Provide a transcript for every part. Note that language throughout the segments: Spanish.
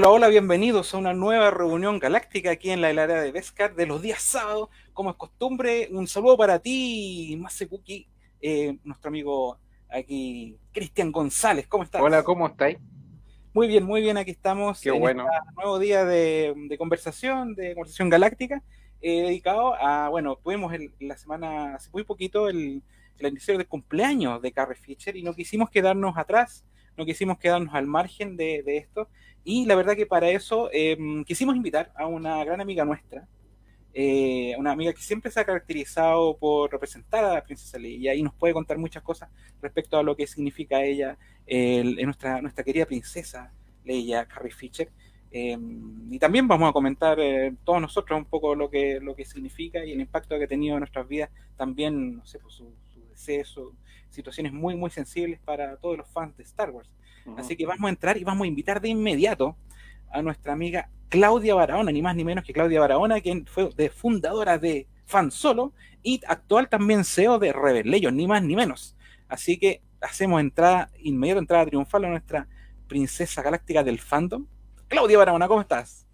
Hola, hola, bienvenidos a una nueva reunión galáctica aquí en la área de Vescar de los días sábados. Como es costumbre, un saludo para ti, Masekuki, eh, nuestro amigo aquí, Cristian González. ¿Cómo estás? Hola, ¿cómo estáis? Muy bien, muy bien, aquí estamos Qué bueno. este nuevo día de, de conversación, de conversación galáctica, eh, dedicado a, bueno, tuvimos el- la semana, hace muy poquito, el, el aniversario de cumpleaños de Carrie Fisher y no quisimos quedarnos atrás, no quisimos quedarnos al margen de, esto. Y la verdad que para eso eh, quisimos invitar a una gran amiga nuestra, eh, una amiga que siempre se ha caracterizado por representar a la princesa Leia y nos puede contar muchas cosas respecto a lo que significa ella, el- nuestra, nuestra querida princesa Leia Carrie Fisher. Eh, y también vamos a comentar eh, todos nosotros un poco lo que, lo que significa y el impacto que ha tenido en nuestras vidas, también, no sé, pues, su, su deceso, situaciones muy, muy sensibles para todos los fans de Star Wars. Así que vamos a entrar y vamos a invitar de inmediato a nuestra amiga Claudia Barahona, ni más ni menos que Claudia Barahona, quien fue de fundadora de Fan Solo y actual también CEO de Rebel Legion, ni más ni menos. Así que hacemos entrada, inmediata entrada triunfal a nuestra princesa galáctica del fandom. Claudia Barahona, ¿cómo estás?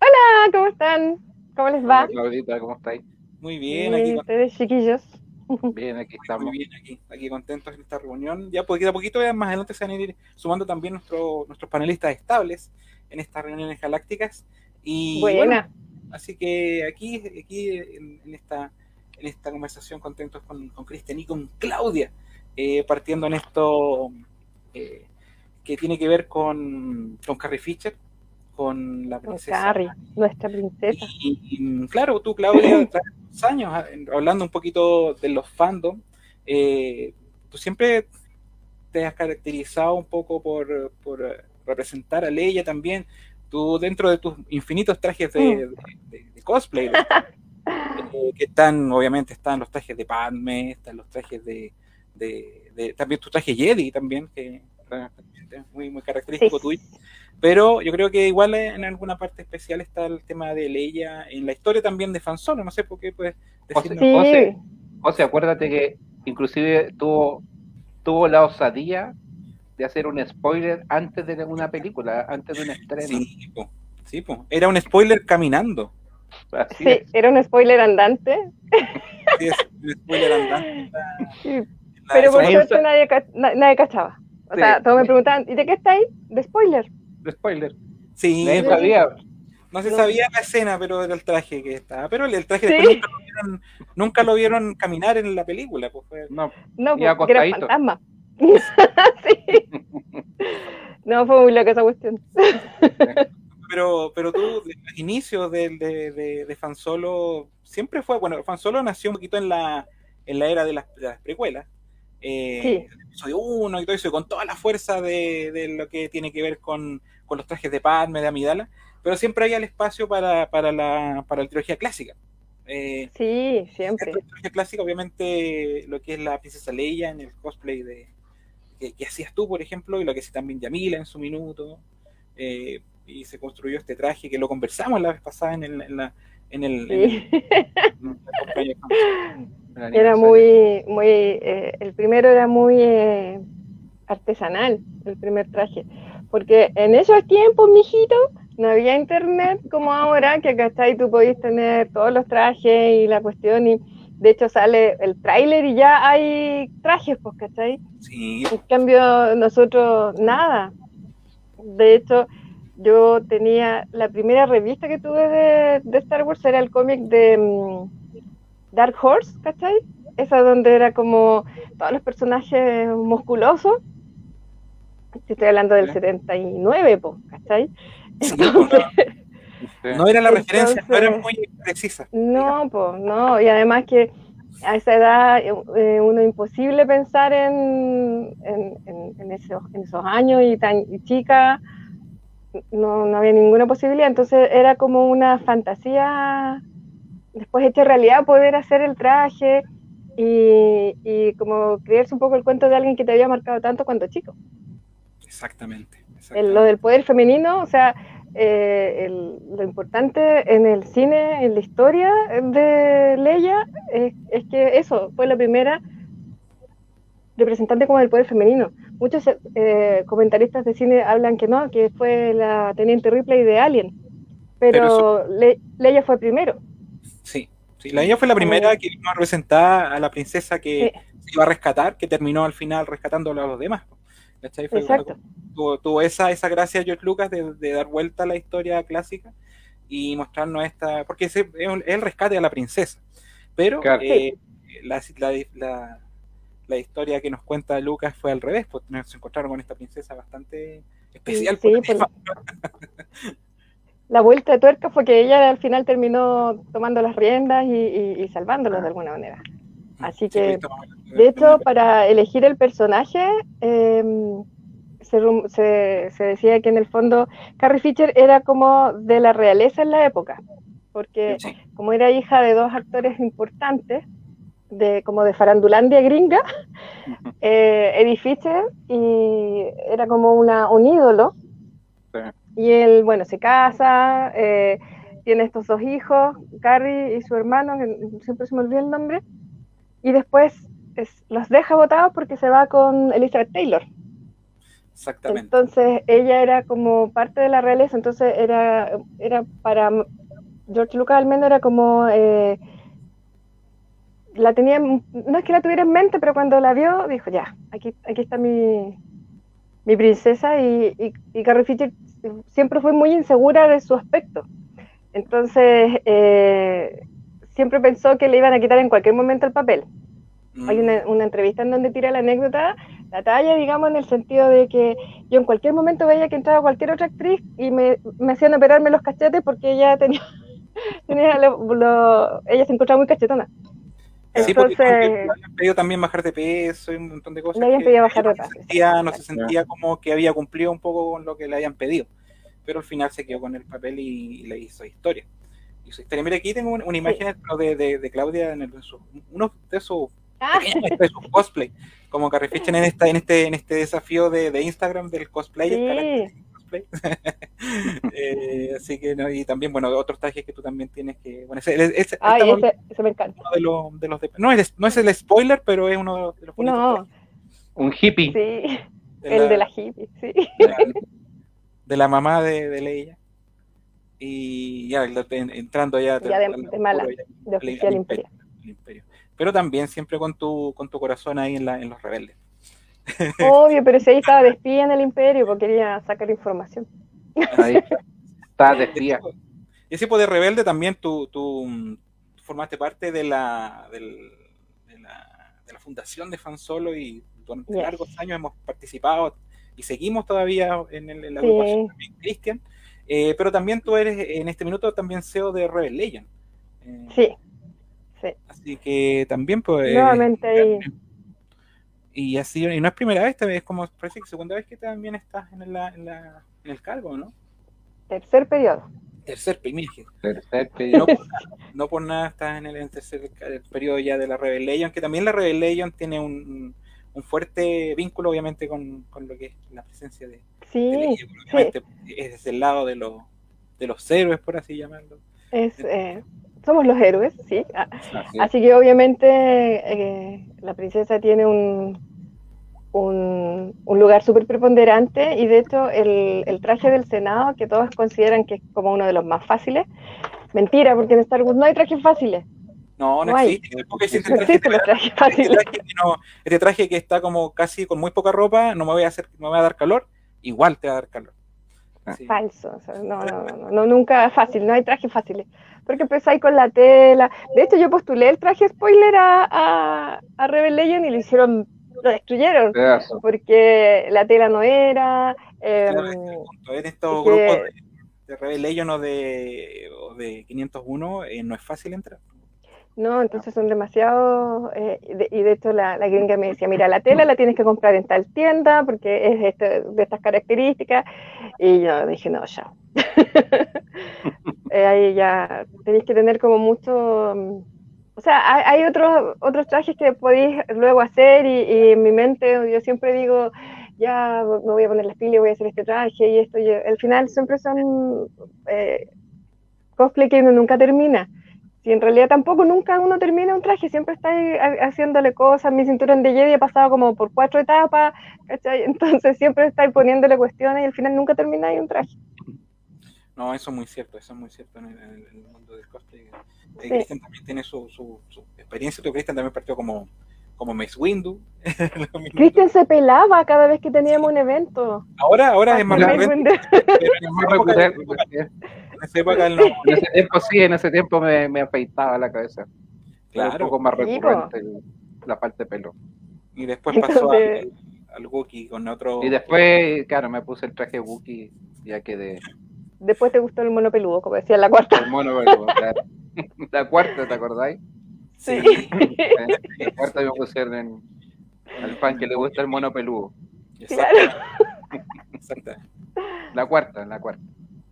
Hola, ¿cómo están? ¿Cómo les va? Hola, Claudita, ¿cómo estáis? Muy bien, aquí Bien, ustedes, chiquillos. Bien, aquí Muy estamos. bien, aquí, aquí contentos en esta reunión. Ya poquito a poquito, más adelante se van a ir sumando también nuestro- nuestros panelistas estables en estas reuniones galácticas. Y bueno, Buena. así que aquí, aquí en, en esta, en esta conversación contentos con, con Cristian y con Claudia, eh, partiendo en esto eh, que tiene que ver con, con Carrie Fisher, con la Con princesa Carrie, nuestra princesa. y, y, claro, tú, Claudia, tras los años, ah, hablando un poquito de los fandom, eh, tú siempre te has caracterizado un poco por, por, representar a Leia también. Tú, dentro de tus infinitos trajes de, de- de- de cosplay, eh, que están, obviamente, están los trajes de Padme, están los trajes de. también tu traje Jedi, también, que realmente es muy, muy característico Sí. tuyo. Pero yo creo que igual en alguna parte especial está el tema de Leia en la historia también de Fan Solo. No sé por qué puedes decirnos. Sí, José, José, acuérdate que inclusive tuvo, tuvo la osadía de hacer un spoiler antes de una película, antes de un estreno. Sí, po, sí, po. era un spoiler caminando. Así sí, es. era un spoiler andante. Sí, es un spoiler andante. Sí, Pero por Ahí suerte está. nadie, nadie cachaba. O Sí. sea, todos me preguntaban, ¿y de qué estáis? De spoiler. Spoiler. sí, Nadie no, sabía. no se sabía la escena, pero era el traje que estaba. Pero el, el traje Sí. después nunca lo, vieron, nunca lo vieron caminar en la película. Pues fue- No, No, porque era fantasma. sí. No, fue muy loca esa cuestión. Pero, pero tú, de los inicios de, de, de, de Fan Solo, siempre fue, bueno, Fan Solo nació un poquito en la, en la era de las, de las precuelas. Eh, Sí. el episodio 1 y todo eso, y con toda la fuerza de, de lo que tiene que ver con, con los trajes de Padme, de Amidala, pero siempre había el espacio para, para, la, para la trilogía clásica. Eh, Sí, siempre. la trilogía clásica, obviamente, lo que es la princesa Leia en el cosplay de que, que hacías tú, por ejemplo, y lo que hacía también Yamila en su minuto, eh, y se construyó este traje que lo conversamos la vez pasada en el, en la, en el, Sí. en el cumpleaños. el Era muy, muy, eh, el primero era muy artesanal, el primer traje, porque en esos tiempos, mijito, no había internet como ahora, que ¿cachai? Tú podías tener todos los trajes y la cuestión, y de hecho sale el tráiler y ya hay trajes, pues, ¿cachai? Sí, En cambio, nosotros nada. De hecho, yo tenía la primera revista que tuve de, de Star Wars era el cómic de mm, Dark Horse, ¿cachai? Esa donde era como todos los personajes musculosos. Te Estoy hablando del Sí. 79, po, ¿cachai? Entonces, no era la referencia, no era muy precisa. No, pues no, y además que a esa edad eh, uno imposible pensar en, en, en- en esos, en esos años y tan y chica, no, no había ninguna posibilidad, entonces era como una fantasía después hecha realidad poder hacer el traje y, y como creerse un poco el cuento de alguien que te había marcado tanto cuando chico. Exactamente. El- lo del poder femenino, o sea, eh, el- lo importante en el cine, en la historia de Leia, es, es que eso fue la primera representante como del poder femenino, muchos eh, comentaristas de cine hablan que no, que fue la Teniente Ripley de Alien, pero, Leia fue primero. Sí, sí, Leia fue la primera que vino a representar a la princesa que se iba a rescatar, que terminó al final rescatando a los demás. Exacto. Tuvo, esa, esa gracia George Lucas de, dar vuelta a la historia clásica y mostrarnos esta, porque es, el rescate a la princesa. Pero eh, la, la, la, historia que nos cuenta Lucas fue al revés, pues nos encontraron con esta princesa bastante especial. la vuelta de tuerca fue que ella al final terminó tomando las riendas y, y, salvándolos de alguna manera. Así que, de hecho, para elegir el personaje, em, se, se, decía que en el fondo Carrie Fisher era como de la realeza en la época, porque como era hija de dos actores importantes, de, como de farandulandia gringa, eh, Eddie Fisher, y era como una, un ídolo. Y él, bueno, se casa, eh, tiene estos dos hijos, Carrie y su hermano, siempre se me olvida el nombre, y después los deja votados porque se va con Elizabeth Taylor. Exactamente. Entonces ella era como parte de la realeza, entonces era, era para George Lucas al menos era como eh, la tenía, no es que la tuviera en mente, pero cuando la vio dijo ya, aquí, aquí está mi, mi princesa y, y, Carrie Fisher siempre fue muy insegura de su aspecto. Entonces eh, siempre pensó que le iban a quitar en cualquier momento el papel. Hay una, una, entrevista en donde tira la anécdota, la talla, digamos, en el sentido de que yo en cualquier momento veía que entraba cualquier otra actriz y me, me hacían operarme los cachetes porque ella tenía, tenía ella se encontraba muy cachetona. Sí, Entonces, porque le habían pedido también bajar de peso y un montón de cosas. Le habían pedido bajar de peso. No, no se sentía como que había cumplido un poco con lo que le habían pedido. Pero al final se quedó con el papel y, le hizo historia. Hizo historia. Mira, aquí tengo una, imagen de, de, de, Claudia en, el, uno de sus Ah. cosplay, como Carrie Fisher en, esta, en, este, en este desafío de, de Instagram del cosplay. eh, así que, no, y también, bueno, otros trajes que tú también tienes que. Bueno, ese, ese, Ay, ese, ese, me encanta. de los, de los de, no, es, no es el spoiler, pero es uno de los No. Un hippie. Sí, de el la, de la hippie, sí. De la, de la mamá de, de Leia. Y ya entrando ya. Ya de, de mala, de oficial imperio pero también siempre con tu, con tu corazón ahí en, la, en los rebeldes. Obvio, pero si ahí estaba de espía en el imperio, porque quería sacar información. Ahí estaba de espía. Y ese tipo de rebelde también tú, tú, formaste parte de la, de, la, de la fundación de Fan Solo y durante largos años hemos participado y seguimos todavía en, el, en la agrupación también, Cristian. Eh, pero también tú eres en este minuto también CEO de Rebel Legend. Eh, sí. Así que también, pues. Nuevamente Y así, y no es primera vez, es como parece que segunda vez que también estás en, la, en, la, en el cargo, ¿no? Tercer periodo. Tercer, tercer periodo. No, por nada estás en el, tercer periodo ya de la Rebellion, que también la Rebellion tiene un, un fuerte vínculo, obviamente, con, con, lo que es la presencia de. Sí. es el lado de, los de los héroes, por así llamarlo. Es. Eh, somos los héroes, sí. Ah, así que obviamente eh, la princesa tiene un, un, lugar súper preponderante y de hecho el, el, traje del Senado, que todos consideran que es como uno de los más fáciles, mentira, porque en Star Wars no hay trajes fáciles. No, no, existe. existe no existe trajes fáciles. Este traje, no, este traje que está como casi con muy poca ropa, no me voy a hacer, no me va a dar calor, igual te va a dar calor. Falso, no, no, no, no, nunca fácil, no hay trajes fáciles porque empezáis con la tela. De hecho, yo postulé el traje spoiler a, a, a Rebel Legend y lo hicieron, lo destruyeron, porque la tela no era. Eh, en estos grupos de, Rebel Legend o de, o de 501 eh, no es fácil entrar. No, entonces son demasiado, eh, y de hecho la, la, gringa me decía, mira, la tela la tienes que comprar en tal tienda porque es este, de estas características, y yo dije, no, ya. Eh, ahí ya tenéis que tener como mucho, o sea, hay, otros, otros trajes que podéis luego hacer y, en mi mente yo siempre digo, ya me voy a poner las pilas, voy a hacer este traje y esto, y al final siempre son eh, cosplay que uno nunca termina si en realidad tampoco nunca uno termina un traje, siempre está haciéndole cosas. Mi cinturón de Jedi ha pasado como por cuatro etapas, ¿cachai? Entonces siempre está poniéndole cuestiones y al final nunca termina ahí un traje. No, eso es muy cierto, eso es muy cierto en el, mundo del cosplay. Eh, Cristian también tiene su, su, su experiencia, tu Cristian también partió como, como Mace Windu. Cristian se pelaba cada vez que teníamos un evento. Ahora, ahora es más recurrente. En esa época no. En ese tiempo sí, en ese tiempo me, me afeitaba la cabeza. Claro. un poco más recurrente la parte de pelo. Y después pasó al, al Wookiee con otro. Y después, claro, me puse el traje Wookiee, ya quedé. Después te gustó el mono peludo, como decía la cuarta. El mono peludo, claro. La cuarta, ¿te acordáis? Sí. La cuarta me pusieron en, al fan que le gusta el mono peludo. Claro. Exacto. La cuarta, la cuarta.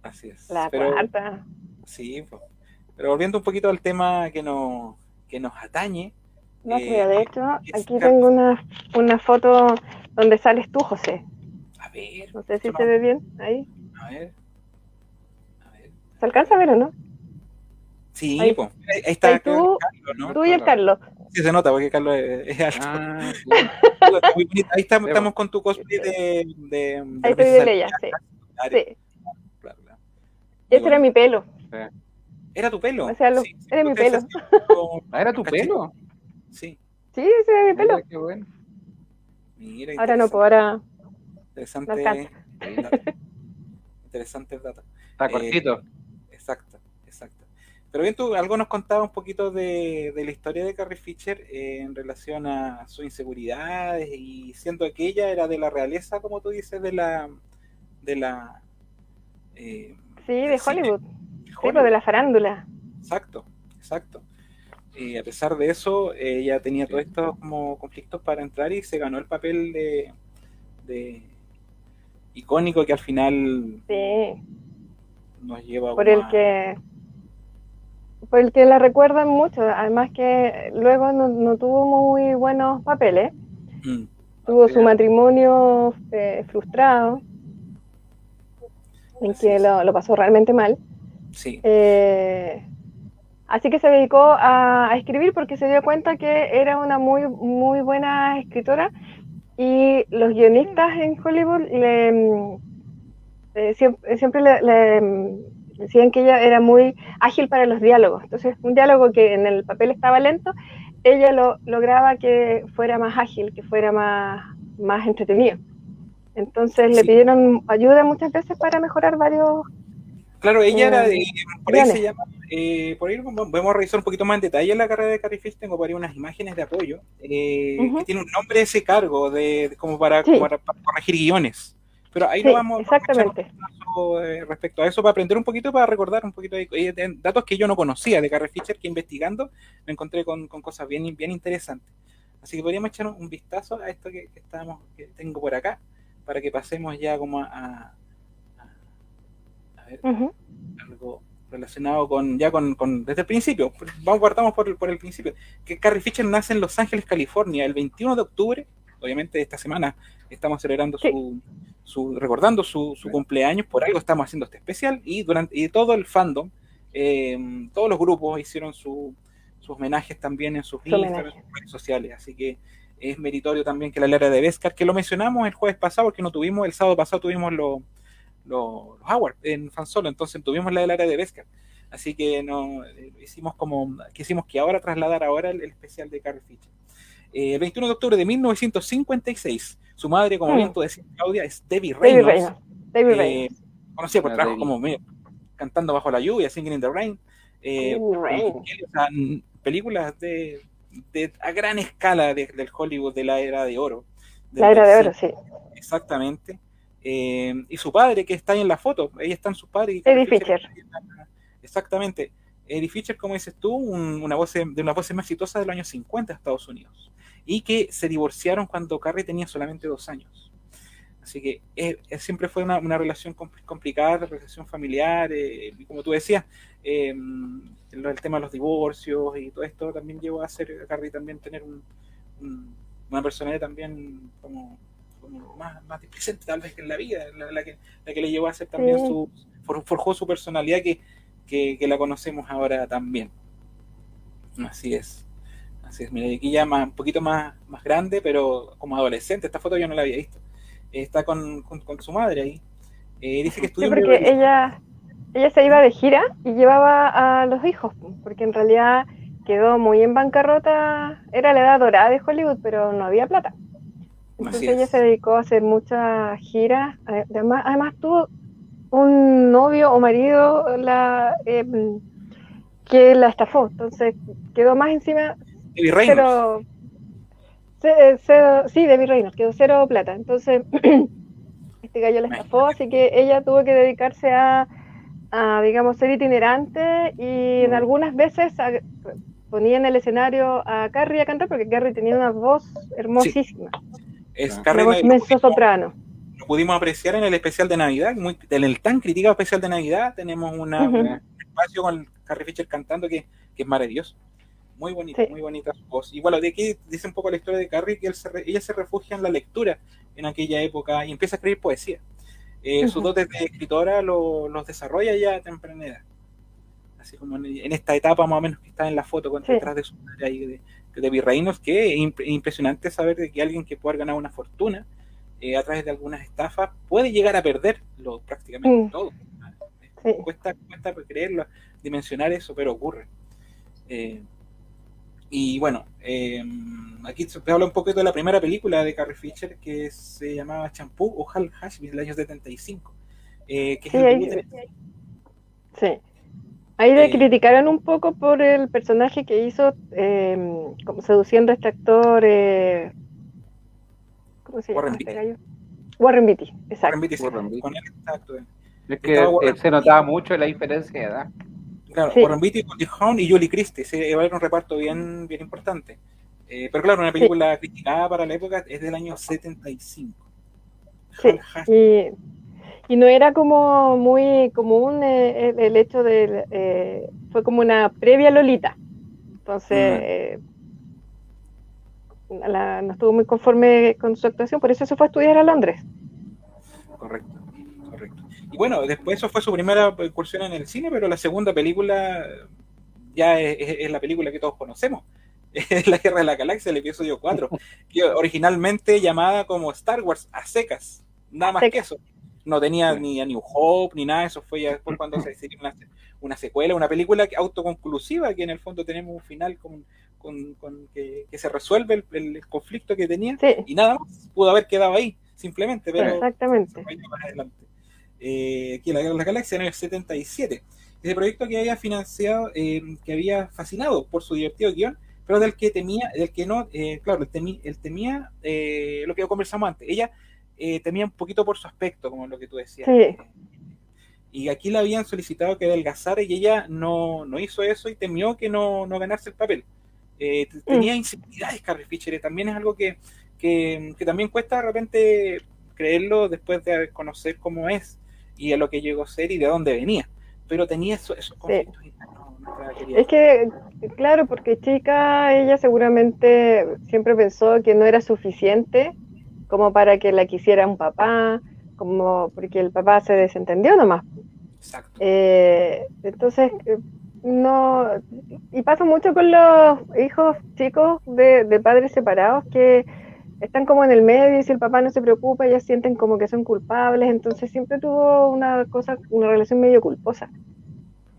Así es. La cuarta. Sí, pues. pero volviendo un poquito al tema que nos, que nos atañe. No, eh, de hecho, aquí tengo una, una foto donde sales tú, José. A ver. No sé si se ve bien ahí. A ver. ¿Se alcanza a ver o no? Sí, ahí, pues. ahí está ahí tú, Carlos, ¿no? Tú y el Carlos. Sí, se nota porque Carlos es, es alto. Ah, sí. ahí estamos, estamos con tu cosplay de. de, de ahí estoy de Leia, sí. sí. Claro, claro. Ese era mi pelo. Sí. ¿Era tu pelo? O sea, lo, sí, era mi pelo. Ah, ¿era tu pelo? Sí. Sí, ese era mi pelo. Mira, qué bueno. Mira, Ahora no, pues ahora. Interesante. No interesante dato. Está cortito. Eh, exacto, exacto. Pero bien, tú algo nos contaba un poquito de, de la historia de Carrie Fisher eh, en relación a sus inseguridades y siendo que ella era de la realeza, como tú dices, de la. de la. Eh, sí, de. Hollywood. Sí, pues de la farándula. Exacto, exacto. Y a pesar de eso, ella tenía todos estos como conflictos para entrar y se ganó el papel de, de icónico que al final Sí. nos lleva por como el a- que por el que la recuerdan mucho, además que luego no, no tuvo muy buenos papeles, Mm, tuvo su matrimonio eh, frustrado, en Así que lo, lo pasó realmente mal, sí, Eh, así que se dedicó a, a escribir porque se dio cuenta que era una muy, muy buena escritora y los guionistas en Hollywood le, mm, eh, siempre, siempre le, le, mm, decían que ella era muy ágil para los diálogos. Entonces, un diálogo que en el papel estaba lento, ella lo lograba que fuera más ágil, que fuera más, más entretenido. Entonces le pidieron ayuda muchas veces para mejorar varios Claro, ella era Eh, de, por ahí se llama, eh, por ahí a revisar un poquito más en detalle la carrera de Carrie tengo por ahí unas imágenes de apoyo, eh, que tiene un nombre ese cargo, de, de- como, para, Sí. como para, para corregir guiones. Pero ahí Sí, lo vamos a exactamente. un vistazo, eh, respecto a eso, para aprender un poquito, para recordar un poquito de, eh, de datos que yo no conocía de Carrie Fisher, que investigando me encontré con, con cosas bien, bien interesantes. Así que podríamos echar un, un vistazo a esto que, que estábamos, que tengo por acá, para que pasemos ya como a, a- a ver, Ujú. algo relacionado con ya con, con- desde el principio. Vamos partamos por el, por el principio. Que Carrie Fisher nace en Los Ángeles, California, el 21 de octubre. Obviamente esta semana estamos celebrando Sí. su, su recordando su, su cumpleaños, por algo estamos haciendo este especial y durante y todo el fandom, eh, todos los grupos hicieron su, sus homenajes también en sus Su Instagram, en homenaje. sus redes sociales, así que es meritorio también que la Lara de Vescar, que lo mencionamos el jueves pasado, porque no tuvimos, el sábado pasado tuvimos los los los awards en fan solo, entonces tuvimos la del área de Vescar. Así que no eh, hicimos como quisimos que ahora trasladar ahora el, el especial de Carrie Fisher. Eh, el 21 de octubre de 1956, su madre, como Mm. bien tú decías, Claudia, es Debbie David Reynolds, Reynolds. David eh, Reynolds. conocida por trabajos Debbie. como medio Cantando bajo la lluvia, Singing in the Rain, eh, Rain. películas de, de- a gran escala de- del Hollywood de la era de oro. La era de oro, sí. Exactamente. Eh, y su padre, que está ahí en la foto, ahí están sus padres. y Eddie Fisher. Exactamente. Eddie Fisher, como dices tú, un- una voz de una voz más exitosa de los años 50 de Estados Unidos. Y que se divorciaron cuando Carrie tenía solamente dos años. Así que eh, eh, siempre fue una, una relación compl- complicada, relación familiar, eh, y como tú decías, eh, lo- el tema de los divorcios y todo esto también llevó a hacer a Carrie también tener un, un- una personalidad también como, como más, más displicente tal vez que en la vida, la, la que, la que le llevó a hacer también Sí. su, for- forjó su personalidad que, que, que la conocemos ahora también. Así es. Así es. Aquí ya más, un poquito más, más grande, pero como adolescente. Esta foto yo no la había visto. está con, con, su madre ahí. Eh, dice que estudió. Sí, porque ella, ella se iba de gira y llevaba a los hijos, porque en realidad quedó muy en bancarrota. Era la edad dorada de Hollywood, pero no había plata. Entonces ella se dedicó a hacer muchas giras. Además, además tuvo un novio o marido la, eh, que la estafó. Entonces quedó más encima. De cero, cero, sí, de Reynolds, quedó cero plata. Entonces este gallo la estafó, así que ella tuvo que dedicarse a, a digamos, ser itinerante y en mm. algunas veces ponía en el escenario a Carrie a cantar porque Carrie tenía una voz hermosísima. Es Carrie una voz soprano pudimos apreciar en el especial de Navidad, muy, en el tan criticado especial de Navidad, tenemos un espacio con Carrie Fisher cantando que, es maravilloso. Muy bonito, muy bonita su voz. Y bueno, de aquí dice un poco la historia de Carrie, que ella se refugia en la lectura en aquella época y empieza a escribir poesía. Eh, Sus dotes de escritora los desarrolla ya a temprana edad. Así como en, esta etapa más o menos que está en la foto con detrás de su madre ahí de, de Virreinos, que es impresionante saber de que alguien que pueda ganar una fortuna eh, a través de algunas estafas, puede llegar a perderlo prácticamente todo. Cuesta, cuesta creerlo, dimensionar eso, pero ocurre. Eh, y bueno, eh, aquí se habla un poquito de la primera película de Carrie Fisher que se llamaba Champú o Hal Hashby del año 75. Eh, que sí, ahí, sí. Ahí le criticaron un poco por el personaje que hizo como seduciendo a este actor Warren Beatty. Warren Beatty, exacto. Warren Beatty, Con él, exacto. Es que se notaba mucho la diferencia de edad. Claro, Warren Beatty, Goldie Hawn y Julie Christie, se era un reparto bien, bien importante. Eh, pero claro, una película criticada para la época es del año 75. Sí, y, y, no era como muy común eh, el, el, hecho de... Eh, fue como una previa Lolita. Entonces, no estuvo muy conforme con su actuación, por eso se fue a estudiar a Londres. Correcto. Y bueno, después eso fue su primera incursión en el cine, pero la segunda película ya es, la película que todos conocemos. Es La Guerra de la Galaxia, el episodio 4, que originalmente llamada como Star Wars a secas, nada más que eso. No tenía ni a New Hope ni nada, eso fue ya después cuando se decidió una, una secuela, una película autoconclusiva, que en el fondo tenemos un final con, con, que, se resuelve el, conflicto que tenía y nada más pudo haber quedado ahí, simplemente, pero Exactamente. Eh, aquí en la, la Galaxia en el 77. Ese proyecto que había financiado, eh, que había fascinado por su divertido guion, pero del que temía, del que no, eh, claro, él temía, él temía lo que conversamos antes. Ella temía un poquito por su aspecto, como lo que tú decías. Y aquí la habían solicitado que adelgazara y ella no, no hizo eso y temió que no, no ganarse el papel. Eh, tenía mm. inseguridades Carrie Fisher, y también es algo que, que, también cuesta de repente creerlo después de conocer cómo es y a lo que llegó a ser y de dónde venía. Pero tenía esos conflictos Es que, claro, porque chica, ella seguramente siempre pensó que no era suficiente como para que la quisiera un papá, como porque el papá se desentendió nomás. Exacto. Eh, entonces, eh, no, y pasa mucho con los hijos chicos de, padres separados que están como en el medio y si el papá no se preocupa, ellas sienten como que son culpables, entonces siempre tuvo una cosa, una relación medio culposa.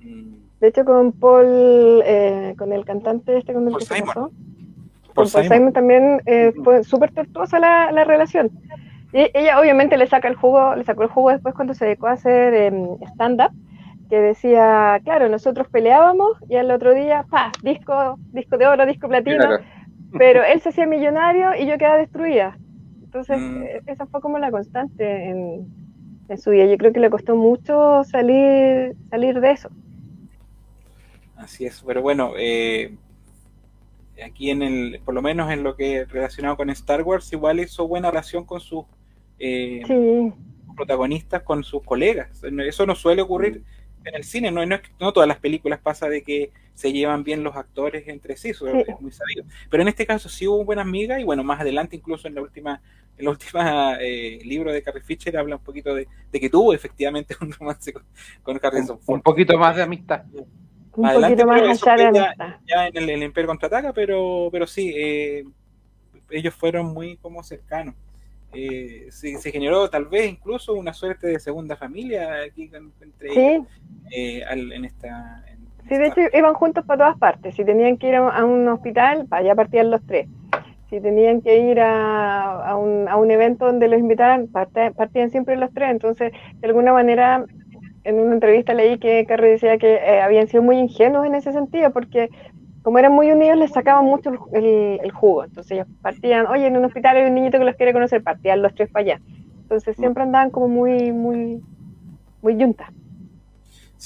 Mm. De hecho, con Paul, eh, con el cantante este con el que se casó, con Paul Simon. También eh, fue súper tortuosa la, la, relación. Y ella obviamente le saca el jugo, le sacó el jugo después cuando se dedicó a hacer em, stand-up que decía, claro, nosotros peleábamos y al otro día, pa, disco, disco de oro, disco platino, pero él se hacía millonario y yo quedaba destruida. Entonces, mm. e-, esa fue como la constante en, su vida. Yo creo que le costó mucho salir, salir de eso. Así es, pero bueno, eh, aquí en el, por lo menos en lo que relacionado con Star Wars, igual hizo buena relación con sus eh, protagonistas, con sus colegas. Eso no suele ocurrir en el cine, no, no, no todas las películas pasa de que se llevan bien los actores entre sí, eso es muy sabido. Pero en este caso sí hubo buenas amigas y bueno, más adelante incluso en la última en la última eh, libro de Carrie Fisher habla un poquito de, que tuvo efectivamente un romance con, con Harrison Un, poquito más de amistad. Un adelante, poquito más de fue ya- amistad. ya en el, el Imperio contraataca, pero, pero sí, eh, ellos fueron muy como cercanos. Eh, se, se generó tal vez incluso una suerte de segunda familia aquí entre ellos Sí, eh, al- en esta. Sí, de hecho iban juntos para todas partes. Si tenían que ir a un hospital, para allá partían los tres. Si tenían que ir a, un, a un evento donde los invitaran, partían siempre los tres. Entonces, de alguna manera, en una entrevista leí que Carrie decía que eh, habían sido muy ingenuos en ese sentido, porque como eran muy unidos, les sacaban mucho el, el- el jugo. Entonces ellos partían, oye, en un hospital hay un niñito que los quiere conocer, partían los tres para allá. Entonces siempre andaban como muy, muy, muy yuntas.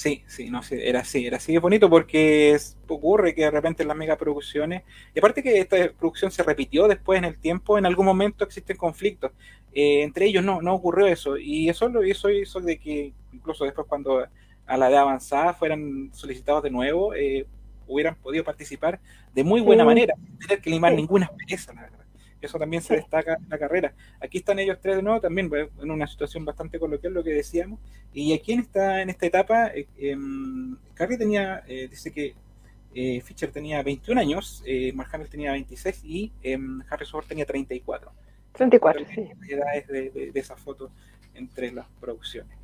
Sí, sí, no, sí, era así, era así de bonito porque es- ocurre que de repente en las megaproducciones, y aparte que esta producción se repitió después en el tiempo, en algún momento existen conflictos. Eh, entre ellos no, no ocurrió eso, y eso lo hizo, hizo de que incluso después cuando a la edad avanzada fueran solicitados de nuevo, eh, hubieran podido participar de muy buena Sí. manera, sin tener que limar Sí. ninguna aspereza, la verdad. Eso también se Sí. destaca en la carrera. Aquí están ellos tres de nuevo, también pues, en una situación bastante coloquial, lo que decíamos. Y aquí en esta, en esta etapa, eh, Carrie tenía, eh, dice que eh, Fisher tenía 21 años, eh, Mark Hamill tenía 26 y em, Harrison Ford tenía 34. 34, sí. Las edades de, de- de esa foto entre las producciones.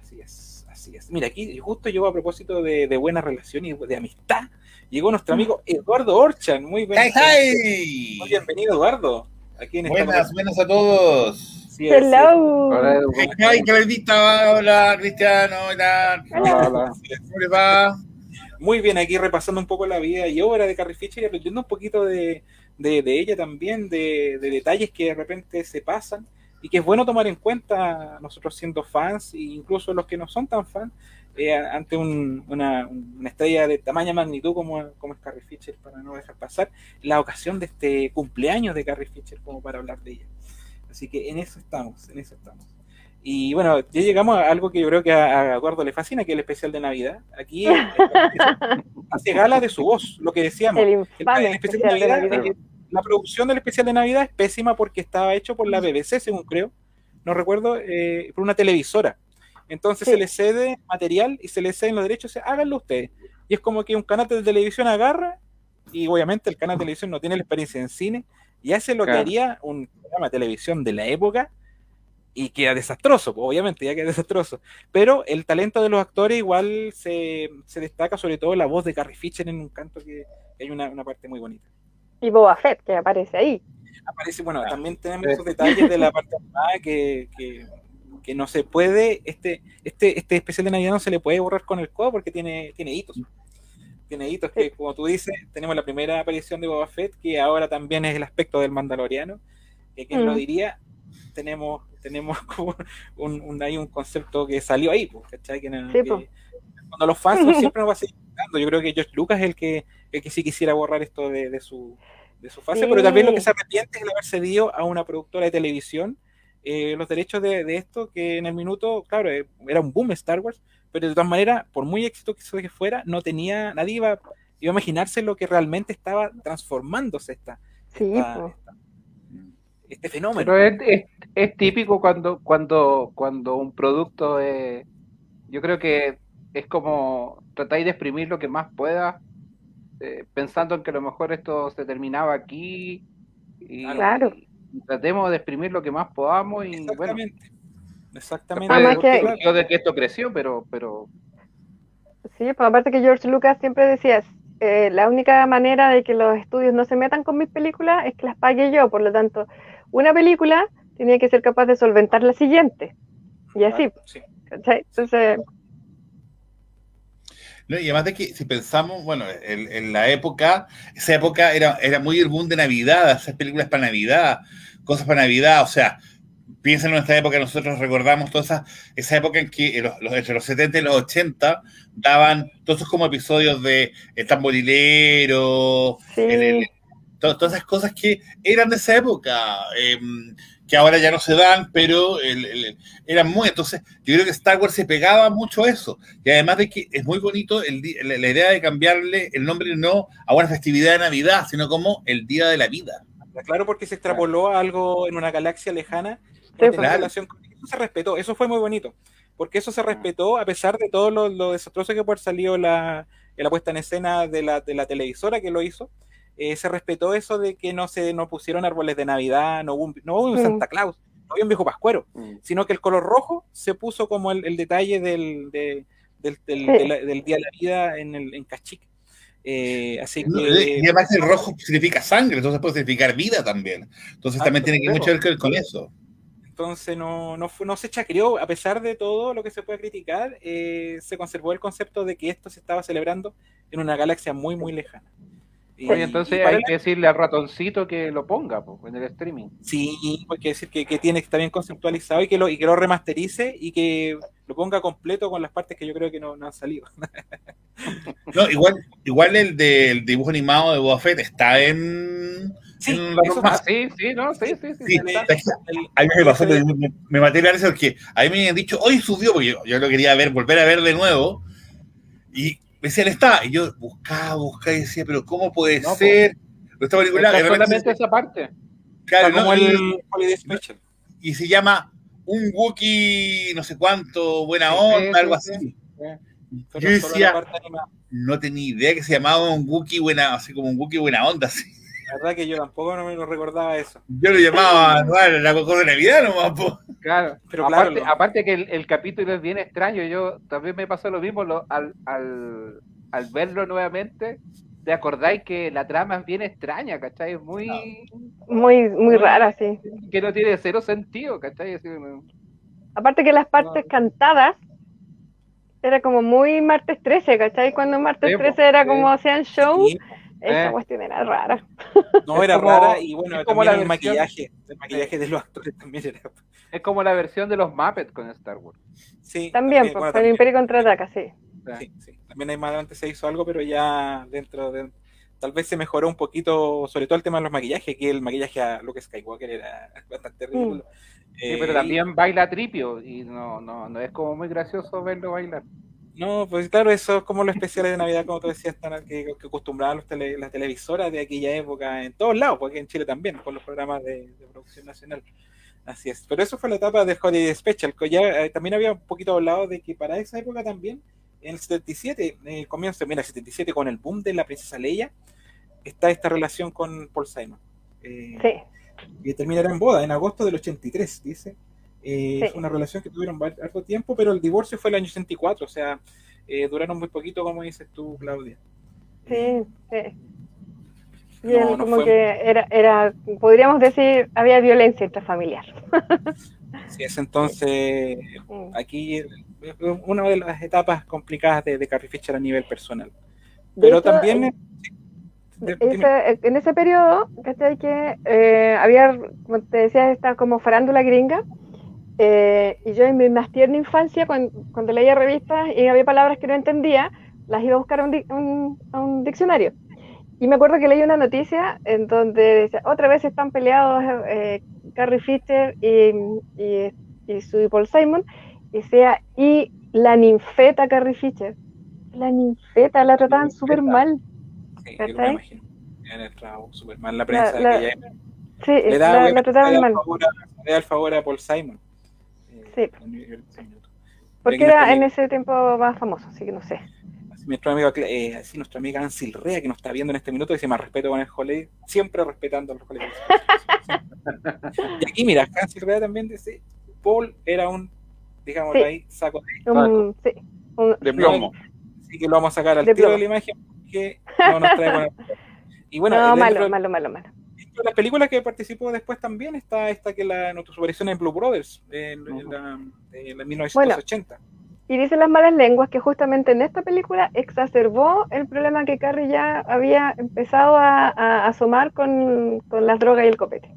Así es, así es. Mira, aquí justo llegó a propósito de, de buena relación y de amistad. Llegó nuestro amigo Eduardo Orchan. Muy, buen- ¡Hi, hi! muy bienvenido, Eduardo. Aquí en esta Buenas, buenas a todos. Sí, Hello. Hola, Edu, ¡Hi, ¿cómo hi, Clarita! Hola, Cristiano. Hola, hola. ¿Cómo les va? Muy bien, aquí repasando un poco la vida y obra de Carrie Fisher y aprendiendo un poquito de, de- de ella también, de, de detalles que de repente se pasan y que es bueno tomar en cuenta nosotros siendo fans e incluso los que no son tan fans eh, ante un- una, una estrella de tamaña magnitud como, como es Carrie Fisher para no dejar pasar la ocasión de este cumpleaños de Carrie Fisher como para hablar de ella. Así que en eso estamos, en eso estamos. Y bueno, ya llegamos a algo que yo creo que a, a Eduardo le fascina, que es el especial de Navidad. Aquí eh, hace gala de su voz, lo que decíamos. El El, especial de Navidad, la producción del especial de Navidad es pésima porque estaba hecho por la BBC, según creo, no recuerdo, eh, por una televisora. Entonces Sí. se le cede material y se le ceden los derechos, o sea, háganlo ustedes. Y es como que un canal de televisión agarra, y obviamente el canal de televisión no tiene la experiencia en cine, y hace lo que haría un programa de televisión de la época, y queda desastroso, pues, obviamente, ya queda desastroso. Pero el talento de los actores igual se, se destaca, sobre todo la voz de Carrie Fisher en un canto que, que hay una, una parte muy bonita. Y Boba Fett, que aparece ahí. Aparece, bueno, también tenemos Sí. esos detalles de la parte animada que, que, que no se puede, este, este, este especial de Navidad no se le puede borrar con el codo porque tiene, tiene hitos. Tiene hitos que, como tú dices, tenemos la primera aparición de Boba Fett, que ahora también es el aspecto del Mandaloriano, que quien lo Mm. diría, tenemos, tenemos como un, un, hay un concepto que salió ahí, ¿cachai? Que, no- Sí, que- po. cuando los fans son- siempre nos va a seguir gustando. Yo creo que George Lucas es el que, el que sí quisiera borrar esto de, de su, de su fase, Sí. pero también lo que se arrepiente es el haber cedido a una productora de televisión eh, los derechos de, de esto, que en el minuto, claro, eh, era un boom Star Wars, pero de todas maneras, por muy exitoso que fuera, no tenía, nadie iba, iba a imaginarse lo que realmente estaba transformándose esta, Sí, esta- po. esta- este fenómeno. Pero es, es- es típico cuando, cuando, cuando un producto es, yo creo que es como tratáis de exprimir lo que más pueda, eh, pensando en que a lo mejor esto se terminaba aquí y, Claro. y tratemos de exprimir lo que más podamos y bueno, Exactamente. Exactamente. Además que- de que esto creció, pero, pero Sí, pues aparte que George Lucas siempre decía, eh, la única manera de que los estudios no se metan con mis películas es que las pague yo, por lo tanto, una película tenía que ser capaz de solventar la siguiente. Y así, sí. ¿cachai? Entonces, No, y además de que si pensamos, bueno, en, en la época, esa época era, era muy el boom de Navidad, hacer películas para Navidad, cosas para Navidad, o sea, piensen en nuestra época, nosotros recordamos toda esa, esa época en que los, los- entre los 70 y los 80 daban todos esos como episodios de El Tamborilero, sí, el- el- to- todas esas cosas que eran de esa época, eh, que ahora ya no se dan, pero el- el- eran muy. Entonces, yo creo que Star Wars se pegaba mucho a eso. Y además de que es muy bonito el la, la idea de cambiarle el nombre no a una festividad de Navidad, sino como el Día de la Vida. Claro, porque se extrapoló a algo en una galaxia lejana. Sí, no tenía claro. relación con- Eso se respetó, eso fue muy bonito. Porque eso se respetó a pesar de todo lo, lo desastroso que puede haber salido la, la puesta en escena de la, de la televisora que lo hizo, eh, se respetó eso de que no se no pusieron árboles de Navidad, no hubo un, no hubo un Mm. Santa Claus, no había un viejo pascuero, Mm. sino que el color rojo se puso como el, el detalle del, de- del, del- Sí. de la- del Día de la Vida en, el, en Cachic. Eh, así que... Y además el rojo significa sangre, entonces puede significar vida también. Entonces Ah, también tiene que mucho que ver con eso. Entonces no, no se chacreó, a pesar de todo lo que se puede criticar, eh, se conservó el concepto de que esto se estaba celebrando en una galaxia muy, muy lejana. Y- Oye, entonces hay que decirle al ratoncito que lo ponga po, en el streaming. Sí, hay que decir que, que tiene que estar bien conceptualizado y que, lo, y que lo remasterice y que lo ponga completo con las partes que yo creo que no, no han salido. No, igual, igual el del dibujo animado de Boba Fett está en, Sí, en la eso norma- sí, sí, no, sí, sí, sí. Sí, está- es que El- a mí me pasó, me, me- me maté la risa porque a mí me habían dicho, hoy subió, porque yo, yo lo quería ver, volver a ver de nuevo, y me decían, está, y yo buscaba, buscaba y decía, pero ¿cómo puede No, ser? De repente solamente esa parte. claro, como ¿no? el y se llama un Wookiee, no sé cuánto, buena onda, sí, algo sí. así. Yo solo decía-. No tenía idea que se llamaba un Wookiee buena, así como un Wookiee buena onda, así. La verdad que yo tampoco no me lo recordaba eso. Yo lo llamaba, la mejor de Navidad nomás, po. Claro, Pero claro, aparte, lo- aparte que el, el capítulo es bien extraño, yo también me pasó lo mismo lo- al, al, al verlo nuevamente, te acordáis que la trama es bien extraña, ¿cachai? Es muy... Muy, muy rara, sí. que no tiene cero sentido, ¿cachai? Así, no- Aparte que las partes No. cantadas era como muy martes 13, ¿cachai? Cuando martes Sí, po, 13 era como hacían show, Sí, esa Eh. cuestión era rara. no era como- rara y bueno, es como también la el versión- maquillaje, el maquillaje de los actores también era. Es como la versión de los Muppets con Star Wars. Sí, También, pues, bueno, con el también. Imperio contraataca, sí. Sí, sí. También ahí más adelante se hizo algo, pero ya dentro de. Tal vez se mejoró un poquito, sobre todo el tema de los maquillajes, que el maquillaje a Luke Skywalker era bastante ridículo. Sí, Eh, pero y- también baila tripio y no, no, no es como muy gracioso verlo bailar. No, pues claro, eso es como los especiales de Navidad, como tú decías, tan- que, que acostumbraban los tele- las televisoras de aquella época en todos lados, porque en Chile también, con los programas de, de producción nacional. Así es. Pero eso fue la etapa del Holiday Special, que ya eh, también había un poquito hablado de que para esa época también, en el 77, en el comienzo, mira, el 77, con el boom de la princesa Leia, está esta relación con Paul Simon. Eh, Sí, que terminará en boda en agosto del 83, dice. Eh, Sí. Fue una relación que tuvieron harto tiempo, pero el divorcio fue el año 84, o sea, eh, duraron muy poquito, como dices tú, Claudia. sí, sí. Y No, él no como fue- que era, era, podríamos decir, había violencia intrafamiliar. Sí, es entonces aquí eh, una de las etapas complicadas de, de Carrie Fisher a nivel personal. Pero hecho, también... en- eh. De- ese- en ese periodo, ¿cachai? Que eh, había, como te decía, esta como farándula gringa. Eh, y yo en mi más tierna infancia, cuando, cuando leía revistas y había palabras que no entendía, las iba a buscar a un, un- a un diccionario. Y me acuerdo que leí una noticia en donde decía, otra vez están peleados eh, Carrie Fisher y, y, y su y Paul Simon, y sea, y la ninfeta Carrie Fisher. La ninfeta la trataban súper mal. Sí, yo me súper mal la prensa la-. Sí, Le da, la, trataban mal. el favor a, le da el favor a Paul Simon. Sí. Porque era en ese tiempo más famoso, así que no sé. Así, nuestra amiga, eh, así nuestra amiga Ansil Rea, que nos está viendo en este minuto, dice más respeto con el Holiday, siempre respetando a los Holiday. y aquí, mira, Ansil Rea también dice, Paul era un, digamos Sí. ahí, saco de Un, sí, un- De plomo. Así que lo vamos a sacar al De tiro de la imagen, porque no nos trae buena- Y bueno, no, malo, malo, malo, malo. De las películas que participó después también está esta que la nuestra aparición en Blue Brothers, en, en Ujú. la, en la 1980. Y dicen las malas lenguas que justamente en esta película exacerbó el problema que Carrie ya había empezado a, a asomar con, con las drogas y el copete.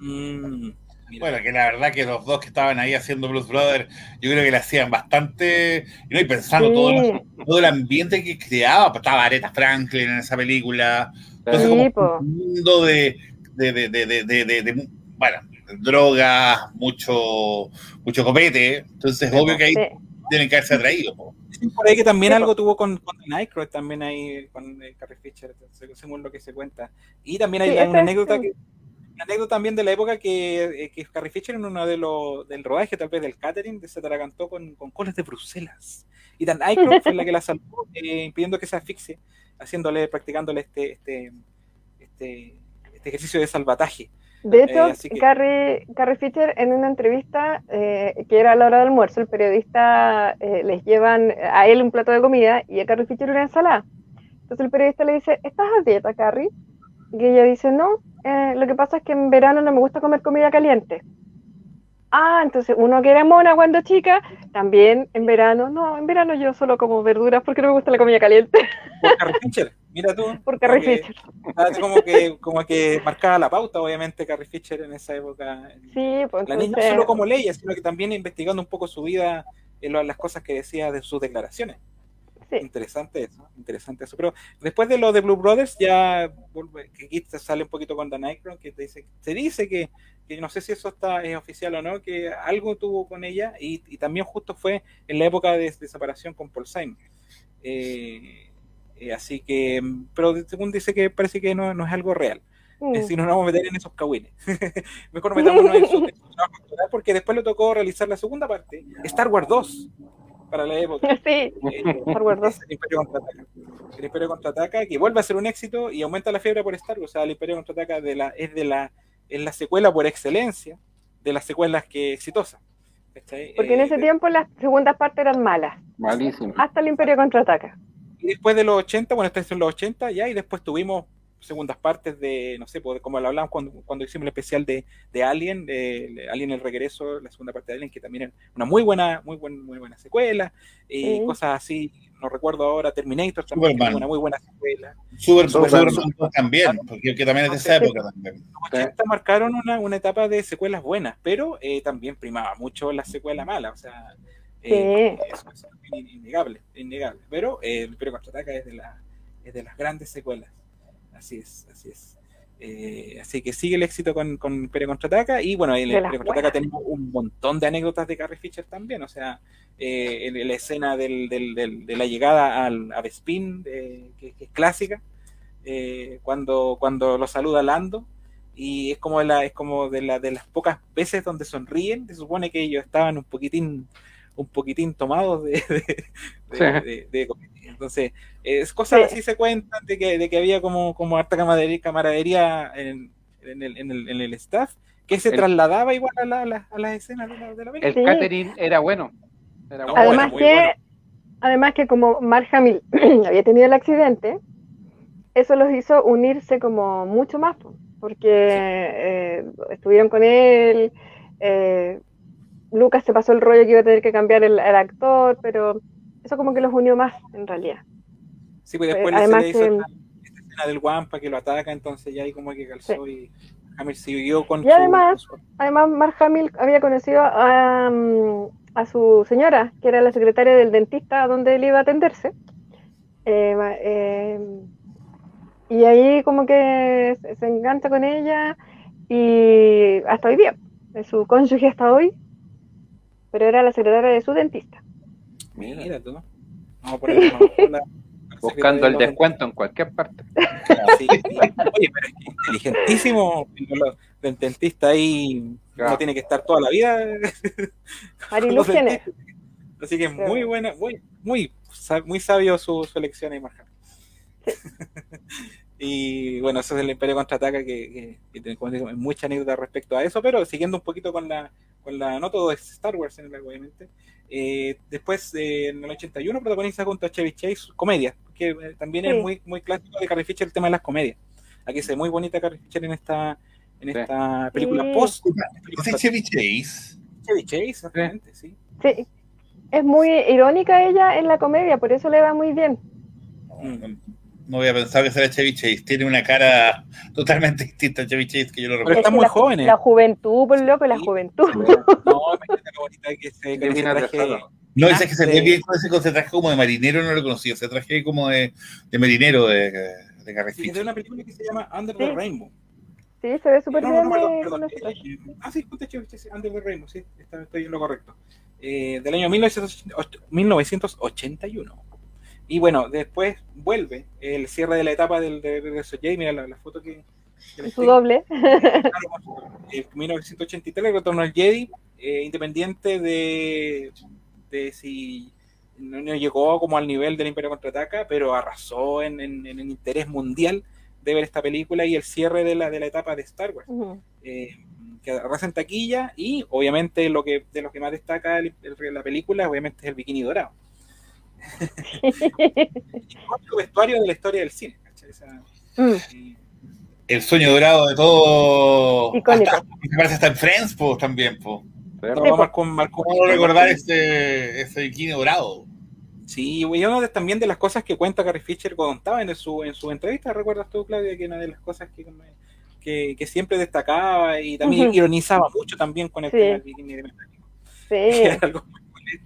Mm, mira. Bueno, que la verdad que los dos que estaban ahí haciendo Blues Brothers, yo creo que le hacían bastante, y, no, y pensando Sí. todo, el- todo el ambiente que creaba, pues, estaba Aretha Franklin en esa película, entonces Sí, como un mundo de, de, de, de, de, de- de- de- bueno, drogas, mucho, mucho copete, entonces obvio que ahí tienen que haberse atraído. po. Por ahí que también algo tuvo con, con Nightcrawler, también ahí con eh, Carrie Fisher, según lo que se cuenta. Y también hay Sí, una anécdota sí. que una anécdota también de la época que, eh, que Carrie Fisher en uno de los del rodaje tal vez del catering se atragantó con, con colas de Bruselas Y Dan Aykroyd fue la que la salvó, eh, impidiendo que se asfixie, haciéndole, practicándole este, este, este, este ejercicio de salvataje. De hecho, Eh, que- Carrie, Carrie Fisher en una entrevista eh, que era a la hora del almuerzo, el periodista eh, les llevan a él un plato de comida y a Carrie Fisher una ensalada. Entonces el periodista le dice, ¿estás a dieta, Carrie? Y ella dice, no, eh, lo que pasa es que en verano no me gusta comer comida caliente. Ah, entonces uno que era mona cuando chica, también en verano, no, en verano yo solo como verduras porque no me gusta la comida caliente, Por Carrie Fisher, mira tú. por Carrie como Fisher. Como que, como que marcaba la pauta, obviamente, Carrie Fisher en esa época. Sí, pues La niña no solo como Leia, sino que también investigando un poco su vida, en lo- las cosas que decía de sus declaraciones. Sí. Interesante eso, interesante eso. Pero después de lo de Blue Brothers, ya que sale un poquito con Dan Aykroyd, que te dice, se dice que, que no sé si eso está es oficial o no, que algo tuvo con ella y, y también justo fue en la época de, de separación con Paul Simon. Eh, eh, así que, pero según dice que parece que no, no es algo real. mm, Eh, si no nos vamos a meter en esos cagüines. Mejor metámonos en su, actoral, porque después le tocó realizar la segunda parte, Star Wars 2, para la época. sí, Eh, Star Wars 2. es el Imperio Contraataca. El Imperio Contraataca, que vuelve a ser un éxito y aumenta la fiebre por Star Wars. O sea, el Imperio Contraataca de la, es, de la, es la secuela por excelencia de las secuelas que exitosas. ¿cachai? Porque en Eh, ese tiempo las segundas partes eran malas, Malísimo. hasta el Imperio contraataca. Y después de los 80, bueno, esto es en los 80 ya, y después tuvimos segundas partes de, no sé, pues, como lo hablamos cuando, cuando hicimos el especial de, de Alien, de Alien el regreso, la segunda parte de Alien, que también es una muy buena, muy buen, muy buena secuela, y Sí. cosas así, no recuerdo ahora, Terminator también, que Superman. es una muy buena secuela. Super, Superman. Superman también, porque que también es de esa época también. Los 80 marcaron una, una etapa de secuelas buenas, pero eh, también primaba mucho la secuela mala, o sea, eh, eso, eso es in- innegable, innegable. Pero eh, el Imperio Contraataca es de, la, es de las grandes secuelas, así es, así es. Eh, así que sigue el éxito con, con Imperio Contraataca y bueno, en Imperio Contraataca tenemos un montón de anécdotas de Carrie Fisher también, o sea, eh, en la escena del, del- del- de la llegada al, a Bespin, eh, que, que es clásica, eh, cuando, cuando lo saluda Lando, y es como, la, es como de, la, de las pocas veces donde sonríen, se supone que ellos estaban un poquitín un poquitín tomados de, de, de- Sí. de- de comedia. Entonces, es cosas Sí. así se cuentan de que, de que había como, como harta camaradería, camaradería en, en el, en, el, en el staff, que se El- trasladaba igual a, la, a, la- a las escenas de la, de la El película. Sí. catering era bueno. Era No, bueno. además que, bueno. además que como Mark Hamill había tenido el accidente, eso los hizo unirse como mucho más, po, porque eh, estuvieron con él, eh, Lucas se pasó el rollo que iba a tener que cambiar el, el actor, pero eso como que los unió más en realidad. Sí, pues después Eh, se además le hizo que- esta, escena del Wampa que lo ataca, entonces ya ahí como que calzó y Hammer siguió con Y además- su- Además, Mark Hamill había conocido a, mm, a su señora, que era la secretaria del dentista donde él iba a atenderse. Eh, eh, y ahí como que se, se engancha con ella y hasta hoy día, es su cónyuge hasta hoy, pero era la secretaria de su dentista. Mira tú. Vamos a poner la- Buscando el descuento en cualquier parte. Sí, sí. Oye, pero es que inteligentísimo el dentista ahí Claro. no tiene que estar toda la vida. Marilu los quién es? dentistas. Así que es Claro. muy buena, muy, muy, muy sabio su, su elección ahí, Marja. y bueno, eso es el Imperio Contraataca, que, que, como digo, hay mucha anécdota respecto a eso, pero siguiendo un poquito con la, con la no todo es Star Wars en el obviamente. Eh, después, eh, en el 81, protagoniza junto a Chevy Chase comedia, que eh, también Sí. es muy, muy clásico de Carrie Fisher el tema de las comedias. Aquí se ve muy bonita Carrie Fisher en esta, en Sí. esta película Sí. post. Ese Chevy Chase. Chevy Chase, exactamente, sí. Sí, es muy irónica ella en la comedia, por eso le va muy bien. Mm. No voy a pensar que será Chevy Chase. Tiene una cara totalmente distinta a Chevy Chase que yo lo Pero recuerdo. están Es que muy la, jóvenes. La juventud, por loco, la Sí. juventud. No, imagínate lo bonita que se, que traje. No, dice que se ve bien con ese, traje como de marinero, no lo conocía. Ese traje como de, de marinero de, de Carrie Sí, es de una película que se llama Under Sí. the Rainbow. Sí, se ve súper No, bien. no, perdón, eh, perdón. traje. Eh, ah, sí, justo Chevy Chase, Under the Rainbow, sí, está- estoy en lo correcto. Eh, del año 1980 1981. Y bueno, después vuelve el cierre de la etapa del de Regreso Jay. Mira la, la foto que. su doble. En 1983 retornó al Jedi, eh, independiente de, de si no, no llegó como al nivel del Imperio Contraataca, pero arrasó en, en- en el interés mundial de ver esta película y el cierre de la, de la etapa de Star Wars. Eh, que arrasa en taquilla y obviamente lo que de lo que más destaca el- el- la película obviamente es el bikini dorado. Otro vestuario de la historia del cine. ¿cachai? O sea, Mm, El sueño dorado de todo. Icónico. Hasta, me parece hasta en Friends, pues, también, pues. no, pues. Marco- Marco- ¿Cómo recordar ese, ese bikini dorado? Sí, y una de- también de las cosas que cuenta Carrie Fisher contaba en su, en su entrevista, ¿recuerdas tú, Claudia? Que una de las cosas que, que, que siempre destacaba y también Ujú. ironizaba mucho también con el Sí. tema del bikini de metálico. Sí, Que era algo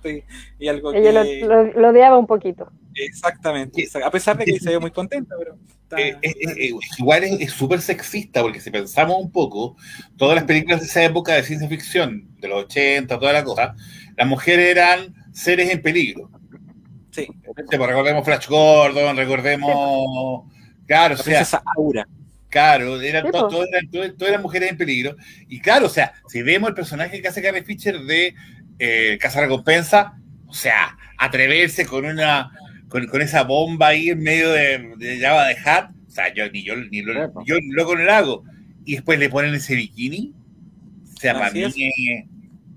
y, y algo ella que... lo, lo- lo odiaba un poquito. Exactamente, exact- a pesar de que se ve muy contenta, pero... está- Eh, eh, eh, igual es súper sexista, porque si pensamos un poco, todas las películas de esa época de ciencia ficción, de los 80, toda la cosa, las mujeres eran seres en peligro. sí, Sí, pues, recordemos Flash Gordon, recordemos. Claro, o sea, Aura. claro, eran todas, eran, todas- todas eran mujeres en peligro. Y claro, o sea, si vemos el personaje que hace Carrie Fisher de eh, Casa Recompensa, o sea, atreverse con una con, con esa bomba ahí en medio de, de Java de Hat, o sea, yo ni yo ni lo, yo loco no lo hago. Y después le ponen ese bikini. O sea, para mí, es.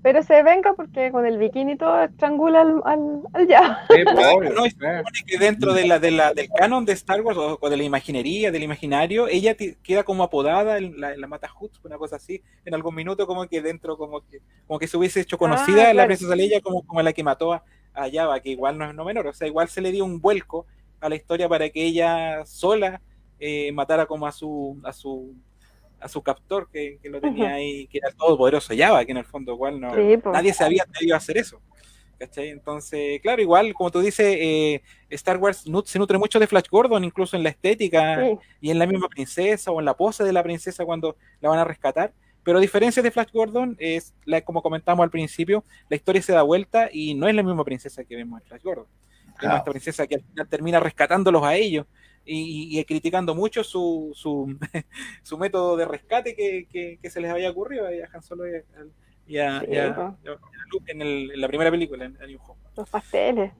Pero se venga porque con el bikini todo estrangula al, al, al ya. Sí, pues, No, es- que dentro de la, de la, del canon de Star Wars o, o de la imaginería, del imaginario, ella queda como apodada en la, en la Mata Hut, una cosa así, en algún minuto como que dentro, como que, como que se hubiese hecho conocida Ah, la princesa Leia como, como la que mató a, a Java, que igual no es no menor, o sea, igual se le dio un vuelco a la historia para que ella sola eh, matara como a su, a su a su captor que, que lo tenía ahí, que era el todopoderoso Java, que en el fondo igual no, Sí, pues. nadie se había atrevido a hacer eso. ¿cachai? Entonces, claro, igual, como tú dices, eh, Star Wars nut- se nutre mucho de Flash Gordon, incluso en la estética Sí. y en la misma princesa o en la pose de la princesa cuando la van a rescatar. Pero a diferencia de Flash Gordon, es la, como comentamos al principio, la historia se da vuelta y no es la misma princesa que vemos en Flash Gordon. Claro. esta princesa que al final termina rescatándolos a ellos y, criticando mucho su, su, su método de rescate que, que- que se les había ocurrido a Han Solo y a, y a- Sí, y a- po. y a Luke en, el- en la primera película, en, en New Hope. Los pasteles.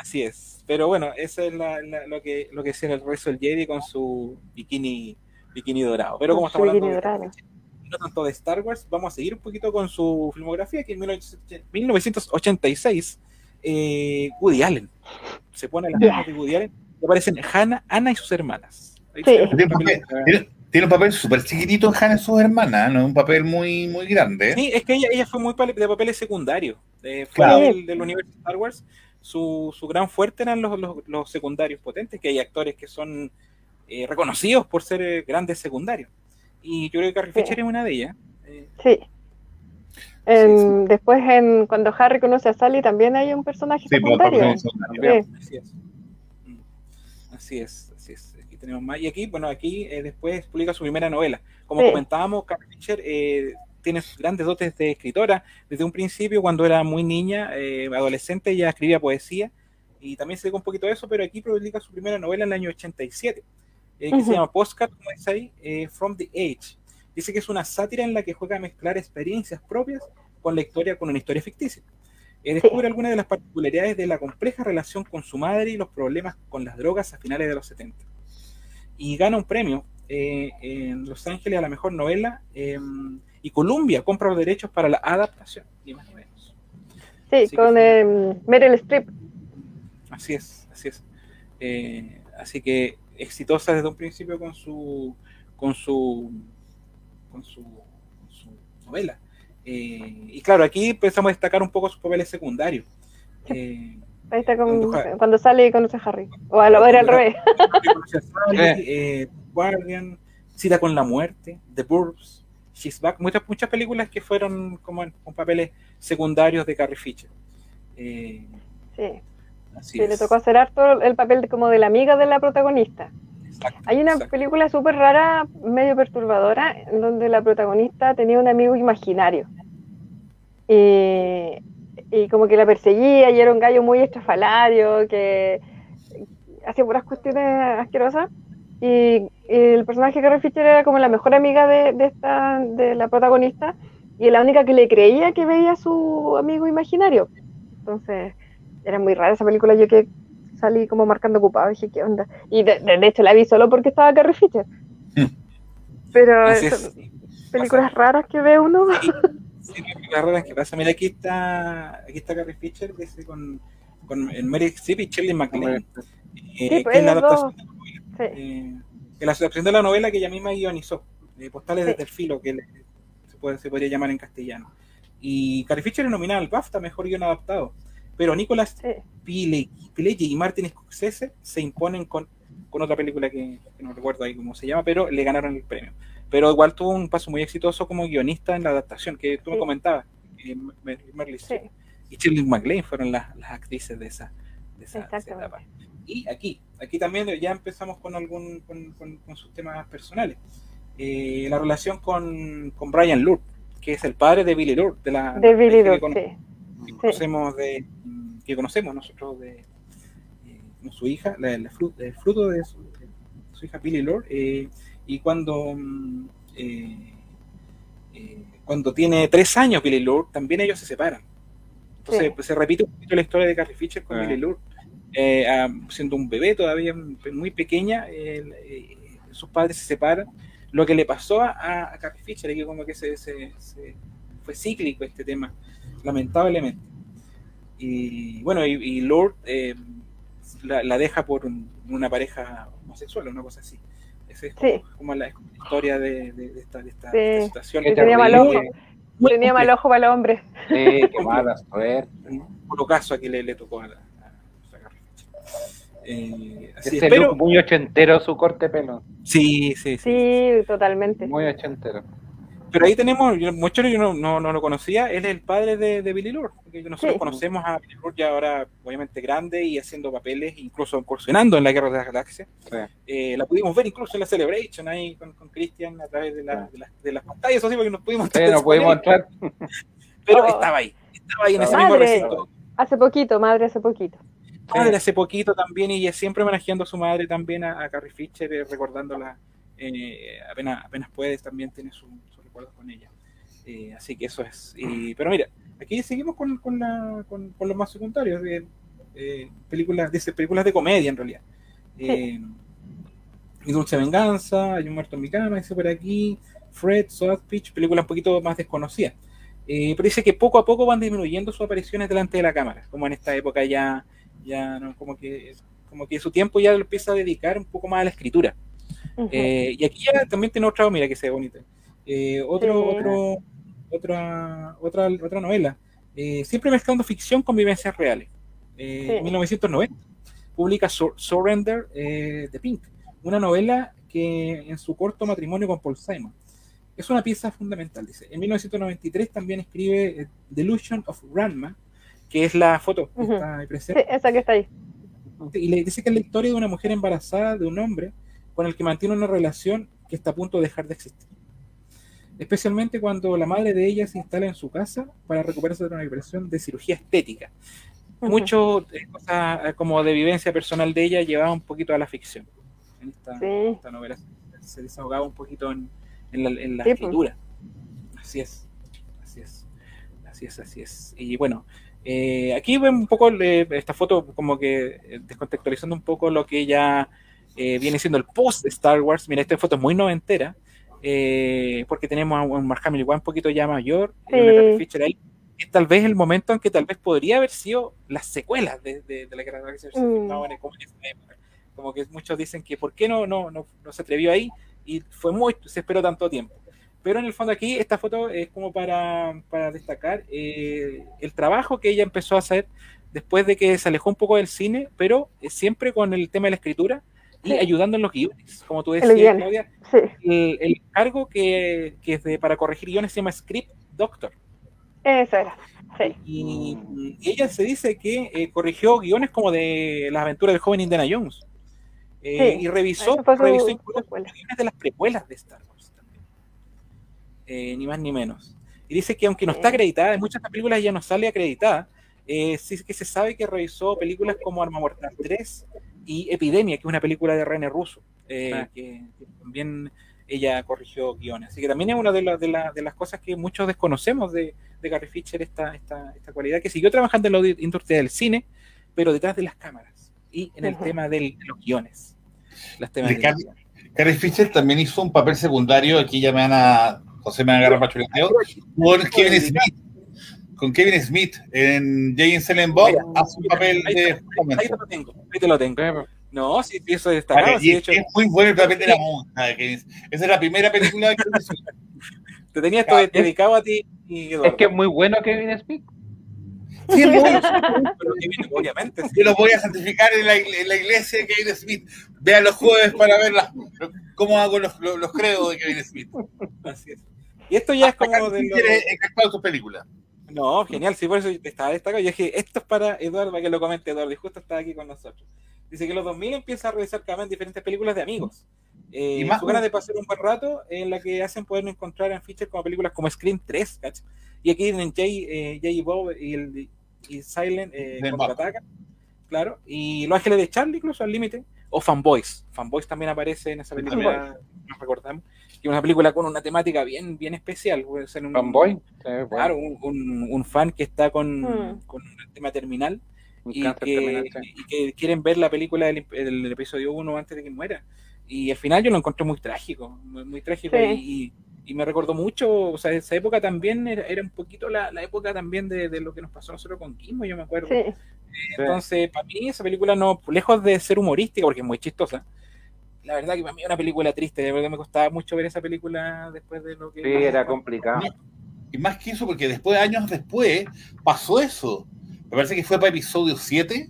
Así es. Pero bueno, eso es la- la- lo que lo que decía el resto del Jedi con su bikini bikini dorado. Pero como estamos hablando de- no tanto de Star Wars, vamos a seguir un poquito con su filmografía, que en 1986, eh, Woody Allen. Se pone las manos de Woody Allen aparecen Hannah, Ana y sus hermanas. Sí. tiene, un papel, tiene- tiene un papel súper chiquitito en Hannah y sus hermanas, no es un papel muy, muy grande. Sí, es que ella, ella fue muy de papeles secundarios. Eh, fuera Claro. del, del universo de Star Wars, su, su gran fuerte eran los, los- los secundarios potentes, que hay actores que son eh, reconocidos por ser eh, grandes secundarios. Y yo creo que Carrie Sí. Fisher es una de ellas. Eh, Sí. En- Después, en, cuando Harry conoce a Sally, también hay un personaje Sí, pues, secundario. papel secundario. Sí. Así es. Mm. Así es, así es. Aquí tenemos más. Y aquí, bueno, aquí eh, después publica su primera novela. Como Sí. comentábamos, Carrie Fisher eh, tiene sus grandes dotes de escritora. Desde un principio, cuando era muy niña, eh, adolescente, ella escribía poesía. Y también se dedica un poquito a eso, pero aquí publica su primera novela en el año 87, eh, que Ujú. se llama Postcard, como dice ahí, eh, From the Age. Dice que es una sátira en la que juega a mezclar experiencias propias con la historia, con una historia ficticia. Eh, descubre algunas de las particularidades de la compleja relación con su madre y los problemas con las drogas a finales de los 70. Y gana un premio eh, en Los Ángeles a la mejor novela eh, y Columbia compra los derechos para la adaptación, ni más ni menos. Sí, Así con em, Meryl Streep. Así es, así es. Eh, así que exitosa desde un principio con su con su con su, con su novela. Eh, y claro, aquí empezamos a destacar un poco sus papeles secundarios. Eh, Ahí está con- Cuando sale y conoce a Harry. O a lo era al revés. Eh, Guardian, Cita con la muerte, The Burbs, She's Back, muchas, muchas películas que fueron como en- con papeles secundarios de Carrie Fisher. Eh, Sí, así sí, le tocó hacer harto el papel como de la amiga de la protagonista. Exacto, Hay una exacto. película súper rara, medio perturbadora, en donde la protagonista tenía un amigo imaginario. Y, y como que la perseguía y era un gallo muy estrafalario, que hacía puras cuestiones asquerosas. Y, y el personaje Carrie Fisher era como la mejor amiga de, de esta, de la protagonista y la única que le creía que veía a su amigo imaginario. Entonces, era muy rara esa película, yo que salí como marcando ocupado, dije, ¿qué onda? Y de, de hecho la vi solo porque estaba Carrie Fisher. Pero es. películas raras que ve uno. Sí, las raras que pasa. Mira, aquí está, aquí está Carrie Fisher dice, con, con el Mary Streep y Shirley MacLaine. eh, Sí, pues que es la adaptación, dos. Sí. eh, que la adaptación de la novela que ella misma guionizó, de Postales Sí. desde el filo, que le- se, puede, se podría llamar en castellano. Y Carrie Fisher es nominada al BAFTA, mejor guion adaptado. Pero Nicolas Sí. Pile- Pileggi y Martin Scorsese se imponen con, con otra película que, que no recuerdo ahí cómo se llama, pero le ganaron el premio. Pero igual tuvo un paso muy exitoso como guionista en la adaptación, que tú me comentabas, Mer- Sí, Streep y Shirley MacLaine fueron las, las actrices de esa, de esa, de esa exactamente. etapa. Y aquí, aquí también ya empezamos con algún con, con- con sus temas personales. Eh, la relación con, con Brian Lourd, que es el padre de Billy Lourd, de la De Billy sí. Que conocemos de que conocemos nosotros de eh, su hija, la- la fru- el fruto de su, de su hija Billy Lord, eh, y cuando mm, eh, eh, cuando tiene tres años Billy Lord, también ellos se separan. Entonces Sí. pues, se repite un poquito la historia de Carrie Fisher con Ah. Billy Lord. Ah, siendo un bebé todavía muy pequeña, sus padres se separan. Lo que le pasó a, a Carrie Fisher, que como que se, se- se- fue cíclico este tema, lamentablemente. Y bueno, y, y Lord eh, la, la deja por un- una pareja homosexual, una cosa así. Esa es como, Sí. como la, es como la historia de, de- de esta, de esta- Sí. de esta situación. Tenía mal ojo. Tenía mal ojo para los hombres. Sí, qué mala suerte. Por lo caso aquí le, le tocó a la. Eh, así muy ochentero su corte de pelo. sí, sí, sí. Sí, totalmente. Muy ochentero. Pero ahí tenemos, yo, mucho yo no, no, no lo conocía, él es el padre de, de Billy Lord, porque nosotros Sí. conocemos a Billy Lord ya ahora obviamente grande y haciendo papeles, incluso incursionando en la Guerra de las Galaxias. Sí. Eh, la pudimos ver incluso en la Celebration ahí con, con Christian a través de, la- de, las- de las pantallas, eso sí, porque nos pudimos Sí, no pudimos entrar. pero Oh. estaba ahí, estaba ahí en ese Madre. mismo recinto. Hace poquito, madre, hace poquito. Madre hace poquito también y siempre homenajeando a su madre también a, a Carrie Fisher, eh, recordándola eh, apenas, apenas puedes, también tiene su con ella. Eh, así que eso es. Y- pero mira, aquí seguimos con, con, la, con, con los más secundarios, de, eh, películas, dice, películas de comedia en realidad. Eh, Mi Dulce Venganza, Hay un muerto en mi cama, dice por aquí, Fred, South Pitch, películas un poquito más desconocidas. Eh, pero dice que poco a poco van disminuyendo sus apariciones delante de la cámara, como en esta época ya, ya no, como que como que su tiempo ya lo empieza a dedicar un poco más a la escritura. Ujú. Eh, y aquí ya también tiene otra, mira que se ve bonita. Eh, otro, Sí. otro, otra, otra, otra novela. Eh, siempre mezclando ficción con vivencias reales. Eh, Sí. 1990 publica Sur- Surrender eh, de Pink, una novela que en su corto matrimonio con Paul Simon. Es una pieza fundamental, dice. En 1993 también escribe Delusion of Ranma, que es la foto que está ahí Sí, presente. esa que está ahí. Y le dice que es la historia de una mujer embarazada de un hombre con el que mantiene una relación que está a punto de dejar de existir. Especialmente cuando la madre de ella se instala en su casa para recuperarse de una operación de cirugía estética. Mucho eh, cosas eh, como de vivencia personal de ella llevaba un poquito a la ficción. En esta, Sí. esta novela se desahogaba un poquito en, en la, en la Sí, pues. escritura. Así es, así es, así es, así es. Y bueno, eh, aquí ven un poco eh, esta foto como que eh, descontextualizando un poco lo que ya eh, viene siendo el post Star Wars. Mira, esta foto es muy noventera, eh, porque tenemos a un Mark Hamill igual un poquito ya mayor, una Sí. Fisher ahí. Es tal vez el momento en que tal vez podría haber sido las secuelas de, de, de la Guerra Galaxias se Mm. como en esa época. Como que muchos dicen que ¿por qué no, no, no, no se atrevió ahí? Y fue muy, se esperó tanto tiempo. Pero en el fondo aquí, esta foto es como para, para destacar eh, el trabajo que ella empezó a hacer después de que se alejó un poco del cine, pero eh, siempre con el tema de la escritura y Sí. ayudando en los guiones. Como tú decías, guiones. Claudia, Sí, el, el cargo que, que es de, para corregir guiones se llama Script Doctor. eso era. Sí. Y, y ella se dice que eh, corrigió guiones como de las aventuras del joven Indiana Jones. Eh, y revisó, revisó guiones de las precuelas de Star Wars también. Eh, ni más ni menos. Y dice que aunque no está acreditada, en muchas películas ya no sale acreditada, sí que se sabe que revisó películas como Arma Mortal 3 y Epidemia, que es una película de René Russo, eh, Ah. que, que también ella corrigió guiones. Así que también es una de, las- de, las- de las cosas que muchos desconocemos de, de Carrie Fisher, esta, esta, esta cualidad, que siguió trabajando en la industria del cine, pero detrás de las cámaras y en el tema del- de los guiones. Los temas De. Carrie Fisher también hizo un papel secundario, aquí ya me van a, José me va a agarrar pachuleteo, con Kevin Smith. Con Kevin Smith en Jay and Silent Bob Mira, hace un papel Ahí, de ahí te lo tengo, ahí te lo tengo. No, sí, sí, eso es Vale, destacado. sí, hecho, es muy bueno el papel de la monja. de Kevin Smith. Esa es la primera película de Kevin Smith. te tenía esto Ah, dedicado a ti y. Es que es muy bueno Kevin Smith. Sí, es bueno. Pero Kevin, obviamente. sí. Yo lo voy a santificar en la, en la iglesia de Kevin Smith. Vean los jueves para ver las- cómo hago los, los, los credos de Kevin Smith. Así es. Y esto ya es como de encantado de sus películas. No, genial, sí, por eso estaba destacado. Yo dije, esto es para Eduardo, para que lo comente Eduardo, y justo está aquí con nosotros. Dice que en los 2000 empieza a realizar cada vez diferentes películas de amigos. Eh, Y más- su ganas de pasar un buen rato en la que hacen poder encontrar en Fisher como películas como Scream 3, ¿cacho? Y aquí en Jay, eh, Jay y Bob y, el, y Silent eh, contraatacan, claro. Y Los Ángeles de Charlie, incluso al límite. O Fanboys. Fanboys también aparece en esa película, nos recordamos. Que es una película con una temática bien, bien especial. puede ser un- Fanboy. Sí, bueno, Claro, un, un- un fan que está con, Mm. con un tema terminal y que, y quieren ver la película del, del episodio 1 antes de que muera. Y al final yo lo encontré muy trágico, muy, muy trágico Sí. y, me recordó mucho, o sea, esa época también era, era un poquito la, la época también de, de lo que nos pasó a nosotros con Kimbo, yo me acuerdo. Sí, Entonces, para mí esa película no, lejos de ser humorística, porque es muy chistosa, la verdad que para mí es una película triste, de verdad me costaba mucho ver esa película después de lo que... Sí, era complicado. Y más que eso, porque después, años después, pasó eso. Me parece que fue para episodio 7,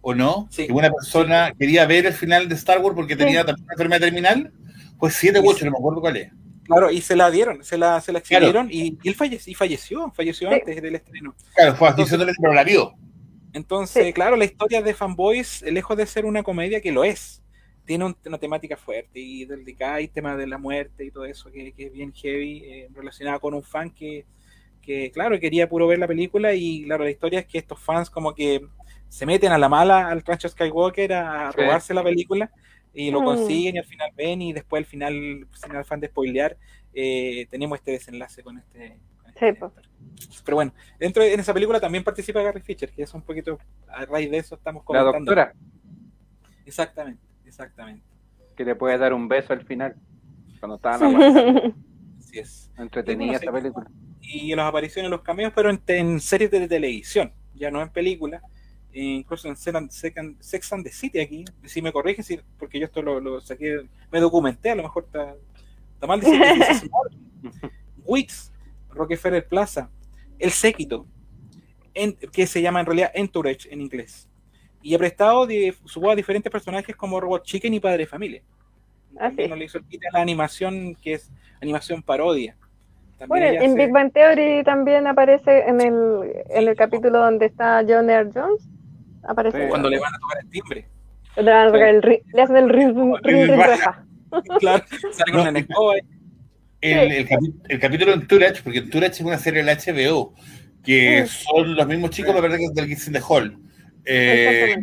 ¿o no? Sí. Que una persona quería ver el final de Star Wars porque tenía también una enfermedad terminal. Fue 7 u 8, no me acuerdo cuál es. Claro, y se la dieron, se la, se la Claro. exhibieron y, y él falleció, y falleció, falleció Sí. antes del estreno. Claro, fue Entonces- diciéndole pero la vio. Entonces, Sí. claro, la historia de Fanboys, lejos de ser una comedia, que lo es, tiene un- una temática fuerte y delicada y tema de la muerte y todo eso, que, que es bien heavy, eh, relacionada con un fan que, que, claro, quería puro ver la película y, claro, la historia es que estos fans como que se meten a la mala al rancho Skywalker a Sí. robarse la película y lo Mm. consiguen y al final ven y después al final, sin afán de spoilear, eh, tenemos este desenlace con este... con este Sí, pero bueno, dentro de en esa película también participa Gary Fisher, que es un poquito a raíz de eso estamos La comentando. doctora, Exactamente, exactamente. que le puede dar un beso al final. Cuando estaban aguantando. Así es. Entretenida Y bueno, esa sí. película. Y las apariciones, los cameos, pero en, en series de televisión, ya no en películas. E incluso en Sex and, the City aquí, si me corrigen, si- porque yo esto lo, lo saqué, me documenté, a lo mejor está, está mal decir. Wix, Rockefeller Plaza, El Séquito, en- que se llama en realidad Entourage en inglés. Y ha prestado de, su voz a diferentes personajes como Robot Chicken y Padre de Familia. Ah, sí. no le hizo la animación que es animación parodia. También Bueno, en hace- Big Bang Theory también aparece en el, en el capítulo donde está John R. Jones. Aparece. Sí. cuando le van a tocar el timbre. Le, van a tocar el ri- le hacen el ring, ring, ring, ring, reja. Claro, sale con escoba. y- El, el, el capítulo en Turach, porque Turach es una serie de la HBO, que Mm. son los mismos chicos, me parece que es del Kids in the Hall. Eh,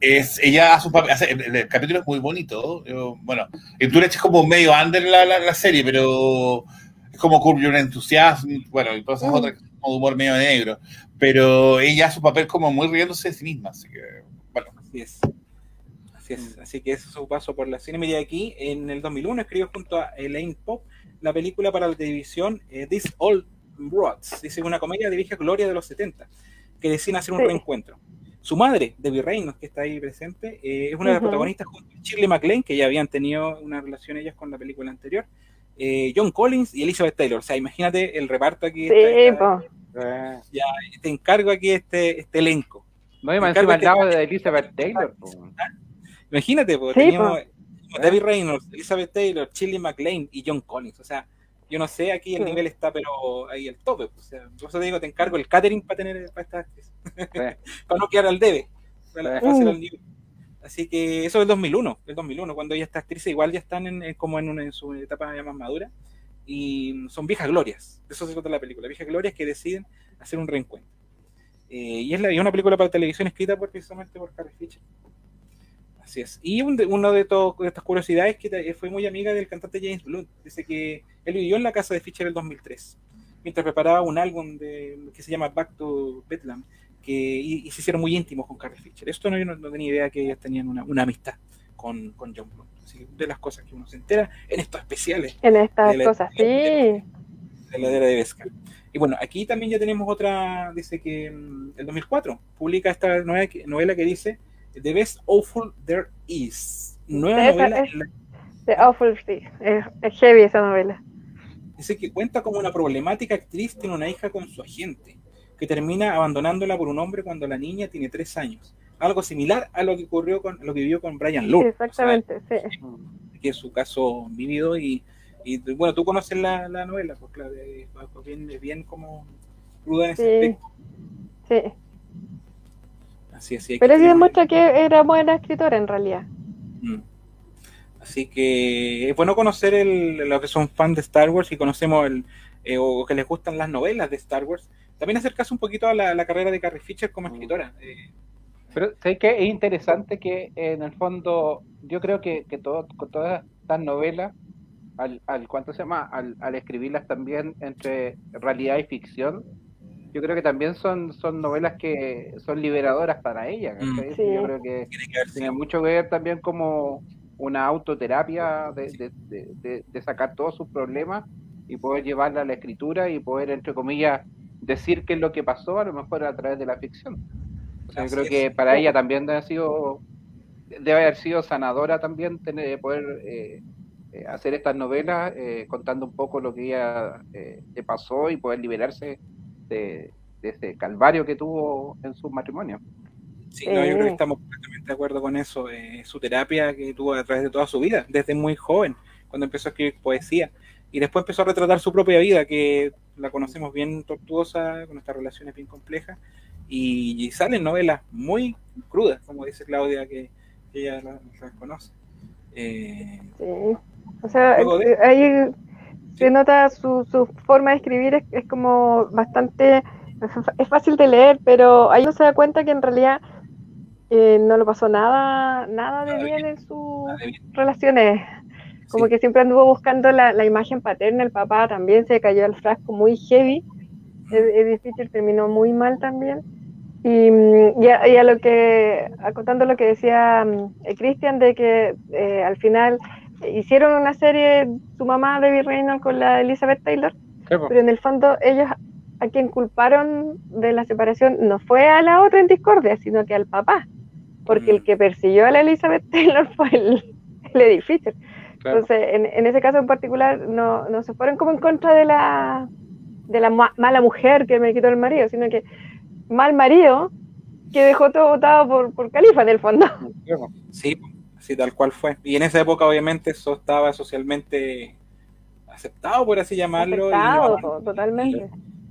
es, ella hace un papel, hace- el, el capítulo es muy bonito. yo- bueno, en Turach es como medio under la, la, la serie, pero es como Curb Your Enthusiasm, bueno, y todas esas Mm. otras como humor medio negro. Pero ella hace un papel como muy riéndose de sí misma, así que, bueno. Así es. Así es. Así que ese es su paso por la cine media aquí. En el 2001 escribió junto a Elaine Pop la película para la televisión eh, This Old Broads. Dice una comedia de vieja gloria de los 70 que deciden hacer un Sí. reencuentro. Su madre, Debbie Reynolds, que está ahí presente, eh, es una de las protagonistas junto a Shirley MacLaine, que ya habían tenido una relación ellas con la película anterior. eh, John Collins y Elizabeth Taylor. O sea, imagínate el reparto aquí. Sí, esta- po. Eh, te encargo aquí este, este elenco. No, y encima al te- lado de Elizabeth Taylor. po. Imagínate, pues, Sí, teníamos po. David Reynolds, Elizabeth Taylor, Shirley MacLaine y John Collins. O sea, yo no sé, aquí el Sí. nivel está, pero ahí el tope. pues, O sea, por eso te digo, te encargo el catering para tener para esta actriz. para no quedar al debe. Para Sí. Mm. al nivel. Así que eso es el 2001, el 2001, cuando ya estas actrices igual ya están en, en- como en, una, en su etapa ya más madura y son viejas glorias. De eso se trata la película, viejas glorias que deciden hacer un reencuentro. Eh, y es, la, y es una película para televisión escrita por, precisamente por Carrie Fisher. Así es. Y un de, uno de, to- de estas curiosidades que fue muy amiga del cantante James Blunt. Dice que él vivió en la casa de Fisher en el 2003, mientras preparaba un álbum de, que se llama Back to Bedlam, que, y, se hicieron muy íntimos con Carrie Fisher. Esto no, yo no, tenía idea que ellas tenían una, una amistad con, con John Bloom. de las cosas que uno se entera en estos especiales. En estas cosas, sí. De la era de Vescar. Y bueno, aquí también ya tenemos otra, dice que mm, el 2004 publica esta novela, novela que dice The Best Awful There Is. Nueva novela. The Awful, sí. Es, heavy esa novela. Dice que cuenta como una problemática actriz tiene una hija con su agente, que termina abandonándola por un hombre cuando la niña tiene tres años. Algo similar a lo que ocurrió con lo que vivió con Brian Lowe. exactamente, sí. Que es su caso vivido y, bueno, tú conoces la, novela, pues claro, bien, bien como cruda en ese sí. aspecto. Sí. Así, así Pero eso demuestra que era buena escritora en realidad. Mm. Así que es bueno conocer el, lo que son fans de Star Wars y conocemos el, eh, o que les gustan las novelas de Star Wars. También acercarse un poquito a la, carrera de Carrie Fisher como mm. escritora. Eh. Pero sé que es interesante que en el fondo yo creo que, que todo, con todas estas novelas, al, al ¿cuánto se llama? Al, al escribirlas también entre realidad y ficción, yo creo que también son, son novelas que son liberadoras para ella. Mm. Yo creo que tiene, mucho que ver también como una autoterapia de, de, sacar todos sus problemas y poder llevarla a la escritura y poder, entre comillas, decir qué es lo que pasó, a lo mejor a través de la ficción. yo creo que para ella también debe, sido, debe haber sido sanadora también tener, poder eh, eh, hacer estas novelas eh, contando un poco lo que ella le pasó y poder liberarse de, ese calvario que tuvo en su matrimonio. Sí, yo creo que estamos completamente de acuerdo con eso. Eh, su terapia que tuvo a través de toda su vida, desde muy joven, cuando empezó a escribir poesía. Y después empezó a retratar su propia vida, que la conocemos bien tortuosa, con estas relaciones bien complejas. Y, salen novelas muy crudas, como dice Claudia, que, ella las conoce. Eh, sí. O sea, ahí se nota su, su forma de escribir, es, como bastante, es fácil de leer, pero ahí uno se da cuenta que en realidad eh, no lo pasó nada, nada de bien en sus relaciones. Como que siempre anduvo buscando la, la, imagen paterna, el papá también se cayó al frasco muy heavy. Eddie Fisher terminó muy mal también. Y, y, a, lo que, acotando lo que decía um, Cristian, de que eh, al final hicieron una serie, su mamá, Debbie Reynolds, con la Elizabeth Taylor, pero en el fondo ellos a quien culparon de la separación no fue a la otra en discordia, sino que al papá, porque el mm. que persiguió a la Elizabeth Taylor fue el, el edificio. Entonces, en, en, ese caso en particular, no, no se fueron como en contra de la, de la mala mujer que me quitó el marido, sino que mal marido que dejó todo votado por, por Califa en el fondo. Sí, Sí, tal cual fue. Y en esa época, obviamente, eso estaba socialmente aceptado, por así llamarlo. Aceptado, totalmente.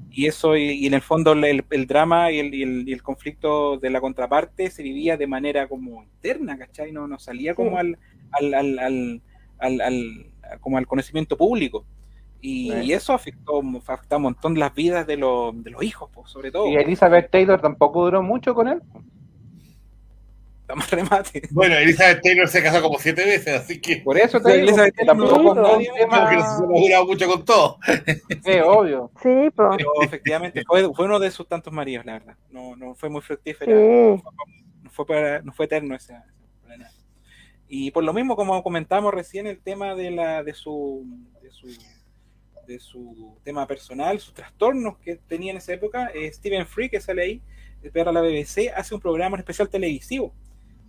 Y, eso, y, en el fondo, el, drama y el, el, conflicto de la contraparte se vivía de manera como interna, ¿cachai? No, no salía como al, al, al, al, como al conocimiento público. Y, eso afectó, afectó un montón las vidas de, los, de los hijos, pues, sobre todo. Y Elizabeth Taylor tampoco duró mucho con él. Remate. Bueno, Elizabeth Taylor se casó como siete veces, así que. Por eso te digo, Elizabeth Taylor tampoco con nadie. Como que no se ha durado mucho con todo. Sí, obvio. Sí, pero efectivamente fue, fue, uno de sus tantos maridos, la verdad. No, no fue muy fructífera. No, fue para, no fue eterno ese. Y por lo mismo, como comentamos recién, el tema de, la, de, su, de, su, de su tema personal, sus trastornos que tenía en esa época, eh, Stephen Free, que sale ahí, de la BBC, hace un programa especial televisivo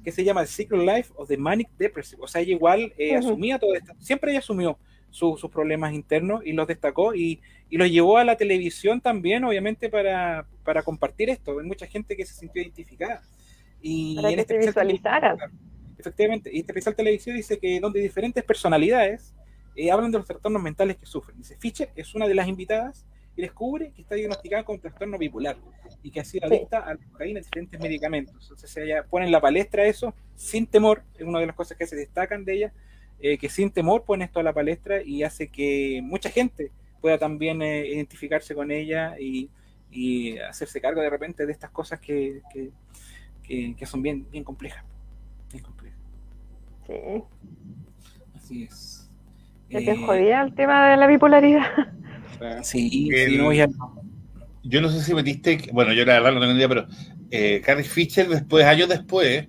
que se llama The Secret Life of the Manic Depressive. O sea, ella igual eh, asumía todo esto, siempre ella asumió sus problemas internos y los destacó y, y, los llevó a la televisión también, obviamente, para, para compartir esto. Hay mucha gente que se sintió identificada. Y para que este se visualizara. Efectivamente, y este especial televisivo dice que donde diferentes personalidades eh, hablan de los trastornos mentales que sufren. Dice, Fischer es una de las invitadas y descubre que está diagnosticada con trastorno bipolar y que ha sido adicta a la cocaína y diferentes medicamentos. Entonces ella pone en la palestra eso sin temor, es una de las cosas que se destacan de ella, eh, que sin temor pone esto a la palestra y hace que mucha gente pueda también eh, identificarse con ella y, hacerse cargo de repente de estas cosas que, que, son bien, bien complejas. Bien complejas. Sí. Así es. Te eh, jodía el tema de la bipolaridad. Sí, sí yo no sé si metiste, bueno, yo la verdad no tengo idea, pero eh, Carrie Fisher después, años después,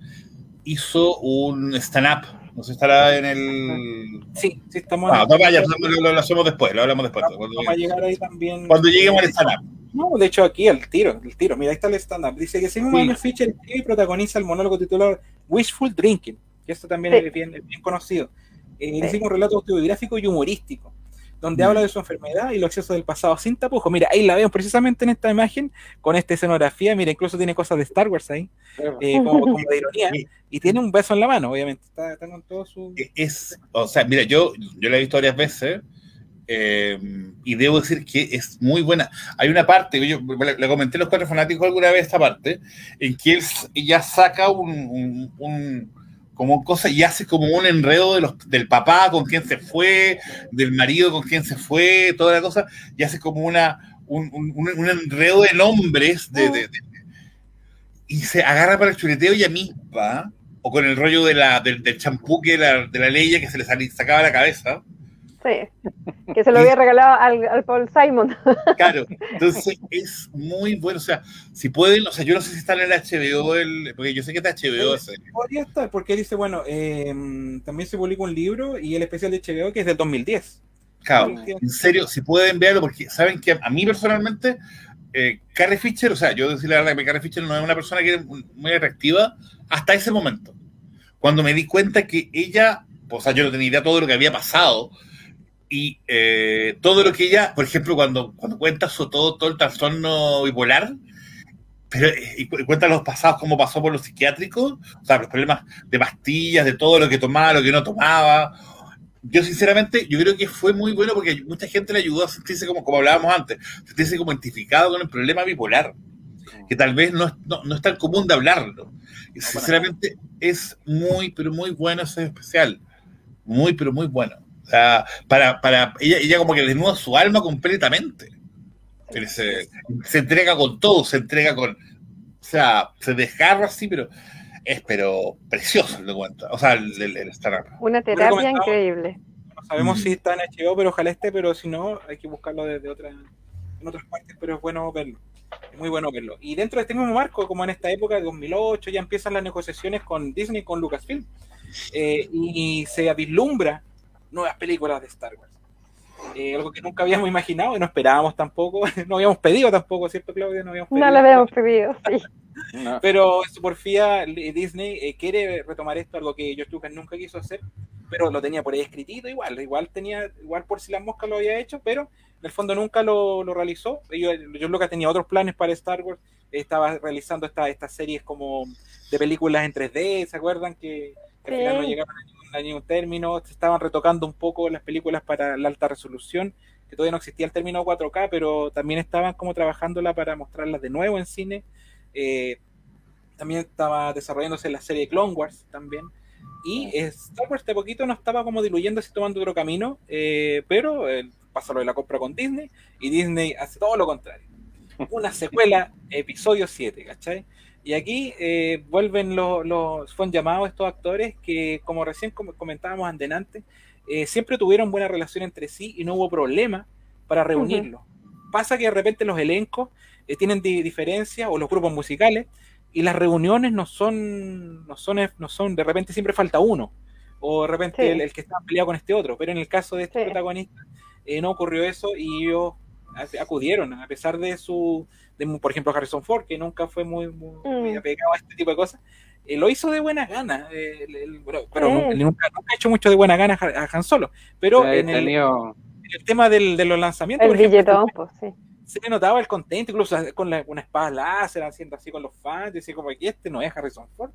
hizo un stand-up. No sé, estará en el. Sí, sí, estamos. Ah, no, vaya, lo, lo, hacemos después, lo hablamos después. Vamos, cuando, a llegar ahí también. Cuando lleguemos al stand-up. No, de hecho, aquí el tiro, el tiro. Mira, ahí está el stand-up. Dice que Simon sí. Fisher escribe y protagoniza el monólogo titulado Wishful Drinking, que esto también sí. es bien, bien, conocido. Eh, sí. un relato autobiográfico y humorístico donde mm. habla de su enfermedad y los excesos del pasado sin tapujos. Mira, ahí la veo precisamente en esta imagen, con esta escenografía. Mira, incluso tiene cosas de Star Wars ahí, eh, como, como, de ironía. Y tiene un beso en la mano, obviamente. Está, está con todo su. Es, o sea, mira, yo, yo la he visto varias veces. Eh, y debo decir que es muy buena. Hay una parte, yo le, le comenté a los cuatro fanáticos alguna vez esta parte, en que él, ella saca un, un, un como cosa y hace como un enredo de los, del papá con quien se fue, del marido con quien se fue, toda la cosa, y hace como una, un, un, un enredo de nombres de, de, de, y se agarra para el chuleteo y a misma, o con el rollo de la, del, champú que la, de la ley que se le sacaba la cabeza. Sí, que se lo había regalado al, al, Paul Simon. Claro, entonces es muy bueno. O sea, si pueden, o sea, yo no sé si está en el HBO, el, porque yo sé que está HBO. Sí, podría estar, porque dice, bueno, eh, también se publicó un libro y el especial de HBO que es del 2010. Claro, en serio, si pueden verlo, porque saben que a mí personalmente, eh, Carrie Fisher, o sea, yo decir la verdad que Carrie Fisher no es una persona que es muy atractiva hasta ese momento. Cuando me di cuenta que ella, o sea, yo no tenía idea de todo lo que había pasado y eh, todo lo que ella, por ejemplo, cuando, cuando cuenta su, todo, todo el trastorno bipolar, pero y cuenta los pasados, cómo pasó por los psiquiátricos, o sea, los problemas de pastillas, de todo lo que tomaba, lo que no tomaba. Yo, sinceramente, yo creo que fue muy bueno porque mucha gente le ayudó a sentirse como, como hablábamos antes, sentirse como identificado con el problema bipolar, que tal vez no, no, no es tan común de hablarlo. Y, sinceramente, es muy, pero muy bueno ese especial. Muy, pero muy bueno. O sea, para, para ella, ella como que desnuda su alma completamente. Se, se, entrega con todo, se entrega con. O sea, se desgarra así, pero es pero precioso el documental. O sea, el, el, el. Una terapia increíble. No sabemos mm. si está en HBO, pero ojalá esté, pero si no, hay que buscarlo desde otra, en otras partes, pero es bueno verlo. Es muy bueno verlo. Y dentro de este mismo marco, como en esta época de 2008, ya empiezan las negociaciones con Disney, con Lucasfilm, eh, y, y se vislumbra nuevas películas de Star Wars. Eh, algo que nunca habíamos imaginado y no esperábamos tampoco, no habíamos pedido tampoco, ¿cierto, Claudia? No, habíamos pedido, no lo habíamos pedido, sí. No. Pero por porfía Disney eh, quiere retomar esto, algo que George Lucas nunca quiso hacer, pero lo tenía por ahí escritito igual, igual tenía, igual por si las moscas lo había hecho, pero en el fondo nunca lo, lo realizó. George Lucas tenía otros planes para Star Wars, estaba realizando estas esta series como de películas en 3D, ¿se acuerdan? Que, que al final no llegaron a ningún a ningún término, se estaban retocando un poco las películas para la alta resolución, que todavía no existía el término 4K, pero también estaban como trabajándola para mostrarlas de nuevo en cine. Eh, también estaba desarrollándose la serie Clone Wars también. Y Star Wars de poquito no estaba como diluyéndose y tomando otro camino, eh, pero eh, pasó lo de la compra con Disney y Disney hace todo lo contrario. Una secuela, episodio 7, ¿cachai? Y aquí eh, vuelven los, los, fueron llamados estos actores que, como recién comentábamos antes, eh, siempre tuvieron buena relación entre sí y no hubo problema para reunirlos. Uh -huh. Pasa que de repente los elencos eh, tienen di diferencias o los grupos musicales y las reuniones no son, no son, no son, de repente siempre falta uno o de repente sí. el, el, que está peleado con este otro, pero en el caso de este sí. protagonista eh, no ocurrió eso y ellos acudieron a pesar de su de, por ejemplo, Harrison Ford, que nunca fue muy, muy, muy apegado a este tipo de cosas, eh, lo hizo de buena gana, eh, el, el, pero, pero nunca, nunca, ha hecho mucho de buena gana a, Han Solo, pero en el, en el, tema del, de los lanzamientos, el billetón, pues, sí. se le notaba el contento, incluso con la, una espada láser, haciendo así con los fans, decía como que este no es Harrison Ford,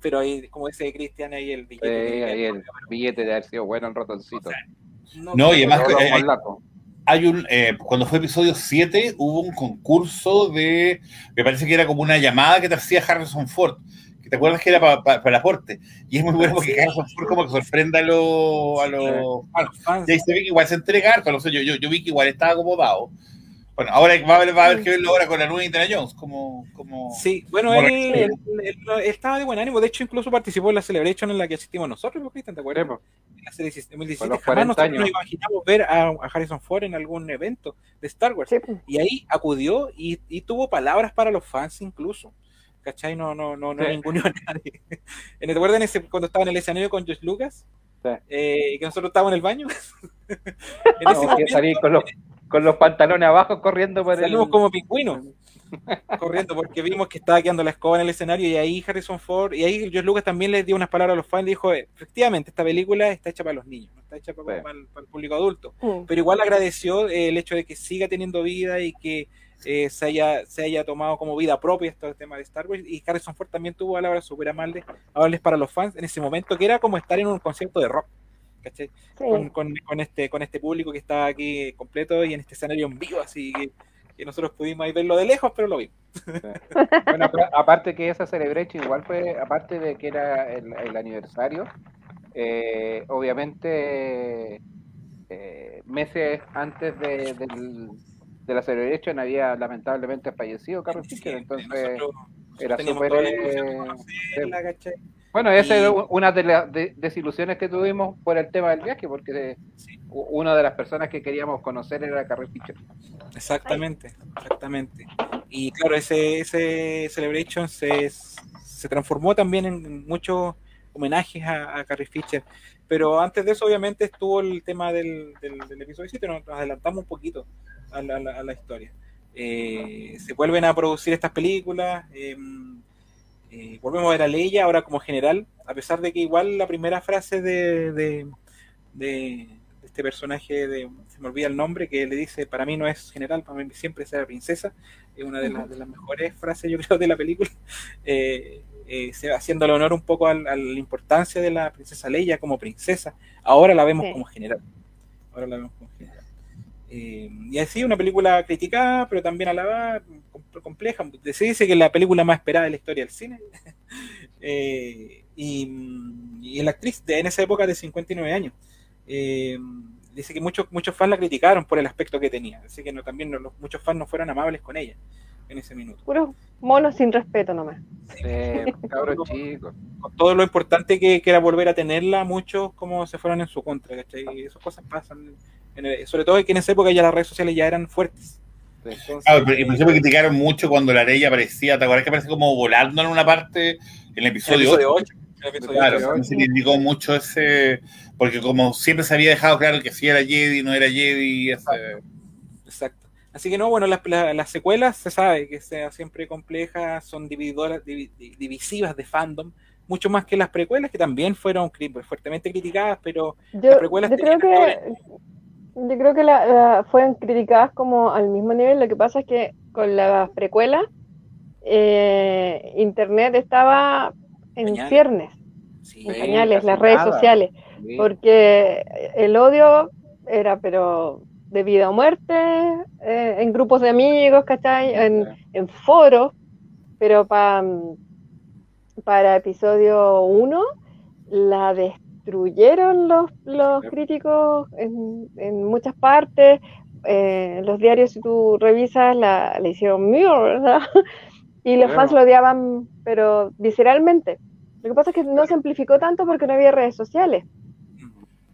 pero ahí, como dice Cristian, ahí el billete. Sí, ahí el billete de haber sido bueno en rotoncito. O sea, no, no y además hay un, eh, cuando fue episodio 7 hubo un concurso de, me parece que era como una llamada que te hacía Harrison Ford, que te acuerdas que era para pa, pa el aporte, y es muy bueno porque Harrison Ford como que sorprende a, lo, a los fans, y ahí se ve que igual se entrega harto, no sé, yo, yo, yo vi que igual estaba acomodado, Bueno, ahora va a haber, va a haber que verlo ahora con la nueva Indiana Jones, como... como sí, bueno, como él, él- él- él estaba de buen ánimo, de hecho incluso participó en la Celebration en la que asistimos nosotros, ¿no, Cristian? ¿Te acuerdas? Sí. En la serie 2017, Con los jamás 40 nosotros años. nos imaginamos ver a, a Harrison Ford en algún evento de Star Wars. Sí. Y ahí acudió y, y tuvo palabras para los fans incluso. ¿Cachai? No, no, no, no Sí. ninguneó a nadie. ¿Te acuerdas ese, cuando estaba en el escenario con George Lucas? Sí. Eh, que nosotros estábamos en el baño. en ese momento, salir con los, con los pantalones abajo corriendo por el... salimos como pingüinos corriendo porque vimos que estaba quedando la escoba en el escenario y ahí Harrison Ford y ahí George Lucas también les dio unas palabras a los fans y dijo efectivamente esta película está hecha para los niños no está hecha para, Sí. para el, para el público adulto pero igual agradeció eh, el hecho de que siga teniendo vida y que eh, se, haya, se haya tomado como vida propia este tema de Star Wars. Y Harrison Ford también tuvo palabras súper amables, amables para los fans en ese momento que era como estar en un concierto de rock ¿cachai? Sí. con, con- con este, con este público que está aquí completo y en este escenario en vivo, así que, que nosotros pudimos ahí verlo de lejos, pero lo vimos. Bueno, apa- aparte que esa Celebration igual fue, aparte de que era el, el aniversario, eh, obviamente eh, meses antes de, del- de la Celebration había lamentablemente fallecido Carlos Fisher, entonces Nosotros era súper... Bueno, esa Y- es una de las de- desilusiones que tuvimos por el tema del viaje, porque Sí. una de las personas que queríamos conocer era Carrie Fisher. Exactamente, exactamente. Y claro, ese, ese Celebration se, se transformó también en muchos homenajes a, a Carrie Fisher. Pero antes de eso, obviamente, estuvo el tema del, del, del episodio 7, nos, nos adelantamos un poquito a la, a la- a la historia. Eh, se vuelven a producir estas películas, eh, eh, volvemos a ver a Leia ahora como general, a pesar de que igual la primera frase de, de, de este personaje, de, se me olvida el nombre, que le dice, para mí no es general, para mí siempre será princesa, es una de, las- de las mejores frases yo creo de la película, eh, eh, haciéndole honor un poco al- a, la importancia de la princesa Leia como princesa, ahora la vemos Sí. como general, ahora la vemos como general. Eh, y así, una película criticada, pero también alabada, com- compleja. Se dice que es la película más esperada de la historia del cine. Eh, y, y la actriz de, en esa época de 59 años. Eh, dice que muchos muchos fans la criticaron por el aspecto que tenía. Así que no, también no- los- muchos fans no fueron amables con ella en ese minuto. Puros monos sin respeto nomás. Eh, cabros chicos. Con todo lo importante que, que era volver a tenerla, muchos como se fueron en su contra. ¿cachai? Y esas cosas pasan. En el- sobre todo que en esa época ya las redes sociales ya eran fuertes. Sí. Entonces, Ah, pero- y por ejemplo criticaron mucho cuando la Leia aparecía, ¿te acuerdas que aparece como volando en una parte en el el episodio, 8? 8. el episodio Claro, ocho. también se criticó mucho ese, porque como siempre se había dejado claro que si era Jedi, no era Jedi, ese- Exacto. Así que no, bueno, las, la- las secuelas se sabe que sean siempre complejas, son divididoras, divi- di- divisivas de fandom, mucho más que las precuelas, que también fueron fuertemente criticadas, pero Yo, Las precuelas yo creo que yo creo que la, la- fueron criticadas como al mismo nivel. Lo que pasa es que con las precuelas eh, internet estaba en Pañales. ciernes, sí, en Sí, pañales, las redes nada. sociales, Sí. porque el odio era pero de vida o muerte, eh, en grupos de amigos, ¿cachai? En, en foros, pero pa- para episodio 1 la destruyeron los, los críticos en, en muchas partes. Eh, los diarios, si tú revisas, la, le hicieron mío, ¿verdad? Y los Claro. fans lo odiaban, pero visceralmente. Lo que pasa es que no se amplificó tanto porque no había redes sociales.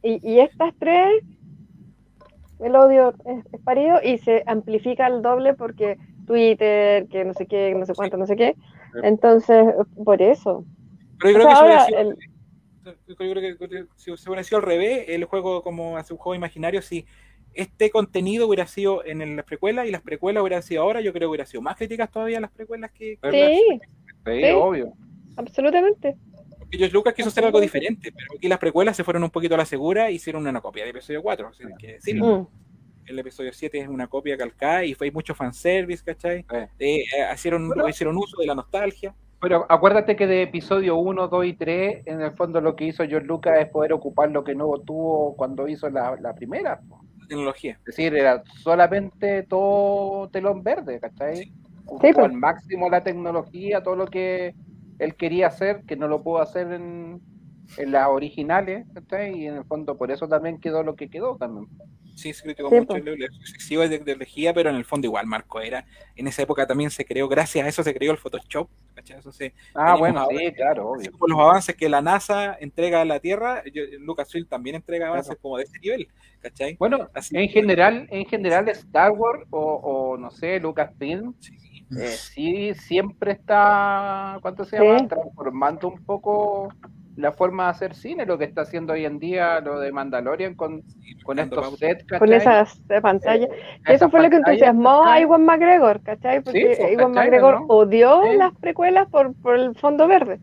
Y, y estas tres, el odio es, es parido y se amplifica al doble porque Twitter, que no sé qué, no sé cuánto, no sé qué. Entonces, por eso. pero yo O creo sea, que hubiera ahora el- yo creo que si se hubiera sido al revés, el juego como hace un juego imaginario, si este contenido hubiera sido en las precuelas y las precuelas hubieran sido ahora, yo creo que hubiera sido más críticas todavía las precuelas que, Sí, Sí, Sí. obvio. absolutamente. Porque George Lucas quiso hacer algo diferente, pero aquí las precuelas se fueron un poquito a la segura y hicieron una copia del episodio 4. así que decirlo. Mm. El episodio 7 es una copia calcada y fue mucho fanservice, ¿cachai? Eh, eh, hicieron, Bueno. hicieron uso de la nostalgia. Pero acuérdate que de episodio 1, 2 y 3, en el fondo lo que hizo George Lucas es poder ocupar lo que no tuvo cuando hizo la, la primera. tecnología. Es decir, era solamente todo telón verde, ¿cachai? Ocupó Sí, pues. al máximo la tecnología, todo lo que él quería hacer, que no lo pudo hacer en en las originales, y en el fondo por eso también quedó lo que quedó también. Sí, se criticó mucho el, excesivo de, lejía, pero en el fondo igual Marco era. En esa época también se creó, gracias a eso se creó el Photoshop. Eso se, ah, bueno, sí, claro, obvio. Como los avances que la NASA entrega a la Tierra, Lucasfilm también entrega avances como de ese nivel, ¿cachai? Bueno, en general, en general Star Wars o, o no sé, Lucasfilm, sí. Eh, sí, siempre está, ¿cuánto se llama? Transformando un poco la forma de hacer cine, lo que está haciendo hoy en día lo de Mandalorian con, con estos sets, ¿cachai? Con esas pantallas. Eh, eso fue lo que entusiasmó a Iwan McGregor, ¿cachai? Porque pues, Iwan McGregor odió las precuelas por, por el fondo verde.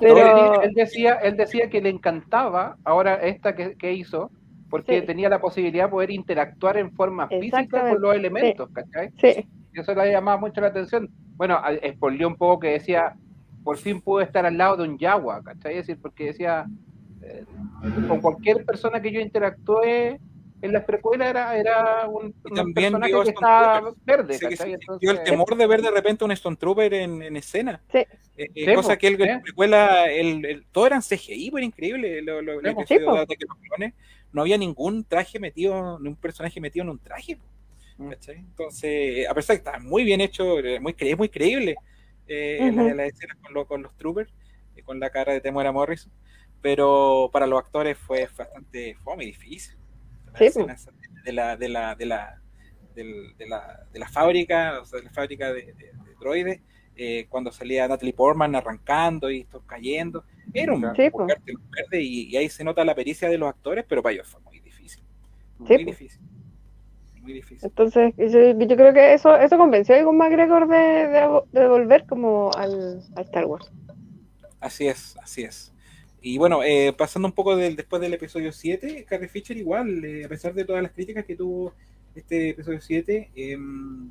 pero... él, decía, él decía que le encantaba ahora esta que, que hizo, porque tenía la posibilidad de poder interactuar en forma física con los elementos, ¿cachai? Sí. Eso le llamaba mucho la atención. Bueno, expolió un poco que decía, por fin pude estar al lado de un Yagua, ¿cachai? Es decir, porque decía, eh, con cualquier persona que yo interactué en las precuelas era, era un, personaje que estaba verde, ¿cachai? Entonces, el temor de ver de repente un Stone Trooper en, en escena. Sí. Eh, eh, cosa que él, en la precuela, el, el, todo eran CGI, fue increíble. Lo, lo, lo que no había ningún traje metido, ningún personaje metido en un traje. Mm. Entonces, a pesar de que está muy bien hecho, muy, es muy creíble eh, la, escena con, los troopers, y con la cara de Temuera Morrison, pero para los actores fue bastante fome y difícil. de, la, de, la, de, la, de, la, de la fábrica, o sea, de la fábrica de, droides, eh, cuando salía Natalie Portman arrancando y esto cayendo, era un sí, verde y, ahí se nota la pericia de los actores, pero para ellos fue muy difícil. Muy difícil muy difícil. Entonces, yo, creo que eso eso convenció a Egon McGregor de, de, volver como al, a Star Wars. Así es, así es. Y bueno, eh, pasando un poco del, después del episodio 7, Carrie Fisher igual, eh, a pesar de todas las críticas que tuvo este episodio 7, eh, em,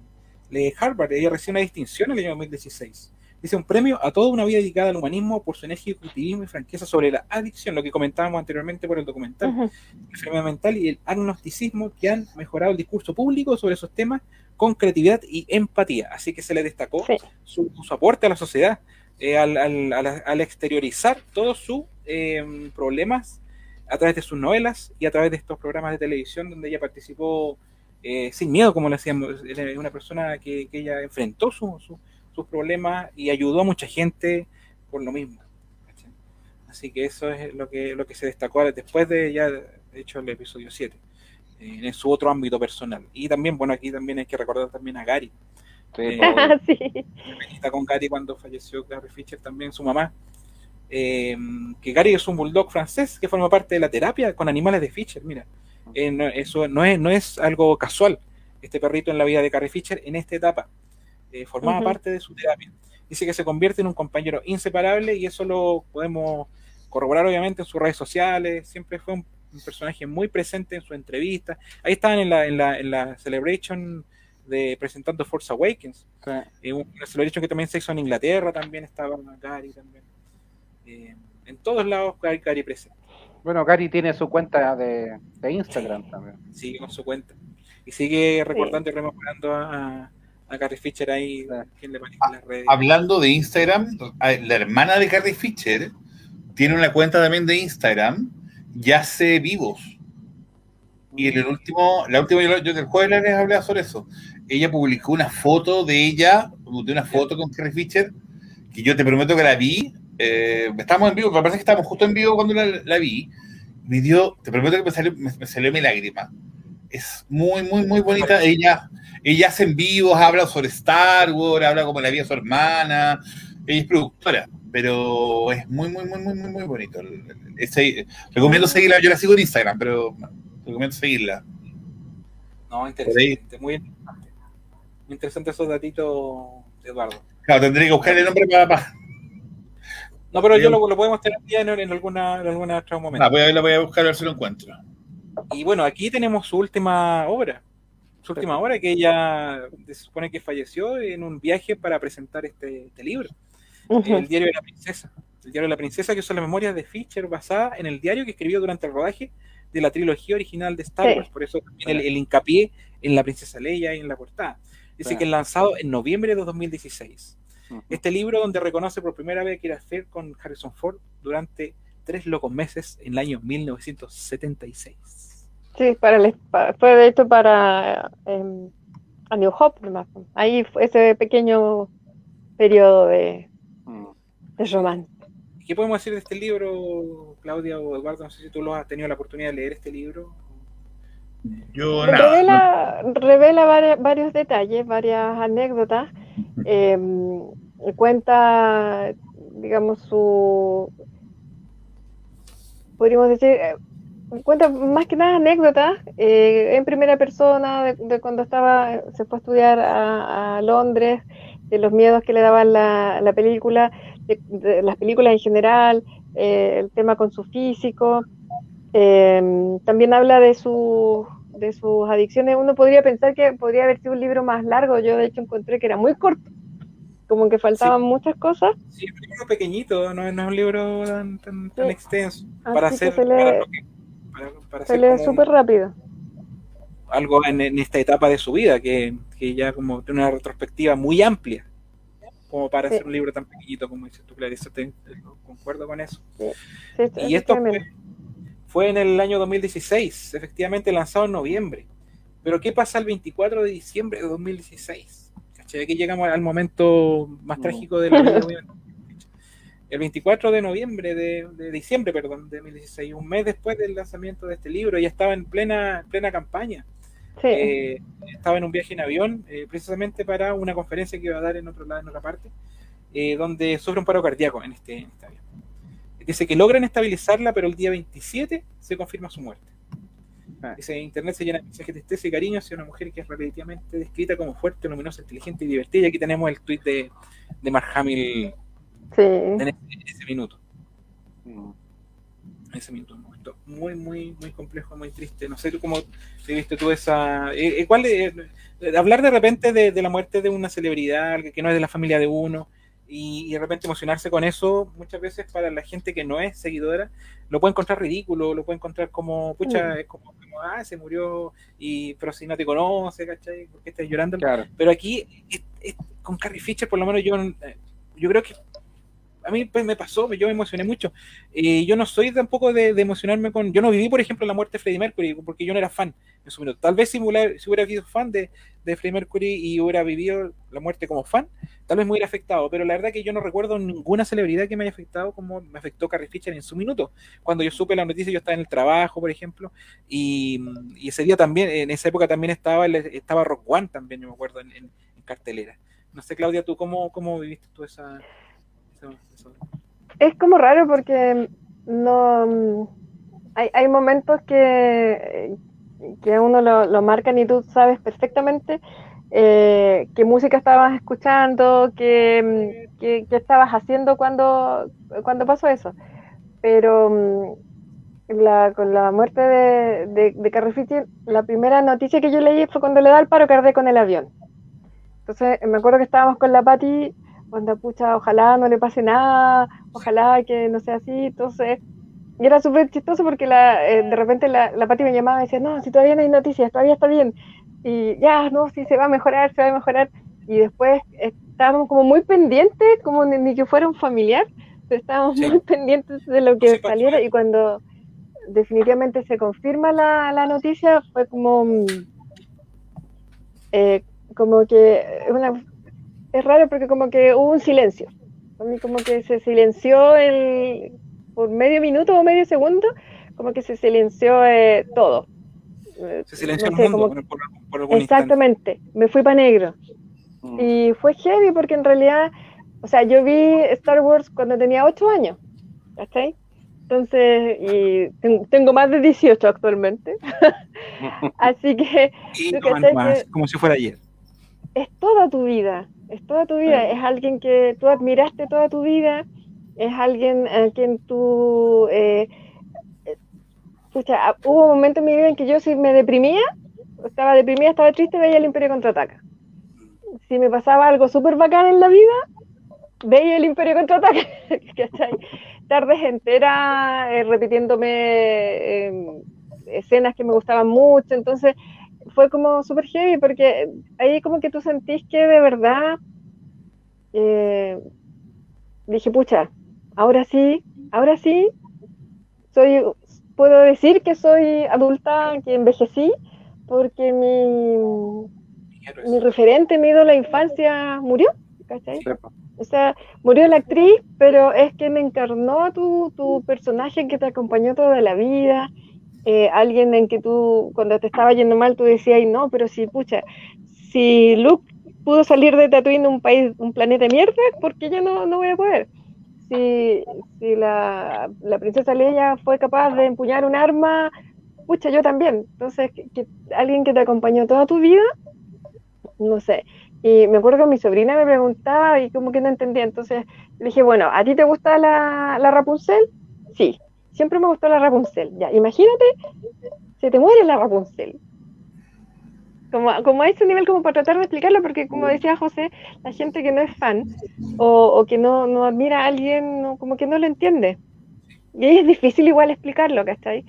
Harvard, ella recibió una distinción en el año 2016 Dice un premio a toda una vida dedicada al humanismo por su energía, y franqueza sobre la adicción, lo que comentábamos anteriormente por el documental, la enfermedad mental y el agnosticismo que han mejorado el discurso público sobre esos temas con creatividad y empatía. Así que se le destacó su, aporte a la sociedad eh, al, exteriorizar todos sus eh, problemas a través de sus novelas y a través de estos programas de televisión donde ella participó eh, sin miedo, como le decíamos, una persona que, ella enfrentó su, su problemas y ayudó a mucha gente por lo mismo. Así que eso es lo que, lo que se destacó después de ya, de hecho, el episodio 7, en su otro ámbito personal. Y también, bueno, aquí también hay que recordar también a Gary. Eh, Está con Gary cuando falleció Gary Fisher, también su mamá. Eh, que Gary es un bulldog francés que forma parte de la terapia con animales de Fisher. Mira, eh, eso no es, no es algo casual. Este perrito en la vida de Carrie Fisher en esta etapa eh, formaba parte de su terapia. Dice que se convierte en un compañero inseparable y eso lo podemos corroborar obviamente en sus redes sociales, siempre fue un, personaje muy presente en su entrevista. Ahí estaban en la, en la, en la celebration de presentando Force Awakens. Eh, una celebration que también se hizo en Inglaterra, también estaba Gary también. Eh, en todos lados Gary, Gary, presente. Bueno, Gary tiene su cuenta de, Instagram también. Sigue con su cuenta. Y sigue recordando y rememorando a, a Carrie Fisher ahí, le las redes. Hablando de Instagram, la hermana de Carrie Fisher tiene una cuenta también de Instagram, ya sé vivos. Y en el último, la última, yo, yo del jueves les hablé sobre eso. Ella publicó una foto de ella, de una foto con Carrie Fisher, que yo te prometo que la vi. Eh, estamos en vivo, me parece que estábamos justo en vivo cuando la, vi. Me dio, te prometo que me salió, me salió mi lágrima. Es muy, muy, muy bonita. Ella, ella hace en vivos, habla sobre Star Wars, habla como la vida de su hermana. Ella es productora, pero es muy, muy, muy, muy, muy, muy bonito. recomiendo seguirla, yo la sigo en Instagram, pero recomiendo seguirla. No, interesante, muy interesante. Muy interesante esos datitos, Eduardo. Claro, tendría que buscar el nombre para... No, pero yo lo, lo, podemos tener en, en, alguna, en alguna otro momento. Ah, voy a, voy a buscar a ver si lo encuentro. Y bueno, aquí tenemos su última obra, su última obra, que ella se supone que falleció en un viaje para presentar este, este libro, El diario de la princesa. El diario de la princesa, que son las memorias de Fisher basada en el diario que escribió durante el rodaje de la trilogía original de Star Wars. Por eso también el, hincapié en la princesa Leia y en la portada. Dice que es lanzado en noviembre de 2016. Este libro donde reconoce por primera vez que era Fair con Harrison Ford durante Tres locos meses en el año 1976. Sí, para el, fue de hecho para eh, a New Hope, ahí fue ese pequeño periodo de, mm. de romance. ¿Qué podemos decir de este libro, Claudia o Eduardo? No sé si tú lo has tenido la oportunidad de leer este libro. Yo revela, revela varios detalles, varias anécdotas. Em, cuenta, digamos, su. Podríamos decir, eh, cuenta más que nada anécdotas eh, en primera persona de, cuando estaba, se fue a estudiar a, Londres, de los miedos que le daban la, la película, de, las películas en general, eh, el tema con su físico. Em, también habla de, su, de sus adicciones. Uno podría pensar que podría haber sido un libro más largo. Yo, de hecho, encontré que era muy corto, como que faltaban muchas cosas. Sí, es un libro pequeñito, no, es un libro tan, extenso. para hacer. Se lee, se lee súper rápido. Algo en, esta etapa de su vida, que, que ya como tiene una retrospectiva muy amplia como para hacer un libro tan pequeñito como dices tú, Clarissa, te, concuerdo con eso. y esto fue, en el año 2016, efectivamente lanzado en noviembre. Pero ¿qué pasa el 24 de diciembre de 2016? ¿Cachai? Aquí llegamos al momento más trágico de la vida. el 24 de noviembre, de, diciembre, perdón, de 2016, un mes después del lanzamiento de este libro, ya estaba en plena, plena campaña. Eh, estaba en un viaje en avión, eh, precisamente para una conferencia que iba a dar en otro lado, en otra parte, eh, donde sufre un paro cardíaco en este, en este, avión. Dice que logran estabilizarla, pero el día 27 se confirma su muerte. Ah. Dice, Internet se llena de mensajes de tristeza y cariño hacia una mujer que es repetitivamente descrita como fuerte, luminosa, inteligente y divertida. Y aquí tenemos el tweet de, de Mark Hamill en, ese, minuto. Mm. En ese minuto muy, muy, muy complejo, muy triste. No sé cómo viste tú esa... Eh, eh, hablar de repente de, la muerte de una celebridad, que no es de la familia de uno, y, de repente emocionarse con eso, muchas veces para la gente que no es seguidora, lo puede encontrar ridículo, lo puede encontrar como, pucha, mm. es como, ah, se murió, y pero si no te conoce, ¿cachai? ¿Por qué estás llorando? Pero aquí, con Carrie Fisher, por lo menos yo, eh, yo creo que a mí pues, me pasó, yo me emocioné mucho. y yo no soy tampoco de, emocionarme con. Yo no viví, por ejemplo, la muerte de Freddie Mercury, porque yo no era fan en. Tal vez si, si hubiera sido fan de, de Freddie Mercury y hubiera vivido la muerte como fan, tal vez me hubiera afectado. Pero la verdad que yo no recuerdo ninguna celebridad que me haya afectado como me afectó Carrie Fisher en su minuto. Cuando yo supe la noticia, yo estaba en el trabajo, por ejemplo, y, ese día también, en esa época también estaba, estaba Rock One también, yo me acuerdo, en, cartelera. No sé, Claudia, ¿tú cómo, cómo viviste tú esa, es como raro porque no hay, hay momentos que, que uno lo, lo marcan y tú sabes perfectamente eh, qué música estabas escuchando, qué, qué, estabas haciendo cuando, cuando pasó eso. Pero mm, la, con la muerte de, de, de la primera noticia que yo leí fue cuando le da el paro cardíaco en el avión. Entonces me acuerdo que estábamos con la Patti cuando pucha, ojalá no le pase nada, ojalá que no sea así, entonces, y era súper chistoso porque la, eh, de repente la, la Pati me llamaba y decía, no, si todavía no hay noticias, todavía está bien, y ya, no, si se va a mejorar, se va a mejorar, y después estábamos como muy pendientes, como ni, que fuera un familiar, pero estábamos muy pendientes de lo que saliera, y cuando definitivamente se confirma la, la noticia, fue como... Mm, eh, como que una, es raro porque como que hubo un silencio. Como que se silenció el, por medio minuto o medio segundo, como que se silenció eh, todo. Se silenció el mundo Exactamente, me fui para negro. Mm. Y fue heavy porque en realidad, o sea, yo vi Star Wars cuando tenía 8 años, ¿cachai? Entonces, y tengo más de 18 actualmente. Así que... como si fuera ayer. Es toda tu vida es toda tu vida, es alguien que tú admiraste toda tu vida, es alguien a quien tú... Eh, escucha, hubo un momento en mi vida en que yo si me deprimía, estaba deprimida, estaba triste, veía el Imperio Contraataca. Si me pasaba algo súper bacán en la vida, veía el Imperio Contraataca, Tardes enteras eh, repitiéndome em, escenas que me gustaban mucho, entonces fue como súper heavy porque ahí como que tú sentís que de verdad eh, dije, pucha, ahora sí, ahora sí, soy, puedo decir que soy adulta, que envejecí, porque mi, mi referente, mi ídolo de la infancia murió, ¿cachai? O sea, murió la actriz, pero es que me encarnó tu, tu personaje que te acompañó toda la vida, eh, alguien en que tú, cuando te estaba yendo mal, tú decías, no, pero si, pucha, si Luke pudo salir de Tatooine, un país, un planeta de mierda, ¿por qué yo no, no voy a poder? Si, si la, la, princesa Leia fue capaz de empuñar un arma, pucha, yo también. Entonces, alguien que te acompañó toda tu vida, no sé. Y me acuerdo que mi sobrina me preguntaba y como que no entendía. Entonces le dije, bueno, ¿a ti te gusta la, la Rapunzel? Sí, siempre me gustó la Rapunzel. Ya, imagínate, se te muere la Rapunzel. Como, como a ese nivel, como para tratar de explicarlo, porque como decía José, la gente que no es fan o, o que no, no, admira a alguien, como que no lo entiende. Y es difícil igual explicarlo, ¿cachai?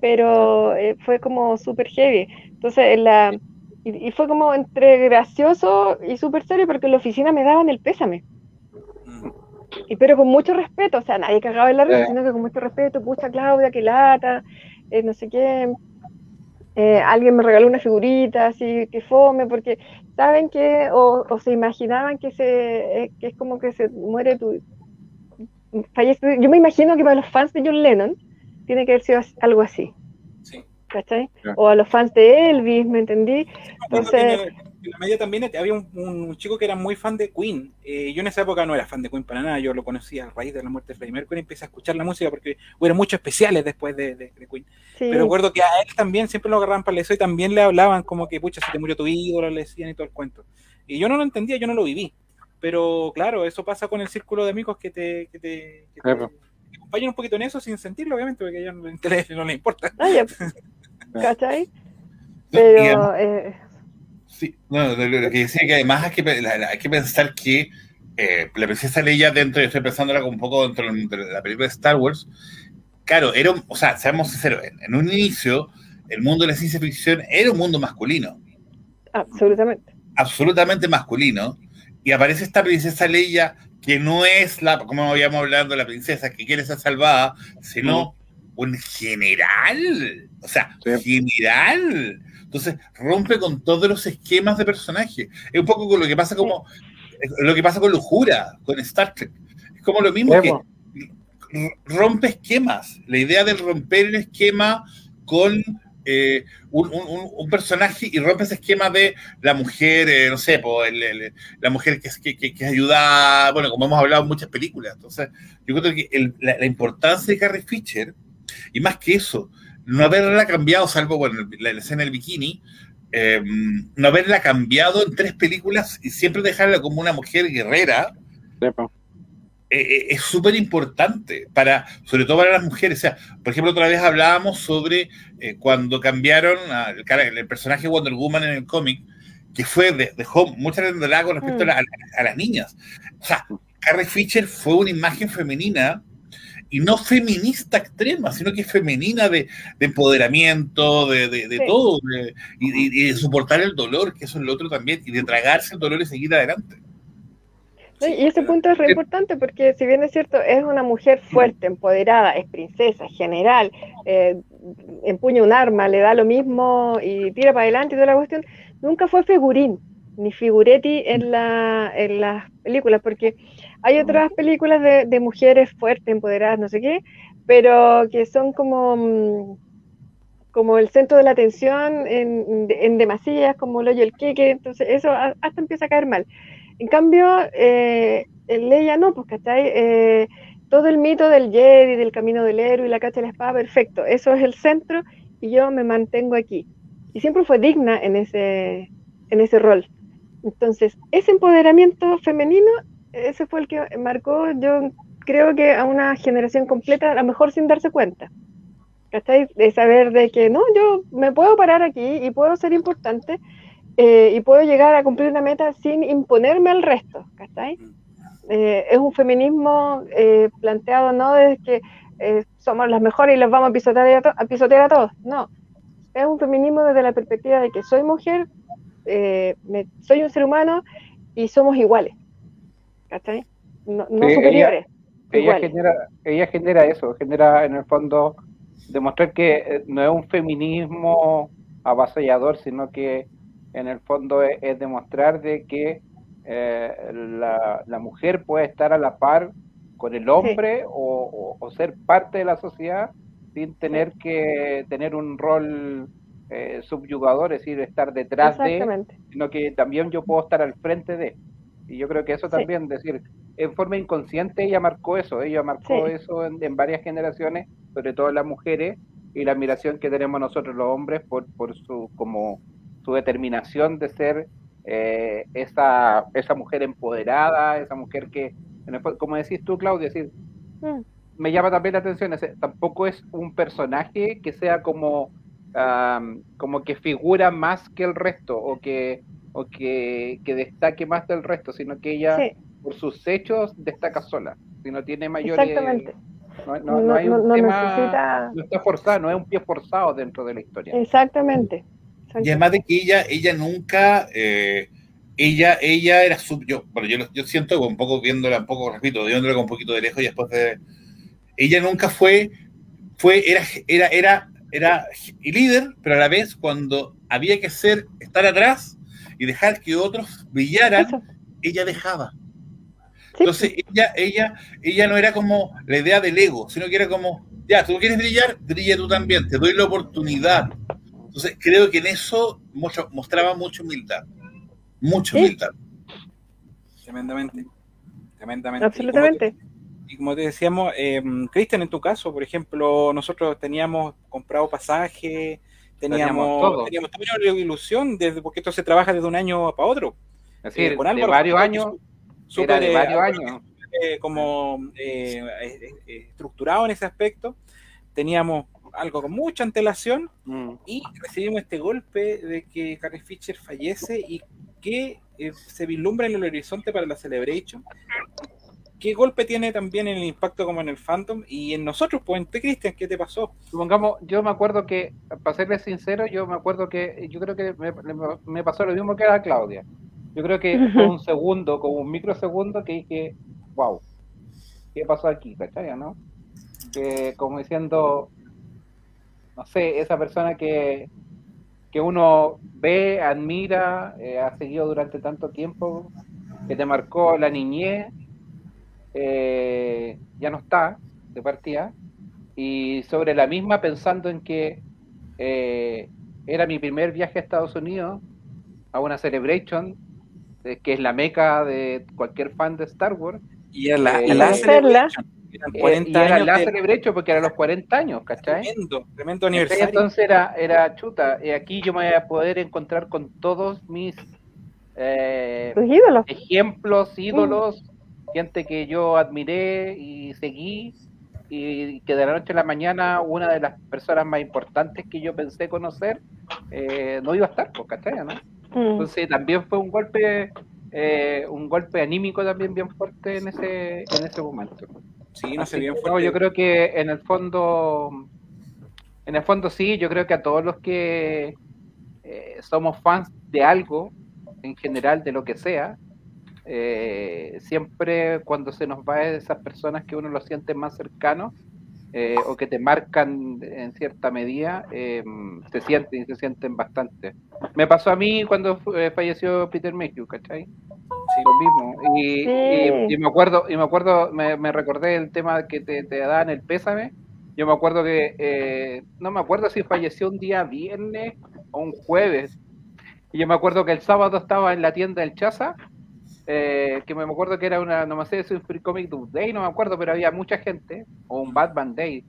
Pero eh, fue como súper heavy. Entonces, la, y, y, fue como entre gracioso y súper serio, porque en la oficina me daban el pésame. Y, pero con mucho respeto, o sea, nadie cagaba en la risa, sino que con mucho respeto, pucha Claudia, que lata, eh, no sé qué. Eh, alguien me regaló una figurita así que fome, porque saben que, o, o se imaginaban que, se, eh, que es como que se muere tu. Fallece. Yo me imagino que para los fans de John Lennon tiene que haber sido algo así. Sí. ¿Cachai? Claro. O a los fans de Elvis, ¿me entendí? Entonces en la media también había un, un, chico que era muy fan de Queen. Eh, yo en esa época no era fan de Queen para nada, yo lo conocía a raíz de la muerte de Freddie Mercury y empecé a escuchar la música porque hubo muchos especiales después de, de, de Queen. Sí. Pero recuerdo que a él también siempre lo agarraban para eso y también le hablaban como que, pucha, se te murió tu ídolo, le decían y todo el cuento. Y yo no lo entendía, yo no lo viví. Pero claro, eso pasa con el círculo de amigos que te, que te, que te, te acompañan un poquito en eso sin sentirlo, obviamente, porque a ellos no, no les importa. Ya. ¿Cachai? Pero... Eh, Sí, no, lo que decía que además hay que, hay que pensar que eh, la princesa Leia dentro, yo estoy pensándola un poco dentro de la película de Star Wars, claro, era, o sea, seamos sinceros, en, en, un inicio el mundo de la ciencia ficción era un mundo masculino. Absolutamente. Absolutamente masculino. Y aparece esta princesa Leia que no es la, como habíamos hablado, la princesa que quiere ser salvada, sino mm. un general. O sea, sí. general entonces rompe con todos los esquemas de personaje. Es un poco con lo que pasa como lo que pasa con Lujura, con Star Trek. Es como lo mismo que rompe esquemas. La idea de romper el esquema con eh, un, un, un, personaje y rompe ese esquema de la mujer, eh, no sé, po, el, el, la mujer que, que, que, ayuda, bueno, como hemos hablado en muchas películas. Entonces, yo creo que el, la, la, importancia de Carrie Fisher, y más que eso, no haberla cambiado, salvo bueno, la, la escena del bikini, eh, no haberla cambiado en tres películas y siempre dejarla como una mujer guerrera, eh, es súper importante, para, sobre todo para las mujeres. O sea, por ejemplo, otra vez hablábamos sobre eh, cuando cambiaron el, el, personaje Wonder Woman en el cómic, que fue, dejó mucha con respecto mm. a, a, a, las niñas. O sea, Carrie Fisher fue una imagen femenina y no feminista extrema, sino que es femenina de, de empoderamiento, de, de, de sí. todo, y, y, de soportar el dolor, que eso es lo otro también, y de tragarse el dolor y seguir adelante. Sí, y ese punto es re importante porque si bien es cierto, es una mujer fuerte, empoderada, es princesa, general, eh, empuña un arma, le da lo mismo y tira para adelante y toda la cuestión, nunca fue figurín ni figuretti en, la, en las películas, porque hay otras películas de, de, mujeres fuertes, empoderadas, no sé qué, pero que son como, mm, como el centro de la atención en, en demasías, como el hoyo el queque, entonces eso hasta empieza a caer mal. En cambio, eh, en Leia no, pues, ¿cachai? Eh, todo el mito del Jedi, del camino del héroe y la cacha de la espada, perfecto, eso es el centro y yo me mantengo aquí. Y siempre fue digna en ese, en ese rol. Entonces, ese empoderamiento femenino, ese fue el que marcó, yo creo que a una generación completa, a lo mejor sin darse cuenta. ¿Cachai? De saber de que no, yo me puedo parar aquí y puedo ser importante eh, y puedo llegar a cumplir una meta sin imponerme al resto. ¿Cachai? Eh, es un feminismo eh, planteado no desde que somos las mejores y los vamos a pisotear a, pisotear a todos. No. Es un feminismo desde la perspectiva de que soy mujer, soy un ser humano y somos iguales. ¿Cachai? No, no sí, superiores. Ella, ella, genera, ella genera eso, genera en el fondo demostrar que eh, no es un feminismo avasallador, sino que en el fondo es, demostrar de que eh, la, mujer puede estar a la par con el hombre o, ser parte de la sociedad sin tener que tener un rol eh, subyugador, es decir, estar detrás de, sino que también yo puedo estar al frente de. Y yo creo que eso también, decir, en forma inconsciente ella marcó eso, ella marcó eso en, varias generaciones, sobre todo las mujeres, y la admiración que tenemos nosotros los hombres por, por su, como, su determinación de ser eh, esa, esa mujer empoderada, esa mujer que, como decís tú, Claudia, decir, mm. me llama también la atención, tampoco es un personaje que sea como, como que figura más que el resto o que, o que, destaque más del resto, sino que ella por sus hechos destaca sola, si no tiene mayores... Exactamente. No, no, hay un tema, no está forzado, no es un pie forzado dentro de la historia. Exactamente. Y además de que ella, ella nunca, eh, ella, ella era sub, yo, bueno, yo, yo siento un poco viéndola, un poco, repito, viéndola con un poquito de lejos y después de, ella nunca fue, fue, era, era, era, era líder, pero a la vez cuando había que ser, estar atrás y dejar que otros brillaran, ella dejaba. Entonces, ella, ella, ella no era como la idea del ego, sino que era como, ya, tú quieres brillar, brilla tú también, te doy la oportunidad. Entonces, creo que en eso mostraba mucha humildad. Mucha humildad. Tremendamente. Tremendamente. Absolutamente. Y como te, decíamos, eh, Cristian, en tu caso, por ejemplo, nosotros teníamos comprado pasaje, teníamos, teníamos, la ilusión, desde, porque esto se trabaja desde un año para otro. Es decir, eh, con de varios años super, de varios años. como eh, estructurado en ese aspecto. Teníamos algo con mucha antelación mm. y recibimos este golpe de que Carrie Fisher fallece y que eh, se vislumbra en el horizonte para la Celebration. ¿Qué golpe tiene también en el impacto como en el Phantom y en nosotros? Pues, Cristian, ¿qué te pasó? Supongamos, yo me acuerdo que, para serles sincero, yo me acuerdo que, yo creo que me, me pasó lo mismo que a la Claudia. Yo creo que fue un segundo, como un microsegundo, que dije, wow, ¿qué pasó aquí? ¿Cachai? ¿No? Que como diciendo, no sé, esa persona que, que uno ve, admira, eh, ha seguido durante tanto tiempo, que te marcó la niñez, eh, ya no está de partida. Y sobre la misma, pensando en que eh, era mi primer viaje a Estados Unidos, a una celebration que es la meca de cualquier fan de Star Wars. Y era la, eh, la, Celebration. y era la Celebration porque era los 40 años, ¿cachai? Tremendo, tremendo aniversario. Entonces era, era chuta. Y aquí yo me voy a poder encontrar con todos mis eh, ídolos. ejemplos, ídolos, gente que yo admiré y seguí. Y que de la noche a la mañana una de las personas más importantes que yo pensé conocer eh, no iba a estar, pues, ¿cachai? ¿no? Mm. Entonces también fue un golpe, eh, un golpe anímico también bien fuerte en ese, en ese momento. Sí, no sé, bien fuerte. yo creo que en el fondo, en el fondo sí, yo creo que a todos los que eh, somos fans de algo, en general, de lo que sea, eh, siempre cuando se nos va de esas personas que uno lo siente más cercano, eh, o que te marcan en cierta medida, eh, se sienten y se sienten bastante. Me pasó a mí cuando eh, falleció Peter Mayhew, ¿cachai? Sí, lo mismo. Y, me acuerdo, y me acuerdo, me, recordé el tema que te, te dan el pésame. Yo me acuerdo que, no me acuerdo si falleció un día viernes o un jueves. Y yo me acuerdo que el sábado estaba en la tienda del Chaza eh, que me acuerdo que era una, no me sé, es un Free Comic Day, no me acuerdo, pero había mucha gente, o un Batman Day,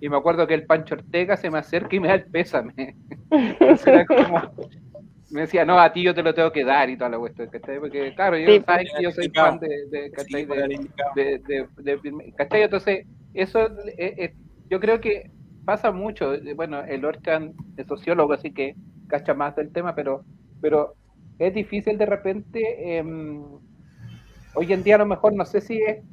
y me acuerdo que el Pancho Ortega se me acerca y me da el pésame. me decía, no, a ti yo te lo tengo que dar y toda la cuestión, Porque, claro, yo saben que yo soy fan de, de, ¿cachai? de, de, Entonces, eso, eh, eh, yo creo que pasa mucho, bueno, el Orchan es sociólogo, así que cacha más del tema, pero, pero es difícil de repente, em, hoy en día a lo mejor no sé si es,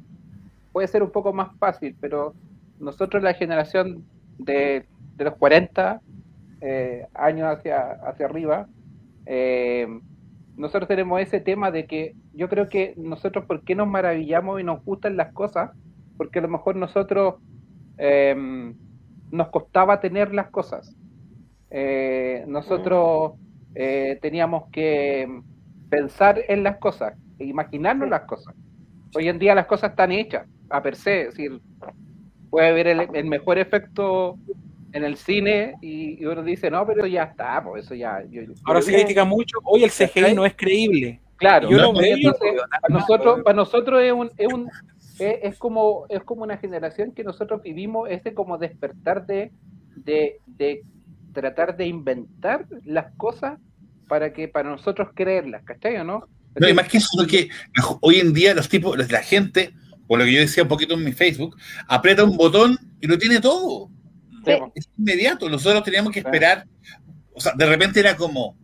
puede ser un poco más fácil, pero nosotros la generación de, los 40 eh, años hacia, hacia arriba, em, nosotros tenemos ese tema de que yo creo que nosotros, ¿por qué nos maravillamos y nos gustan las cosas? Porque a lo mejor nosotros, em, nos costaba tener las cosas. Eh, nosotros eh, teníamos que pensar en las cosas, imaginarnos las cosas. Hoy en día las cosas están hechas, a per se, es decir, puede haber el, mejor efecto en el cine y, uno dice, no, pero ya está, pues eso ya... Ahora se critica mucho, hoy el CGI no es creíble. Claro, para, nosotros, para nosotros es un, es un es, como es como una generación que nosotros vivimos ese como despertar de, de, de tratar de inventar las cosas para que para nosotros creerlas, ¿cachai o no? No, y más que eso, que hoy en día los tipos, la gente, por lo que yo decía un poquito en mi Facebook, aprieta un botón y lo tiene todo. Es inmediato. Nosotros teníamos que esperar. O sea, de repente era como,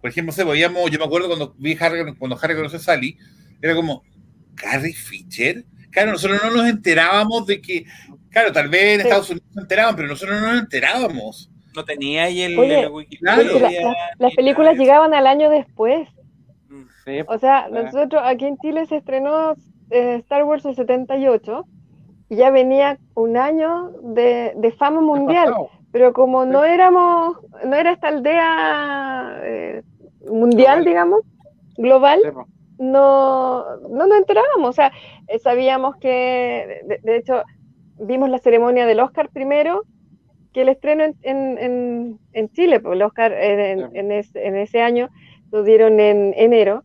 por ejemplo, se veíamos, yo me acuerdo cuando vi Harry, cuando Harry conoció a Sally, era como, Carrie Fisher. Claro, nosotros no nos enterábamos de que, claro, tal vez en Estados Unidos se enteraban, pero nosotros no nos enterábamos. No tenía ahí el, las películas llegaban al año después. o sea, nosotros aquí en Chile se estrenó eh, Star Wars el 78 y ya venía un año de, fama mundial. Pero como no éramos, no era esta aldea eh, mundial, digamos, global, no, no nos enterábamos. O sea, eh, sabíamos que, de, hecho, vimos la ceremonia del Oscar primero que el estreno en, en, Chile, porque el Oscar en, ese año lo dieron en enero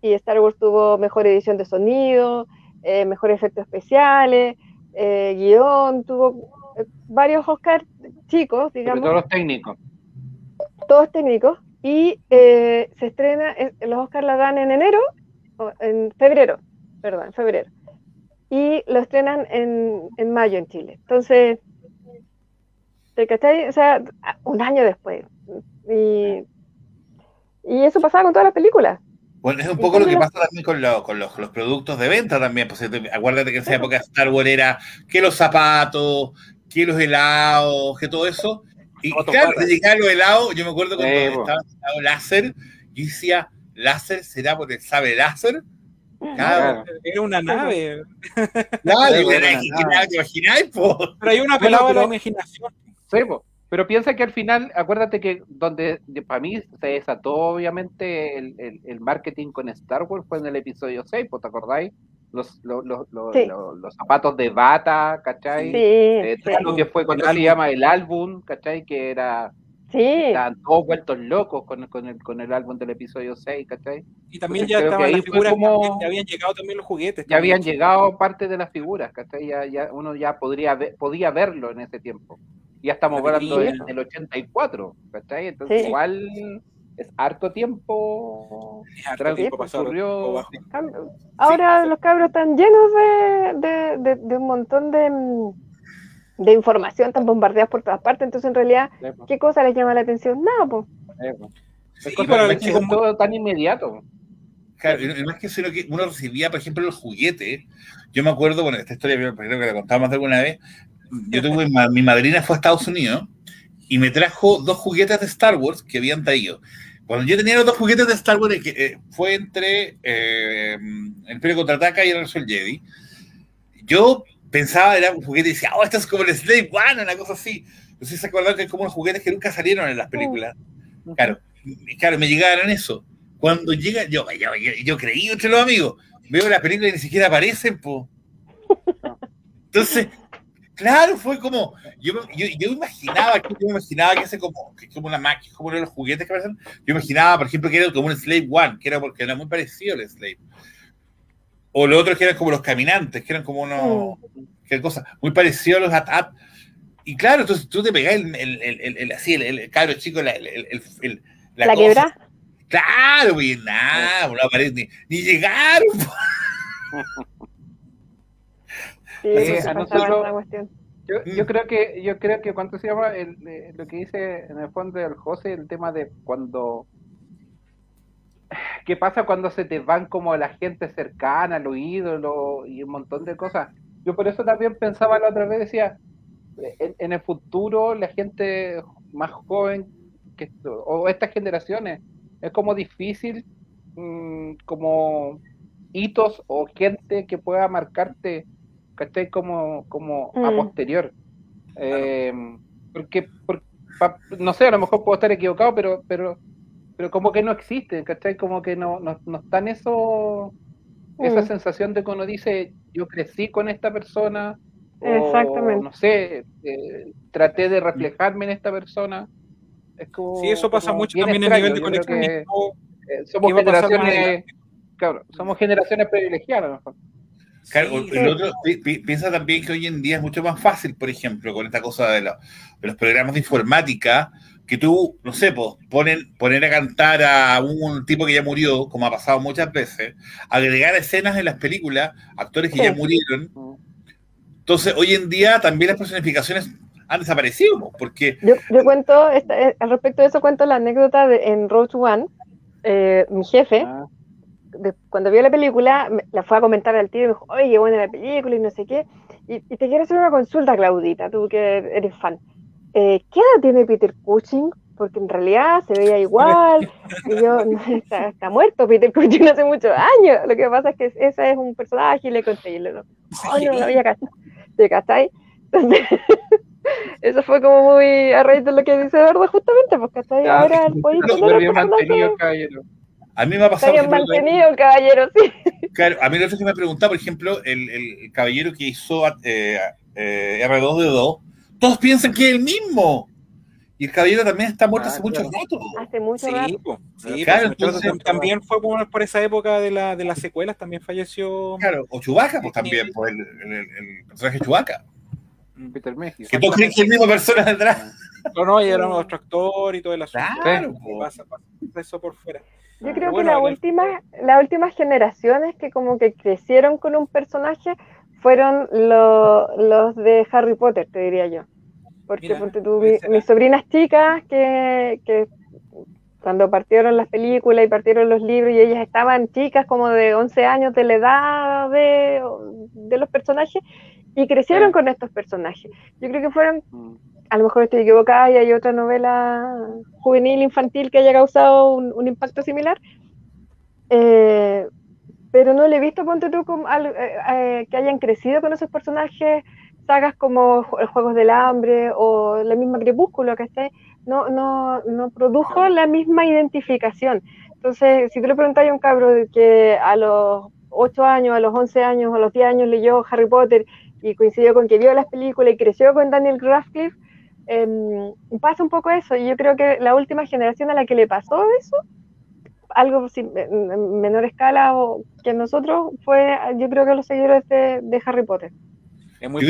y Star Wars tuvo mejor edición de sonido, eh, mejores efectos especiales, eh, guion, tuvo eh, varios Oscars chicos, digamos. todos técnicos. Todos técnicos. Y se estrena, los Oscars la dan en enero, en febrero, perdón, en febrero. Y lo estrenan en, en mayo en Chile. Entonces, ¿Te cachai? O sea, un año después. Y, y eso pasaba con todas las películas. Bueno, es un poco lo que pasa también con, con los, los, productos de venta también. Pues, acuérdate que en esa época Star Wars era que los zapatos, que los helados, que todo eso. Y claro, de llegar los helados, yo me acuerdo cuando estaba el helado láser, yo decía, ¿láser será porque sabe láser? Claro. Era una nave. Claro, era, era, imagináis, Pero hay una pelada de la imaginación pero piensa que al final, acuérdate que donde para mí se desató obviamente el, el, marketing con Star Wars fue en el episodio 6, ¿te acordáis? Los, los, los, los, zapatos de bata, ¿cachai? Sí, eh, Lo que fue cuando se llama el álbum, ¿cachai? Que era Sí. Estaban todos vueltos locos con, con, el, con el álbum del episodio 6, ¿cachai? Y también ya estaban las figuras, como... ya habían llegado también los juguetes. Ya habían llegado parte de las figuras, ¿cachai? Ya, ya uno ya podría podía verlo en ese tiempo ya estamos hablando del 84, ¿cachai? Entonces igual es harto tiempo. Ahora los cabros están llenos de, de, un montón de, de información, están bombardeados por todas partes, entonces en realidad, ¿qué cosa les llama la atención? Nada, pues. es todo tan inmediato. Claro, y es que, sino que uno recibía, por ejemplo, los juguetes. Yo me acuerdo, bueno, esta historia creo que la contaba más alguna vez, yo tuve, mi madrina fue a Estados Unidos y me trajo dos juguetes de Star Wars que habían traído. Cuando yo tenía los dos juguetes de Star Wars, que eh, fue entre eh, el Imperio Contraataca y el Regreso Jedi, yo pensaba, era un juguete y decía, oh, esto es como el Slave One, una cosa así. Entonces se acordaron que es como los juguetes que nunca salieron en las películas. Claro, claro, me llegaron eso. Cuando llega, yo, yo, yo, creí entre los amigos, veo la película y ni siquiera aparecen, po. Entonces, Claro, fue como, yo, yo, yo imaginaba, yo imaginaba que ese como, que como una máquina, como uno de los juguetes que aparecen, yo imaginaba, por ejemplo, que era como un Slave One, que era porque era muy parecido al Slave. O los otros que eran como los caminantes, que eran como unos, mm. qué cosa, muy parecido a los AT-AT. Y claro, entonces tú te pegás el, el, el, el así, el, el, cabro chico, la, el, la, ¿La quebra. Claro, y nada, no aparece ni, ni llegaron. yo, creo que yo creo que cuando se llama eh, lo que dice en el fondo del José el tema de cuando qué pasa cuando se te van como la gente cercana, los ídolos y un montón de cosas. Yo por eso también pensaba la otra vez decía en, el futuro la gente más joven que o estas generaciones es como difícil mm, como hitos o gente que pueda marcarte ¿cachai? Como, como a mm. posterior. Eh, porque, no sé, a lo mejor puedo estar equivocado, pero, pero, pero como que no existe, ¿cachai? Como que no, no, no está en eso, esa mm. sensación de que uno dice, yo crecí con esta persona, Exactamente. no sé, eh, traté de reflejarme en esta persona. Es como, sí, eso pasa mucho también en nivel de conexión. Eh, somos generaciones, somos generaciones privilegiadas. Claro, el otro piensa también que hoy en día es mucho más fácil, por ejemplo, con esta cosa de, de los programas de informática, que tú, no sé, pues, ponen, poner a cantar a un tipo que ya murió, como ha pasado muchas veces, agregar escenas en las películas, actores que ya murieron. Entonces, hoy en día también las personificaciones han desaparecido, porque... Yo, yo cuento, eh, al respecto de eso, cuento la anécdota de, en Road One, eh, mi jefe, ah cuando vio la película, la fue a comentar al tío y me dijo, oye, buena la película y no sé qué. Y, te quiero hacer una consulta, Claudita, tú que eres fan. Eh, ¿Qué edad tiene Peter Cushing? Porque en realidad se veía igual. y yo, está, muerto Peter Cushing hace muchos años. Lo que pasa es que ese es un personaje y le conté. Y le no, oh, no, lo había cachado. ¿Te cachai? Entonces, eso fue como muy a raíz de lo que dice Eduardo, justamente, porque hasta ahora el pollo no lo a mí me ha pasado. Se mantenido, caballero, sí. Claro, a mí lo que me preguntaba, por ejemplo, el, el caballero que hizo eh, eh, R2D2, todos piensan que es el mismo. Y el caballero también está muerto hace ah, mucho rato. Hace mucho sí, rato. sí, claro, entonces, también fue por, esa época de, la, de las secuelas, también falleció. Claro, o Chubaca, pues también, por el, el, personaje Chubaca. Peter México. Que todos creen que es el mismo persona detrás. No, no, y era otro actor y todo el asunto. Claro, pasa, pasa eso por fuera. Yo creo que las últimas, las últimas generaciones que como que crecieron con un personaje fueron los de Harry Potter, te diría yo. Porque mis sobrinas chicas que, que cuando partieron las películas y partieron los libros y ellas estaban chicas como de 11 años de la edad de, de los personajes y crecieron con estos personajes. Yo creo que fueron mm a lo mejor estoy equivocada y hay otra novela juvenil, infantil que haya causado un, impacto similar. Eh, pero no le he visto, ponte tú, eh, eh, que hayan crecido con esos personajes, sagas como el Juegos del Hambre o la misma Crepúsculo, que esté, no, no, no produjo la misma identificación. Entonces, si tú le preguntas a un cabro que a los 8 años, a los 11 años, a los 10 años leyó Harry Potter y coincidió con que vio las películas y creció con Daniel Radcliffe, Em, pasa un poco eso, y yo creo que la última generación a la que le pasó eso, algo en menor escala que nosotros, fue yo creo que los seguidores de, Harry Potter. Es muy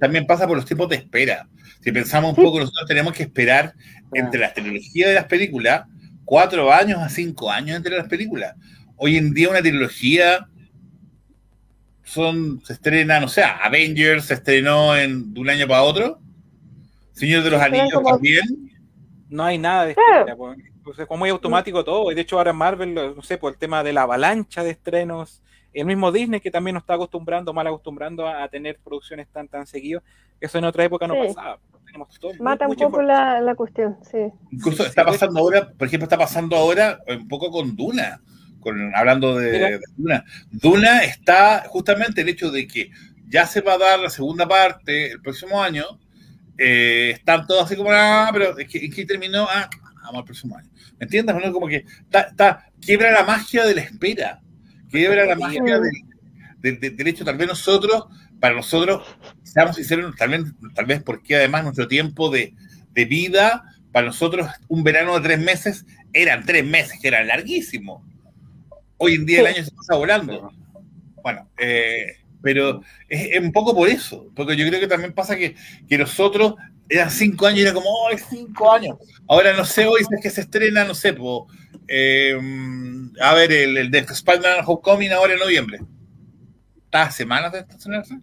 también, pasa por los tiempos de espera. Si pensamos un poco, nosotros tenemos que esperar entre las trilogías de las películas, cuatro años a cinco años entre las películas. Hoy en día una trilogía son, se estrena, no sé, Avengers se estrenó en, de un año para otro Señor de los Anillos también. No hay nada de espera, pues, pues, es como muy automático todo. Y de hecho ahora Marvel, no sé, por el tema de la avalancha de estrenos, el mismo Disney que también nos está acostumbrando, mal acostumbrando a, tener producciones tan tan seguidas, eso en otra época no pasaba. Mata un poco la, cuestión, sí. Incluso está pasando ahora, por ejemplo, está pasando ahora un poco con Duna, con, hablando de, Duna. Duna está justamente el hecho de que ya se va a dar la segunda parte el próximo año, eh, están todos así como, ah, pero es que, ¿en qué terminó? Ah, vamos al próximo año. ¿Me entiendes? Como que está, quiebra la magia de la espera, quiebra la magia del, del, hecho, tal vez nosotros, para nosotros, seamos sinceros, tal vez, tal vez porque además nuestro tiempo de, de vida, para nosotros un verano de tres meses eran tres meses, que eran larguísimos. Hoy en día el año se está volando. Bueno, eh, pero es, un poco por eso, porque yo creo que también pasa que, que nosotros eran cinco años y era como, es cinco años. Ahora no sé, hoy es que se estrena, no sé, eh, a ver, el, el de Spider-Man Homecoming ahora en noviembre. ¿Está semanas de estrenarse?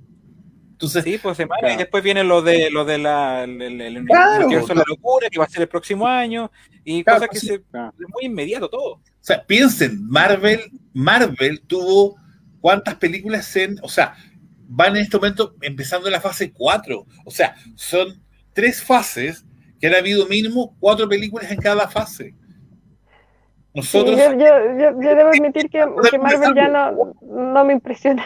Entonces, sí, pues semanas, y después viene lo de lo de la, el, el, la locura, que va a ser el próximo año, y cosas que se, es muy inmediato todo. O sea, piensen, Marvel, Marvel tuvo cuántas películas en, o sea, van en este momento empezando la fase 4, o sea, son tres fases que han habido mínimo cuatro películas en cada fase. Nosotros... yo, debo admitir que, Marvel ya no, me impresiona.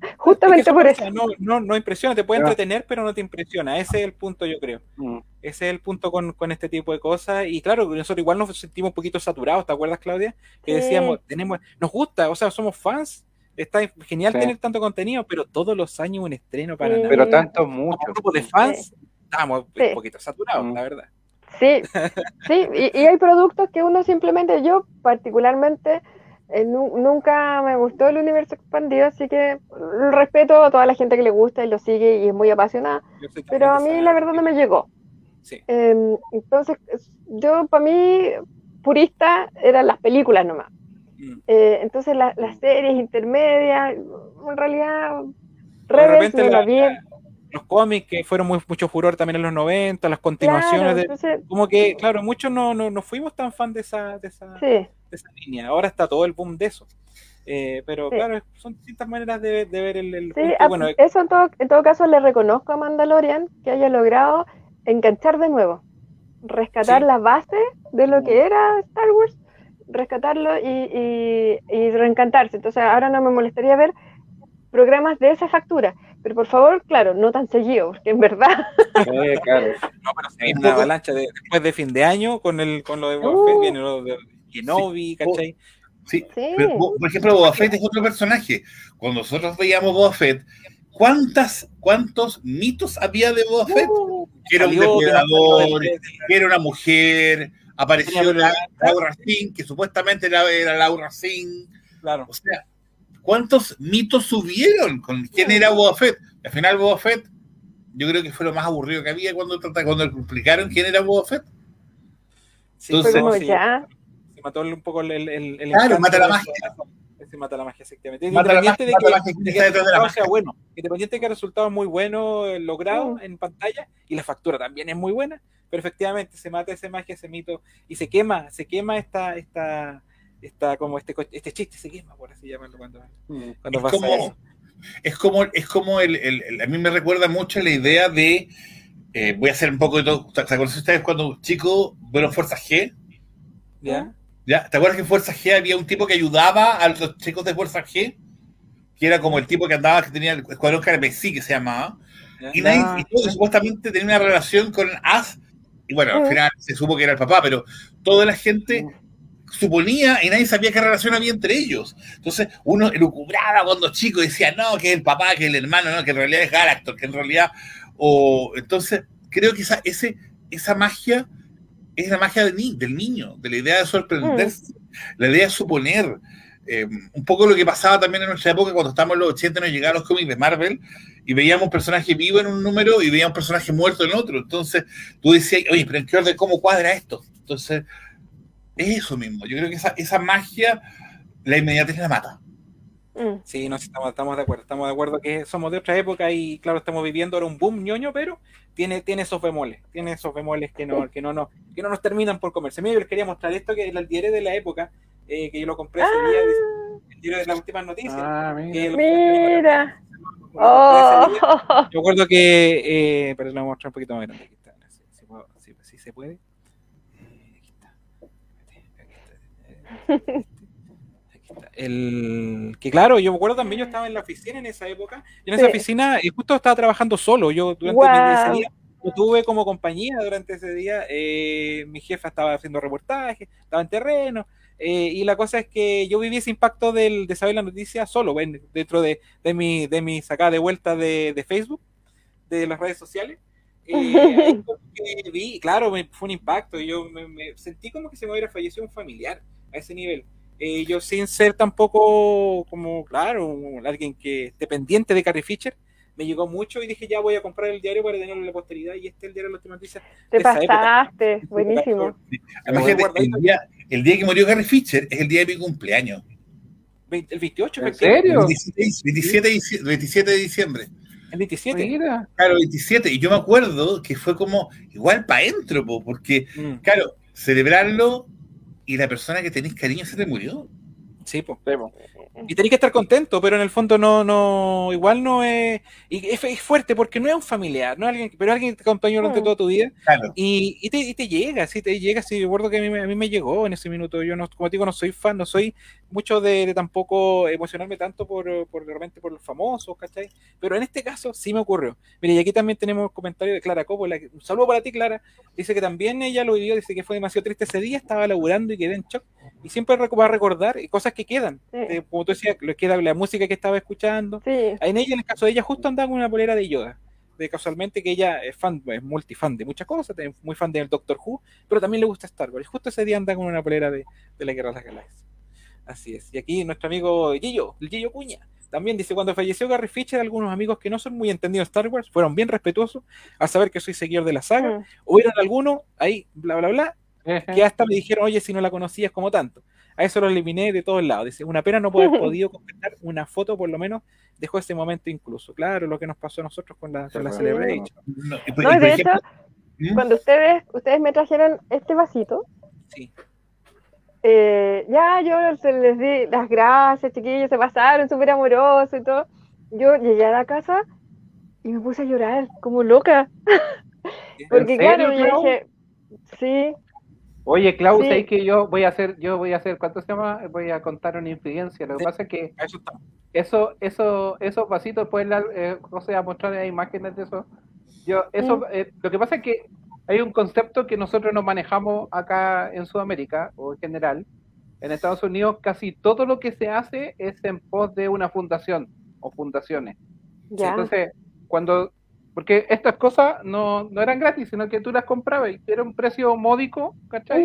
Justamente por eso. No, no, no impresiona, te puede entretener, pero no te impresiona. Ese es el punto, yo creo. Mm. Ese es el punto con, con, este tipo de cosas. Y claro, nosotros igual nos sentimos un poquito saturados, ¿te acuerdas, Claudia? Que decíamos, tenemos, nos gusta, o sea, somos fans. Está genial tener tanto contenido, pero todos los años un estreno para nada. Pero tanto mucho. grupo de fans, estamos un poquito saturados, mm. la verdad. Sí, sí, y, y, hay productos que uno simplemente, yo particularmente, eh, nunca me gustó el universo expandido, así que respeto a toda la gente que le gusta y lo sigue y es muy apasionada, pero a mí la verdad no me llegó. Em, entonces, yo para mí, purista, eran las películas nomás. Mm. Eh, entonces, las series intermedias, en realidad, Rebels la, bien. Los cómics que fueron muy, mucho furor también en los 90, las continuaciones de, como que, claro, muchos no, no, no fuimos tan fan de esa, de esa, esa línea. Ahora está todo el boom de eso. Eh, pero claro, son distintas maneras de, ver el, sí, bueno, eso en todo, en todo caso le reconozco a Mandalorian que haya logrado enganchar de nuevo, rescatar la base de lo que era Star Wars, rescatarlo y, y, reencantarse. Entonces ahora no me molestaría ver programas de esa factura. Pero por favor, claro, no tan seguido, porque en verdad. claro. No, pero se una avalancha después de fin de año con el con lo de uh. viene lo de Kenobi, ¿cachai? Sí, por ejemplo, Boba Fett es otro personaje. Cuando nosotros veíamos Boba Fett, ¿cuántas, ¿cuántos mitos había de Boba Fett? Uh, que era un depredador, que era una mujer, apareció la, Laura Singh, que supuestamente era, era Laura Singh. Claro. O sea, ¿cuántos mitos subieron con quién era Boba Fett? Al final Boba Fett, yo creo que fue lo más aburrido que había cuando, cuando explicaron quién era Boba Fett. Entonces, ya se mató un poco el. el, el claro, mata la magia. Se mata la magia, efectivamente. Mata independiente de que, el resultado sea bueno. Independiente de que el resultado es muy bueno eh, logrado mm. en pantalla y la factura también es muy buena, pero efectivamente se mata esa magia, ese mito y se quema, se quema esta, esta, esta como este, este chiste se quema, por así llamarlo cuando, mm. cuando es pasa como, eso. Es como, es como el, el, a mí me recuerda mucho la idea de eh, voy a hacer un poco de todo. ¿Se acuerdan ustedes cuando chicos fueron Fuerza G? ¿Ya? ¿Te acuerdas que en Fuerza G había un tipo que ayudaba a los chicos de Fuerza G? Que era como el tipo que andaba, que tenía el escuadrón Carmesí, que se llamaba. Y, nadie, y supuestamente tenía una relación con As. Y bueno, al final se supo que era el papá, pero toda la gente suponía y nadie sabía qué relación había entre ellos. Entonces uno elucubraba cuando chico decía, no, que es el papá, que es el hermano, no, que en realidad es Galactor, que en realidad... O, entonces creo que esa, ese, esa magia es la magia del, niño, de la idea de sorprenderse, la idea de suponer. Eh, un poco lo que pasaba también en nuestra época cuando estábamos en los 80 nos llegaban los cómics de Marvel y veíamos un personaje vivo en un número y veíamos un personaje muerto en otro. Entonces tú decías, oye, pero ¿en qué orden cómo cuadra esto? Entonces, es eso mismo. Yo creo que esa, esa magia, la inmediatez la mata. Mm. Sí, no, estamos, estamos de acuerdo. Estamos de acuerdo que somos de otra época y, claro, estamos viviendo ahora un boom ñoño, pero tiene, tiene esos bemoles. Tiene esos bemoles que no, que no, no, que no nos terminan por comerse. Mira, yo les quería mostrar esto que es el diario de la época, eh, que yo lo compré ese día, ah. el diario de las últimas noticias. Ah, mira. Oh. Yo recuerdo que, eh, pero lo voy a mostrar un poquito más grande. Aquí está, si, si, si se puede. Aquí está. Aquí está. El, que claro, yo me acuerdo también, yo estaba en la oficina en esa época, y en esa oficina y justo estaba trabajando solo, yo durante ese día tuve como compañía durante ese día, eh, mi jefa estaba haciendo reportajes, estaba en terreno, eh, y la cosa es que yo viví ese impacto del, de saber la noticia solo, dentro de, de, mi, de mi sacada de vuelta de, Facebook, de las redes sociales. Eh, vi, claro, fue un impacto, yo me, me, sentí como que se me hubiera fallecido un familiar a ese nivel. Eh, yo sin ser tampoco como, claro, alguien que esté pendiente de Carrie Fisher, me llegó mucho y dije, ya voy a comprar el diario para tenerlo en la posteridad y este es el diario de las últimas noticias. Te pasaste, buenísimo. el, día, el día que murió Carrie Fisher es el día de mi cumpleaños. ¿El 28? ¿En serio? 27, 27, de diciembre. ¿El 27? Mira. Claro, 27. Y yo me acuerdo que fue como igual para adentro, porque, mm. claro, celebrarlo y la persona que tenéis cariño se te murió. Sí, pues. Y tenés que estar contento, pero en el fondo no, no, igual no es, y es, fuerte porque no es un familiar, no es alguien, pero alguien que te acompañó durante mm. toda tu vida y, y, te, y, te, llega, sí, te llega, sí, recuerdo que a mí, a mí me llegó en ese minuto, yo no, como te digo, no soy fan, no soy mucho de, tampoco emocionarme tanto por, por realmente por los famosos, ¿cachai? Pero en este caso sí me ocurrió. Mira, y aquí también tenemos comentario de Clara Coppola, un saludo para ti, Clara, dice que también ella lo vivió, dice que fue demasiado triste ese día, estaba laburando y quedé en shock, y siempre va a recordar cosas que quedan, como tú decías, lo queda la música que estaba escuchando. En ella, en el caso de ella, justo andaba con una polera de Yoda de casualmente que ella es fan, es multifan de muchas cosas, muy fan del Doctor Who, pero también le gusta Star Wars. Justo ese día anda con una polera de, de la Guerra de las Galaxias. Así es. Y aquí nuestro amigo Gillo, el Gillo Cuña, también dice, cuando falleció Gary Fisher, algunos amigos que no son muy entendidos en Star Wars fueron bien respetuosos a saber que soy seguidor de la saga. Mm. Hubieron algunos ahí, bla, bla, bla, que hasta me dijeron, oye, si no la conocías como tanto. A eso lo eliminé de todos lados. Dice, una pena no poder podido completar una foto, por lo menos dejó ese momento incluso. Claro, lo que nos pasó a nosotros con la, con la Celebration. No, y de hecho, ¿Mm? cuando ustedes, ustedes me trajeron este vasito, sí eh, ya yo les di las gracias, chiquillos, se pasaron súper amorosos y todo. Yo llegué a la casa y me puse a llorar como loca. Porque claro, yo dije, sí. Oye, Klaus, sí. que yo voy a hacer, yo voy a hacer, ¿cuánto se llama? Voy a contar una infidencia. Lo que pasa es que eso, eso, esos vasitos, pueden, eh, José, a mostrar imágenes de eso. Yo, eso, eh, lo que pasa es que hay un concepto que nosotros no manejamos acá en Sudamérica o en general. En Estados Unidos casi todo lo que se hace es en pos de una fundación o fundaciones. Entonces, cuando, porque estas cosas no, no, eran gratis, sino que tú las comprabas y era un precio módico, ¿cachai?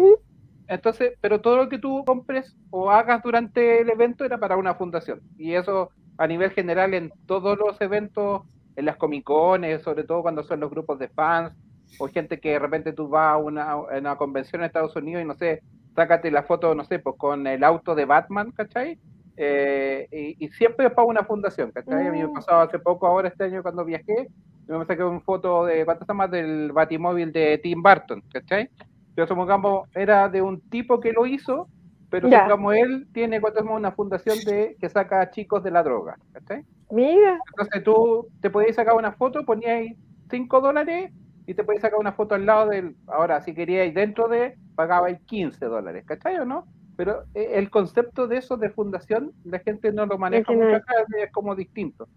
Entonces, pero todo lo que tú compres o hagas durante el evento era para una fundación. Y eso a nivel general en todos los eventos, en las Comic Cones, sobre todo cuando son los grupos de fans, o gente que de repente tú vas a una, convención en Estados Unidos y no sé, sácate la foto, no sé, pues con el auto de Batman, ¿cachai? Eh, y, siempre es para una fundación, ¿cachai? A mí me mm. pasaba hace poco, ahora este año cuando viajé, yo me saqué una foto de, más del batimóvil de Tim Burton, ¿cachai? Pero supongamos, era de un tipo que lo hizo, pero supongamos él tiene una fundación de que saca a chicos de la droga, ¿cachai? Mira. Entonces tú te podías sacar una foto, ponías 5 dólares y te podías sacar una foto al lado del. Ahora, si queríais dentro de, pagabais 15 dólares, ¿cachai o no? Pero eh, el concepto de eso de fundación, la gente no lo maneja mucho acá, es como distinto.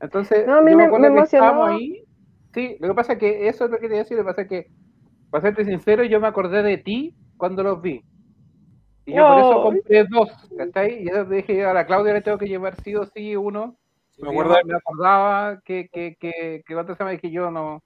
Entonces, no, me, me, ahí. Sí, lo que pasa es que eso es lo que te decía, lo que pasa es que, para serte sincero, yo me acordé de ti cuando los vi. Y yo por eso compré dos, ¿cachai? Y yo dije, a la Claudia le tengo que llevar sí o sí uno. me, me acordaba que, que, que, que, que, que yo no,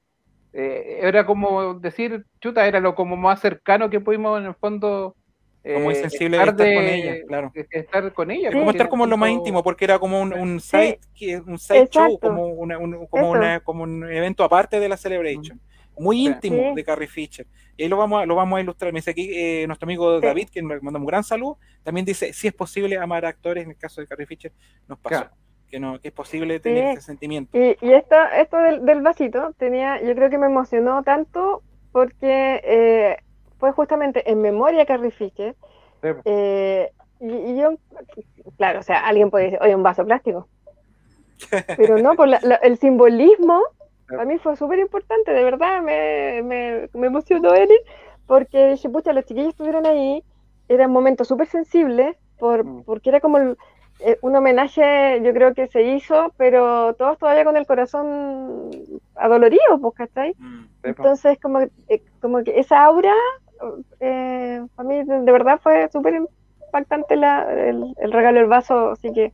eh, era como decir, chuta, era lo como más cercano que pudimos en el fondo. Como eh, sensible estar, de, con ella, claro. Estar con ella. Como estar como lo más íntimo, porque era como un, un site, un site show, como, una, un, como, una, como un evento aparte de la Celebration. Muy íntimo de Carrie Fisher. Y ahí lo vamos a, lo vamos a ilustrar. Me dice aquí eh, nuestro amigo David, que nos manda un gran saludo, también dice, si es posible amar a actores, en el caso de Carrie Fisher, nos pasó que no que es posible tener ese sentimiento. Y, y esto, esto del, del, vasito tenía, yo creo que me emocionó tanto porque eh, fue justamente en memoria Carrie Fisher. Eh, y, yo, claro, o sea, alguien puede decir, oye, un vaso plástico. Pero no, por el simbolismo, a mí fue súper importante, de verdad, me, me, me emocionó él, porque dije, pucha, los chiquillos estuvieron ahí, era un momento súper sensible, por, mm. porque era como el, eh, un homenaje yo creo que se hizo, pero todos todavía con el corazón adolorido, pues, ¿cachai? Mm, Entonces, como, eh, como que esa aura, eh, para mí de, verdad fue súper impactante el, regalo del vaso, así que...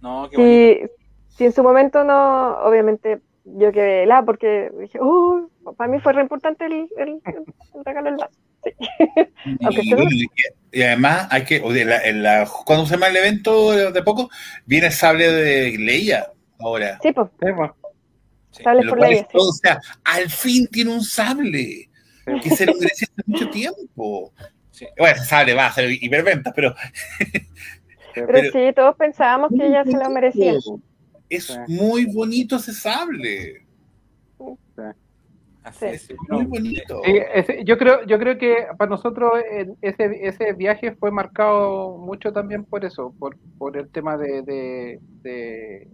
No, qué si, si en su momento no, obviamente yo quedé helada porque dije, oh, para mí fue re importante el, el, regalo del vaso. Y, además hay que, cuando se llama el evento de, poco, viene el sable de Leia ahora. Sí, pues. Sable por Leia. O sea, al fin tiene un sable que se lo merecía hace mucho tiempo. Bueno, ese sable va a ser hiperventa, pero, pero. sí, todos pensábamos que ella se lo merecía. Es muy bonito ese sable. Así Sí. es. Muy Bueno, bonito. Sí, ese- yo creo, yo creo que para nosotros ese, ese viaje fue marcado mucho también por eso, por, por el tema de, de, de-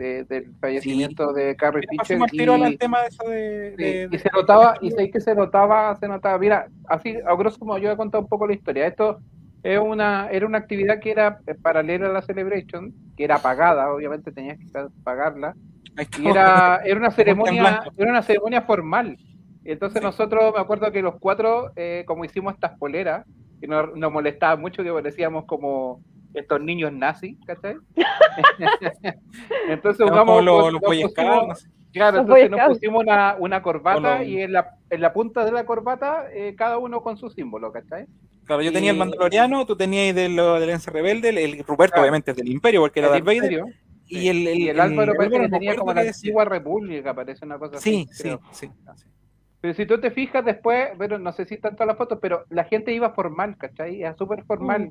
de- del fallecimiento de Carrie Fisher y, tema de eso de... sí, de- y de- se notaba, y sé que se notaba, se notaba, mira, así a grosso modo yo a contar un poco la historia. Esto es una, era una actividad que era eh, paralela a la Celebration, que era pagada, obviamente tenías que pagarla, y era, era una ceremonia, era una ceremonia formal. Y entonces Sí. nosotros, me acuerdo que los cuatro, eh, como hicimos estas poleras, que nos, nos molestaba mucho, que parecíamos como estos niños nazis, ¿cachai? entonces jugamos, los, los pusimos- sé. Claro, Los entonces nos pusimos una, una corbata los- y en la, en la punta de la corbata eh, cada uno con su símbolo, ¿cachai? Claro, yo tenía el Mandaloriano, tú tenías de lo del Lance Rebelde, el, el Ruperto Claro. obviamente es del Imperio porque era Darth Vader, y el, el, Y el Álvaro parece que tenía como la antigua república, parece una cosa Sí, así. sí, creo. sí. sí. Pero si tú te fijas después, bueno, no sé si están todas las fotos, pero la gente iba formal, ¿cachai? Era súper formal,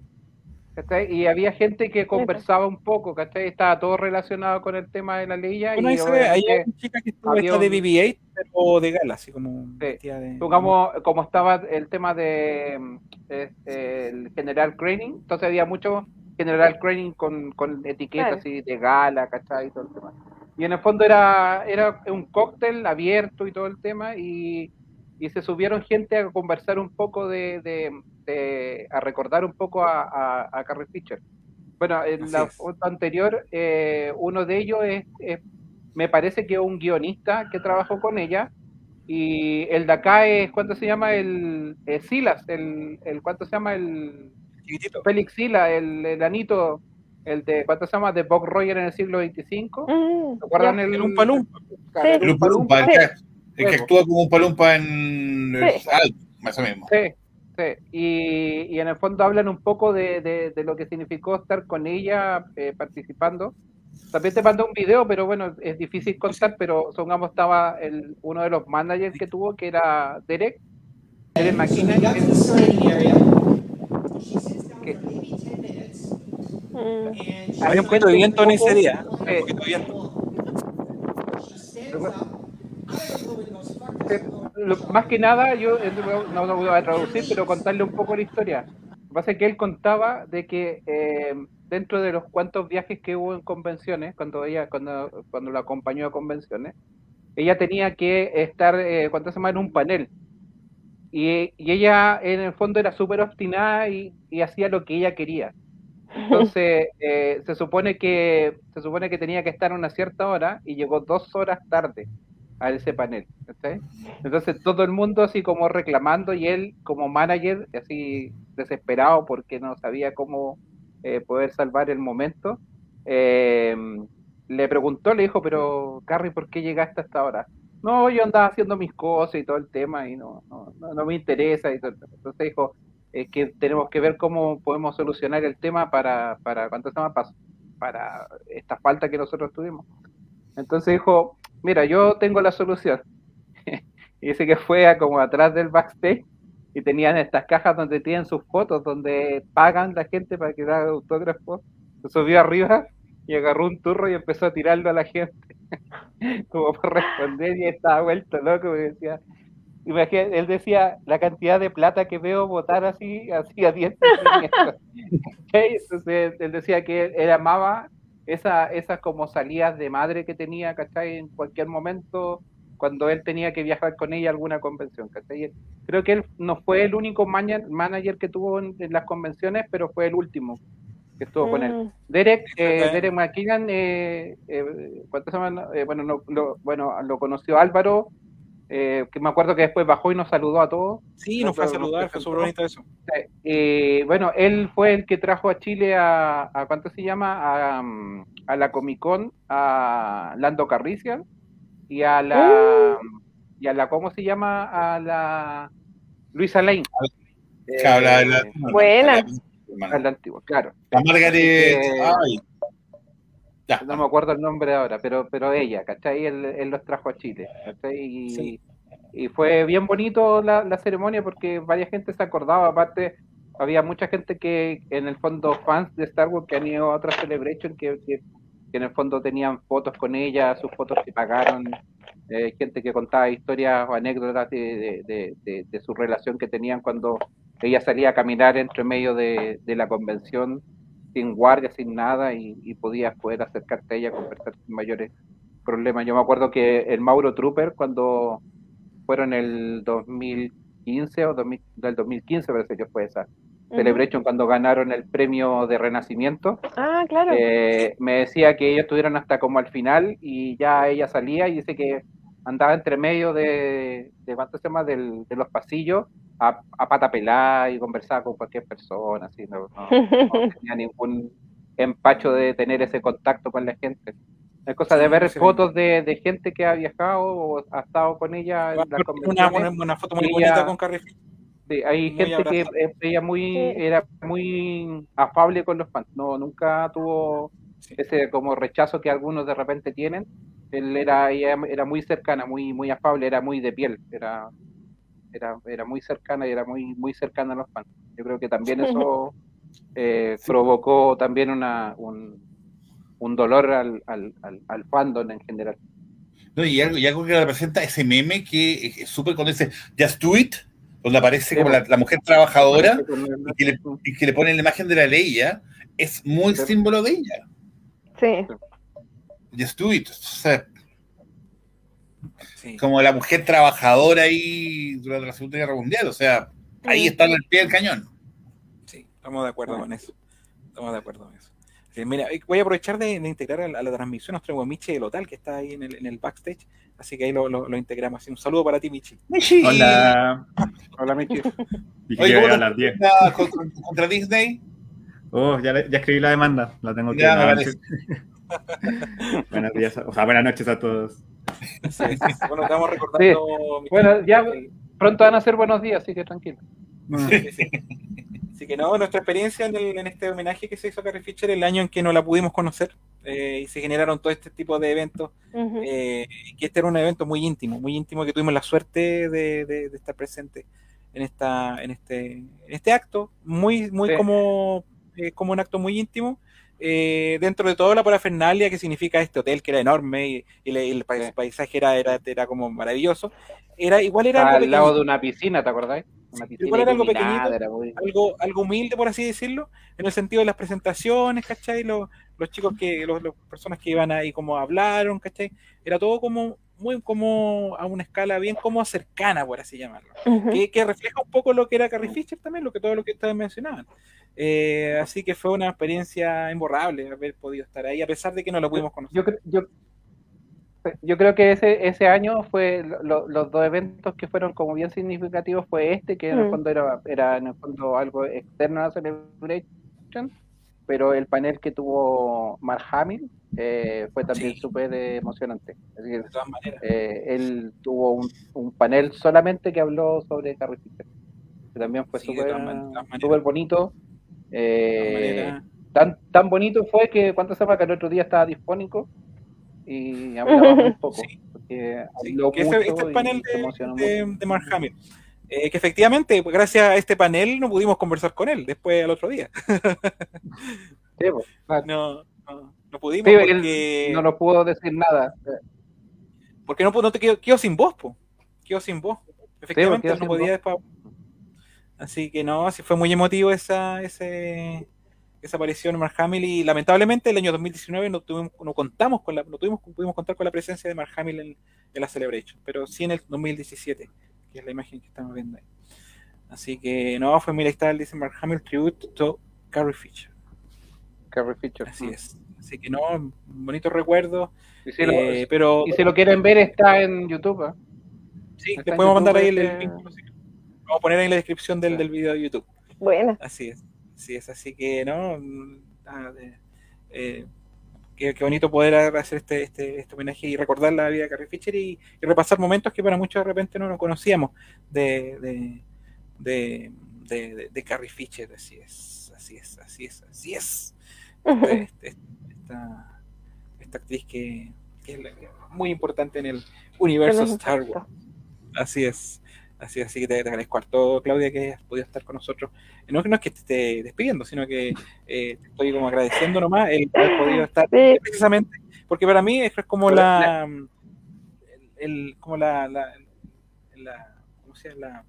¿cachai? Y había gente que conversaba un poco, ¿cachai? Estaba todo relacionado con el tema de la ley Bueno, y ahí se ve, hay una chica que estuvo esta de un- BB-8, pero de gala, así como vestida de... Supongamos, como estaba el tema de este, el General Craning, entonces había mucho General Craning con, con etiquetas Claro. así de gala, ¿cachai? Y todo el tema. Y en el fondo era, era un cóctel abierto y todo el tema, y, y se subieron gente a conversar un poco de, de- de- a recordar un poco a, a, a Carrie Fisher. Bueno, en Así la es. foto anterior, eh, uno de ellos es, es- me parece que es un guionista que trabajó con ella, y el de acá es, ¿cuánto se llama? El, Silas, el, el, ¿cuánto se llama? El Chiquitito. Félix Sila, el, el anito, el de, ¿cuánto se llama? De Bob Roger en el siglo XXV. Mm, ¿Recuerdan ya. el, El. Claro, Sí. el El que, el que Luego. actúa como un palumpa en Sí. Más o menos. Sí, sí. Y, y en el fondo hablan un poco de, de- de lo que significó estar con ella eh, participando. También te mandó un video, pero bueno, es difícil contar, pero supongamos estaba el, uno de los managers que tuvo, que era Derek, Derek So we McKinnon, got que- to the signing area. She sits down Okay. for maybe 10 minutes. Mm. Había un poquito de viento en ese día. ¿eh? Sí. Un poquito de viento. Lo- más que nada, yo no lo voy a traducir, pero contarle un poco la historia. Lo que pasa es que él contaba de que eh, dentro de los cuantos viajes que hubo en convenciones, cuando ella, cuando, cuando la acompañó a convenciones, ella tenía que estar, eh, ¿cuánto se llama?, en un panel. Y, y ella, en el fondo, era súper obstinada y, y hacía lo que ella quería. Entonces, eh, se supone que se supone que tenía que estar a una cierta hora y llegó dos horas tarde a ese panel. ¿cachai? Entonces todo el mundo así como reclamando y él como manager así desesperado porque no sabía cómo eh, poder salvar el momento, eh, le preguntó, le dijo, pero Carrie, ¿por qué llegaste hasta ahora? No, yo andaba haciendo mis cosas y todo el tema y no, no, no, no me interesa. Y todo. Entonces dijo, es que tenemos que ver cómo podemos solucionar el tema para, para ¿cuánto se llama? Para, para esta falta que nosotros tuvimos. Entonces dijo, mira, yo tengo la solución. y dice que fue a como atrás del backstage y tenían estas cajas donde tienen sus fotos, donde pagan la gente para que haga autógrafos. Se subió arriba y agarró un turro y empezó a tirarlo a la gente. como por responder y estaba vuelto loco. Y decía, imagínate, él decía la cantidad de plata que veo botar así, así a dientes. Entonces él decía que él amaba esa, esas como salidas de madre que tenía, ¿cachai? En cualquier momento, cuando él tenía que viajar con ella a alguna convención, ¿cachai? Creo que él no fue el único manager que tuvo en, en las convenciones, pero fue el último que estuvo con él. Mm. Derek, eh. Derek McKinnon, eh, eh, ¿cuánto se llama? Eh, bueno, lo, lo- bueno, lo conoció Álvaro, eh, que me acuerdo que después bajó y nos saludó a todos. Sí, nos fue a saludar, fue súper bonito eso. Eh, bueno, él fue el que trajo a Chile a, a ¿cuánto se llama? A, a la Comic Con, a Lando Carrician y a la, y a la, ¿cómo se llama? A la Luisa Lane. La, Eh, Buena. a la antigua, claro. La Margaret. Eh, ay. Ya. No me acuerdo el nombre ahora, pero, pero ella, ¿cachai? Él, él los trajo a Chile, ¿cachai? Y, Sí. y fue bien bonito la, la ceremonia porque varias gente se acordaba, aparte había mucha gente que en el fondo fans de Star Wars que han ido a otras celebration que, que, que en el fondo tenían fotos con ella, sus fotos que pagaron eh, gente que contaba historias o anécdotas de, de- de- de- de su relación que tenían cuando ella salía a caminar entre medio de, de la convención sin guardia, sin nada, y, y podías poder acercarte a ella, conversar sin mayores problemas. Yo me acuerdo que el Mauro Trooper, cuando fueron el 2015 o 2000 del 2015 parece que fue esa, Celebration, cuando ganaron el premio de Renacimiento, Ah, claro. eh, me decía que ellos estuvieron hasta como al final y ya ella salía y dice que andaba entre medio de, de ¿cuánto se llama? Del- de los pasillos a, a pata pelada y conversaba con cualquier persona, así, no, no- no tenía ningún empacho de tener ese contacto con la gente. Es cosa de ver sí. fotos de, de gente que ha viajado o ha estado con ella en las Una, convenciones. una, una foto muy bonita con Carrie Fisher. Sí, hay Muy gente que ella muy Sí. era muy afable con los fans, no nunca tuvo Sí. ese como rechazo que algunos de repente tienen. Él era era muy cercana, muy muy afable, era muy de piel, era era, era muy cercana y era muy muy cercana a los fans. Yo creo que también eso eh, provocó también una un, un dolor al, al, al, al fandom en general. No, y, algo, y algo que representa ese meme que es súper cuando dice Just Do It, donde aparece como la, la mujer trabajadora y que, le, y que le ponen la imagen de la ley, ¿ya? es muy Sí. símbolo de ella. Sí. Just Do It. O sea, Sí. como la mujer trabajadora ahí durante la Segunda Guerra Mundial. O sea, ahí está al pie del cañón. Sí, estamos de acuerdo con eso. Estamos de acuerdo con eso. Sí, mira, voy a aprovechar de, de integrar a la, a la transmisión a nuestro amigo Michi del Hotel, que está ahí en el, en el backstage. Así que ahí lo, lo- lo integramos. Así, un saludo para ti, Michi. Hola. Hola Michi. Dije Oye, que ¿cómo iba a las 10. sientes contra, contra Disney? Oh, ya, escribí la demanda. La tengo que Ya. Buenos días, o sea, buenas noches a todos. Así es. Bueno, estamos recordando. Michi, Bueno, ya pronto van a ser buenos días, así que tranquilo. Sí, sí. Así que no, nuestra experiencia en, el- en este homenaje que se hizo a Carrie Fisher, el año en que no la pudimos conocer eh, y se generaron todo este tipo de eventos, eh, que este era un evento muy íntimo, muy íntimo que tuvimos la suerte de, de- de estar presente en esta, en este, en este acto, muy, muy Sí. como, eh, como un acto muy íntimo. eh, dentro de toda la parafernalia que significa este hotel que era enorme y, el paisaje era, era, era como maravilloso, era igual era algo al lado de una piscina, ¿te acordáis? Una piscina igual era algo pequeñito. era muy- algo, algo humilde, por así decirlo, en el sentido de las presentaciones, ¿cachai? Los, los chicos que, los, las personas que iban ahí como hablaron, ¿cachai? Era todo como, muy como a una escala bien como cercana, por así llamarlo. Que, que refleja un poco lo que era Carrie Fisher también, lo que todo lo que ustedes mencionaban. Eh, así que fue una experiencia imborrable haber podido estar ahí, a pesar de que no lo pudimos conocer. Yo, yo, yo creo que ese, ese año fue lo- lo- los dos eventos que fueron como bien significativos fue este, que en el Mm. fondo era, era en el fondo algo externo a la Celebration, pero el panel que tuvo Mark Hamill eh, fue también Sí. súper eh, emocionante. Así que, De todas maneras. eh, él tuvo un, un panel solamente que habló sobre Fisher, que también fue Sí, de súper de súper bonito. De Eh, tan, tan bonito fue que cuánto se llama que el otro día estaba dispónico y hablaba muy poco Sí. porque Sí, habló que ese- este es el panel de, mucho. de Mark Hamill. Eh, que efectivamente, pues, gracias a este panel no pudimos conversar con él después al otro día. Sí, pues, claro. No, no, no pudimos Sí, porque, no lo pudo decir nada porque no, no te quedó, quedó sin voz, po. quedó sin voz. Efectivamente, quedó él no podía después- Así que no, sí fue muy emotivo esa, ese, esa aparición de Mark Hamill y lamentablemente el año 2019 no, tuvimos, no contamos con la, no tuvimos, pudimos contar con la presencia de Mark Hamill en, en la Celebration, pero sí en el 2017, que es la imagen que estamos viendo ahí. Así que no, fue ahí está, dice Mark Hamill Tribute to Carrie Fisher. Carrie Fisher. Así es. Así que no, bonito recuerdo. y si, lo, eh, pero y si lo quieren ver está en YouTube ¿eh? sí, está en podemos mandar ahí el, este- vínculo. sí. Vamos a poner ahí en la descripción del, del video de YouTube. Buena. Así es, así es, así que no, mm, eh, qué, qué bonito poder hacer este, este, este homenaje y recordar la vida de Carrie Fisher y, y repasar momentos que para muchos de repente no lo conocíamos de, de, de, de, Carrie Fisher, así es, así es, así es, así es. Este- este- esta, esta actriz que, que es muy importante en el universo nos Star. Wars. Así es. Así, así que te, te agradezco harto, Claudia, que hayas podido estar con nosotros. No, no es que te esté despidiendo, sino que eh, te estoy como agradeciendo nomás el haber podido estar Sí. precisamente, porque para mí esto es como la, el, como la, la, la ¿cómo se llama? La,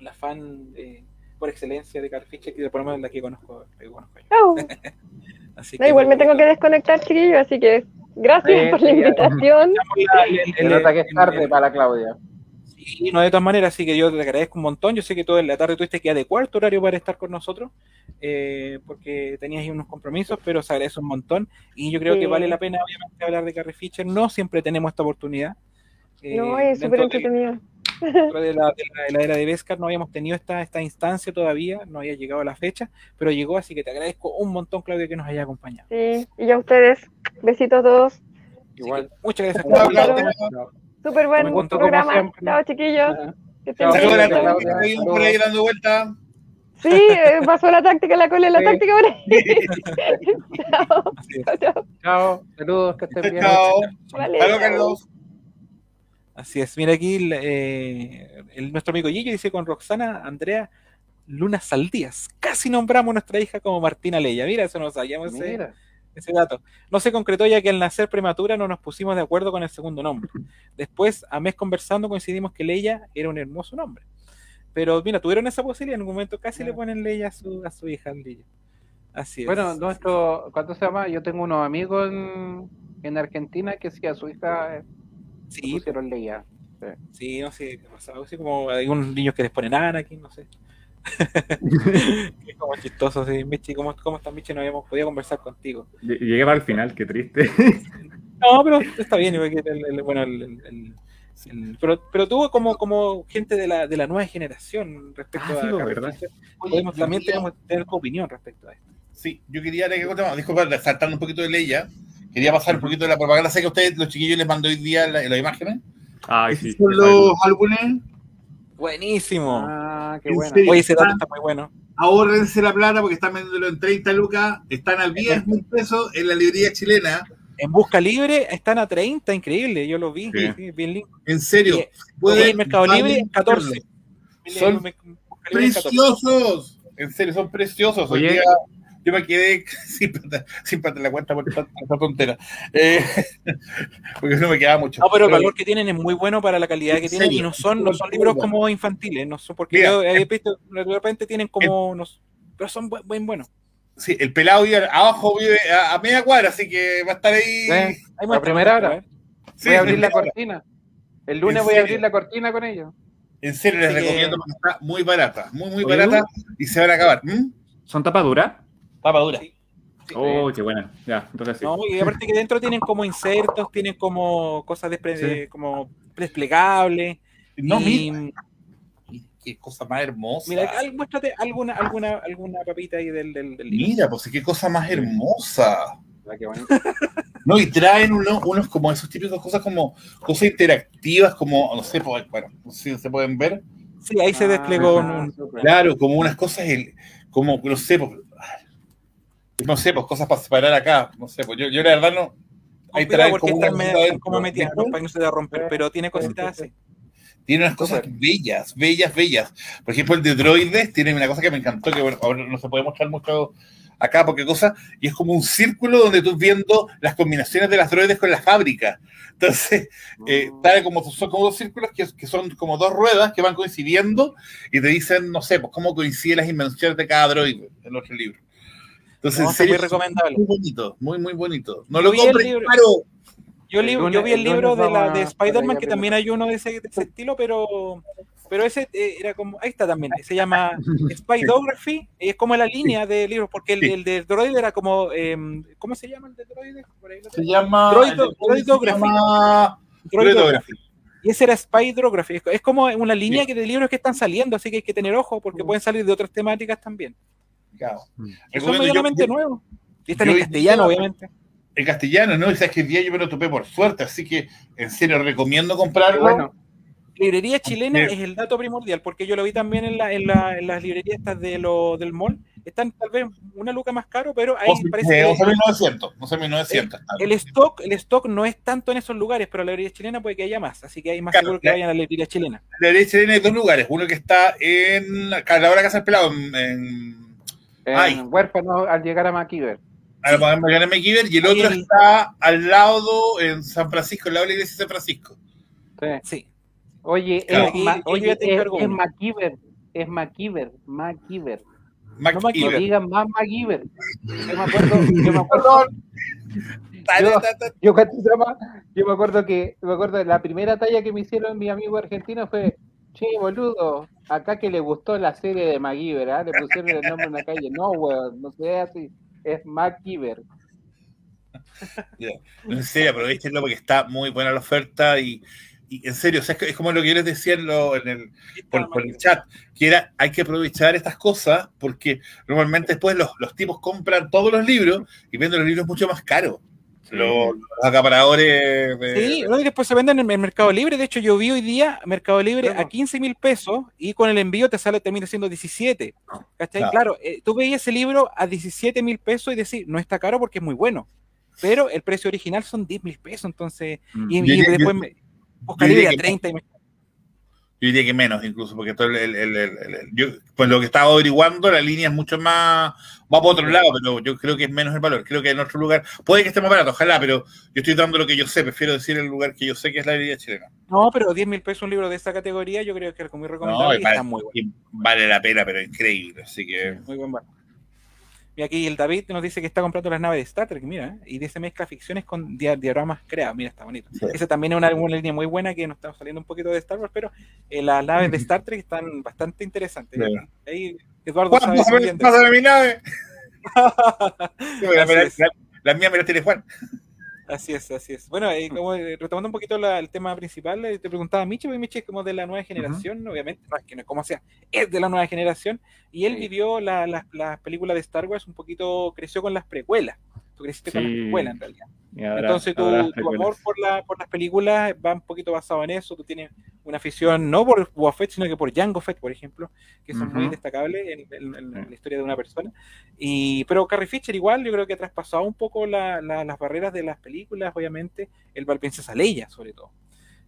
la fan eh, por excelencia de Carl Fischer y de por lo menos la que conozco, la que conozco yo. Así No, igual me tengo que desconectar, chiquillos, así que gracias Sí, por la sí, invitación. Se nota que es tarde para la Claudia. Sí, no, de todas maneras, así que yo te agradezco un montón. Yo sé que toda la tarde tuviste que adecuar tu horario para estar con nosotros, eh, porque tenías ahí unos compromisos, pero se agradece un montón. Y yo creo Sí. que vale la pena, obviamente, hablar de Carrie Fisher. No siempre tenemos esta oportunidad. Eh, No, es súper entretenido. de la, de la- de la era de Vescar no habíamos tenido esta, esta instancia todavía, no había llegado la fecha, pero llegó, así que te agradezco un montón, Claudia, que nos haya acompañado. Sí, y a ustedes, besitos a todos. Igual. que muchas gracias, Claudia. Súper buen programa. Chao, chiquillos. Ajá. Que estén Chao, bien. Saludos a la Claudia. por ahí dando vuelta. Sí, eh, pasó la táctica, la cola, la Sí. táctica por ahí. chao, chao, chao. Saludos, que estén bien. Chao. Vale, chao. Carlos. Así es, mira aquí eh, el- nuestro amigo Gillo dice con Roxana Andrea Luna Saldías. Casi nombramos a nuestra hija como Martina Leya. Mira, eso no sabíamos ese, Mira. Ese dato. No se concretó ya que al nacer prematura no nos pusimos de acuerdo con el segundo nombre. Después, a mes conversando, coincidimos que Leia era un hermoso nombre. Pero mira, tuvieron esa posibilidad, en un momento casi le ponen Leia a su, a su hija Leia. Así es. Bueno, nuestro, ¿cuánto se llama? Yo tengo unos amigos en, en Argentina que sí, a su hija eh, sí, pusieron Leia. sí, no sé, qué pasaba, así como hay unos niños que les ponen Ana aquí, no sé. Como chistoso, sí. Michi, ¿cómo, ¿cómo estás, Michi? No habíamos podido conversar contigo. Ll- Llegué para el final, qué triste. No, pero está bien, el- el- bueno, el- el- el- el- pero, pero tuvo como, como gente de la, de la nueva generación respecto Ah, sí, a pues, Carrie ¿verdad? Oye, Podemos, también quería- tenemos que tener tu opinión respecto a esto. Sí, yo quería, disculpa, saltando un poquito de Leia, quería pasar un poquito de la propaganda. Sé que a ustedes, los chiquillos, les mandó hoy día la- las imágenes. Estos sí. son los álbumes. Buenísimo. Ah, qué ¿En bueno. Oye, ese dato está muy bueno. Ahórrense la plata porque están vendiéndolo en 30 lucas. Están a 10 mil pesos en la librería chilena. En busca libre están a 30, increíble. Yo lo vi, Sí. sí, bien lindo. En serio. Y- pueden- en Mercado Libre, a 14. Son En Busca Libre, 14. Preciosos. En serio, son preciosos. Hoy Oye. Yo me quedé sin plata, sin plata en la cuenta por tanta, tontera. Eh, porque no me quedaba mucho. No, pero el valor que tienen es muy bueno para la calidad que ¿En tienen y no son, no son libros como infantiles, no son porque Mira, yo he visto, de repente tienen como, no sé, pero son buen, buen buenos. Sí, el pelado vive abajo, vive a, a media cuadra, así que va a estar ahí. Sí. Ahí muestra, primera hora. Sí, Voy a abrir la en cortina. El lunes ¿En voy a abrir la cortina con ellos. serio, les Así que- recomiendo porque está muy barata, muy, muy Oye, barata y se van a acabar. ¿Mm? ¿Son tapaduras? Tapa dura. Sí. Sí. Oh, qué buena. Ya, entonces sí. No, y aparte que dentro tienen como insertos, tienen como cosas despre- Sí. como desplegables. No, y, mira, qué cosa más hermosa. mira, al- muéstrate alguna, alguna, alguna papita ahí del, del. Mira, pues qué cosa más hermosa. Ah, qué bonito. No, y traen uno- unos como esos típicos cosas como cosas interactivas, como, no sé, pues, bueno, no sé si se pueden ver. Sí, ahí se desplegó Ah, un-. Claro, como unas cosas, el- como, no sé, pues, no sé, pues cosas para separar acá, no sé, pues yo, yo la verdad no. Ahí porque como una están, como metidas, ¿no? para que no se te romper, pero tiene cositas así. Tiene unas cosas bellas, bellas, bellas. Por ejemplo, el de droides tiene una cosa que me encantó, que bueno, ahora no se puede mostrar mucho acá porque cosa, y es como un círculo donde tú viendo las combinaciones de las droides con la fábrica. Entonces, eh, tal como son como dos círculos que, que son como dos ruedas que van coincidiendo y te dicen, no sé, pues cómo coinciden las invenciones de cada droide en otro libro. Entonces, No, serio, muy recomendable. muy bonito, muy, muy bonito. No lo compres, claro. Yo, li- vi el libro de, la, de Spider-Man, que también hay uno de ese, de ese estilo, pero, pero ese eh, era como, ahí está también, se llama Spidography, es como la línea de libros, porque el, Sí. el de Droid era como, em, ¿cómo se llama el de Droid? Se llama. Droido- se Droidography. llama Droidography. Y ese era Spidography, es, como una línea que de libros que están saliendo, así que hay que tener ojo, porque pueden salir de otras temáticas también. Que son Recomiendo yo- medianamente yo- nuevos. Y están yo en castellano, obviamente. en castellano, ¿no? Y sabes que el día yo me lo topé por suerte, así que en serio recomiendo comprarlo. Bueno, Librería chilena Sí. es el dato primordial, porque yo lo vi también en, la, en, la- en las librerías estas de lo, del mall. Están tal vez una luca más caro, pero ahí O parece eh, que 11.900, 11.900. el stock, el stock no es tanto en esos lugares, pero la librería chilena puede que haya más, así que hay más Claro, seguro que la- vayan a la librería chilena. La derecha tiene dos lugares, uno que está en la hora Casa del Pelado, en, en en Ay. huérfano al llegar a MacIver. a la Mariana McKeever, y el Ahí otro está al lado en San Francisco, al lado de la iglesia de San Francisco. Sí. Sí. Oye, Claro. es, Ma- oye, te es, es. MacGyver, es MacGyver, MacGyver. No, No digan más MacGyver. Yo me acuerdo, yo me acuerdo, yo, yo, ¿cómo se llama? Yo me acuerdo que, me acuerdo de la primera talla que me hicieron mi amigo argentino fue, che, boludo, acá que le gustó la serie de MacGyver, ¿ah? le pusieron el nombre en la calle. No, weón, no sea así, es MacGyver. No, en serio, aprovechenlo porque está muy buena la oferta y, y en serio, o sea, es, que- es como lo que yo les decía en, lo- en el, por, por el chat, que era, hay que aprovechar estas cosas porque normalmente después los, los tipos compran todos los libros y venden los libros mucho más caros. Los, los acaparadores de... Sí, y después se venden en el Mercado Libre. De hecho, yo vi hoy día Mercado Libre Claro. a 15 mil pesos y con el envío te sale, termina siendo 17. ¿Cachai? Claro. Claro, eh, tú veías ese libro a 17 mil pesos y decís, no está caro porque es muy bueno. Pero el precio original son 10 mil pesos. Entonces, Mm. y, Yo y diría- después yo- me yo libre a que- 30 y me- Yo diría que menos incluso, porque todo el, el- el- yo, pues lo que estaba averiguando, la línea es mucho más, va por otro lado, pero yo creo que es menos el valor. Creo que en otro lugar, puede que esté más barato, ojalá, pero yo estoy dando lo que yo sé, prefiero decir el lugar que yo sé que es la librería chilena. No, pero 10 mil pesos un libro de esa categoría, yo creo que es muy recomendable No, y vale, está muy bueno. vale la pena, pero increíble. Así que Muy buen barco. Y aquí el David nos dice que está comprando las naves de Star Trek, mira, ¿eh? y dice mezcla ficciones con dia- diagramas creados, mira, está bonito. Sí. Esa también es una, una línea muy buena que nos estamos saliendo un poquito de Star Wars, pero eh, las naves de Star Trek están bastante interesantes. Sí. Ahí Eduardo sabe mi nave. Así la- es. la- la mía me la tiene Juan. Así es, así es. Bueno, eh, como retomando un poquito la- el tema principal, eh, te preguntaba a Michi, porque Michi es como de la nueva generación, obviamente, no es que no es como sea, es de la nueva generación, y él Sí. vivió la- la- las películas de Star Wars un poquito, creció con las precuelas. Tú creciste con las Sí. precuelas en realidad. Ahora- Entonces tu, tu amor por, la, por las películas va un poquito basado en eso. Tú tienes una afición no por Boba Fett, sino que por Jango Fett, por ejemplo, que son muy Ujú. destacables en, en- en Sí. la historia de una persona. Y, pero Carrie Fisher igual, yo creo que ha traspasado un poco la- la- las barreras de las películas, obviamente, el Val Princesa Leia, sobre todo.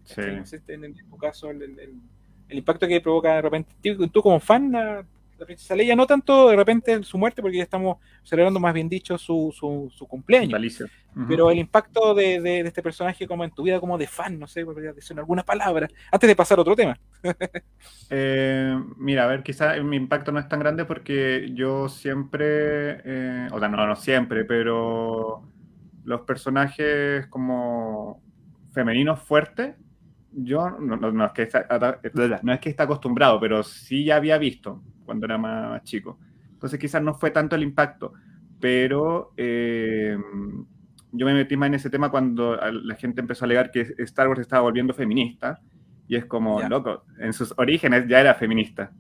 Sí. En, en tu caso, el, el- el- el impacto que provoca de repente, tú, tú como fan, la, la Princesa Leia, no tanto de repente su muerte, porque ya estamos celebrando, más bien dicho, su, su, su cumpleaños. Pero el impacto de, de- de este personaje como en tu vida como de fan, no sé, podría decir alguna palabra, antes de pasar a otro tema. Eh, mira, a ver, quizá mi impacto no es tan grande porque yo siempre, eh, o sea, no, no siempre, pero los personajes como femeninos fuertes, yo no, no- no es que está, no es que está acostumbrado, pero sí ya había visto cuando era más chico. Entonces quizás no fue tanto el impacto, pero eh, yo me metí más en ese tema cuando la gente empezó a alegar que Star Wars estaba volviendo feminista. Y es como, Ya. loco, en sus orígenes ya era feminista.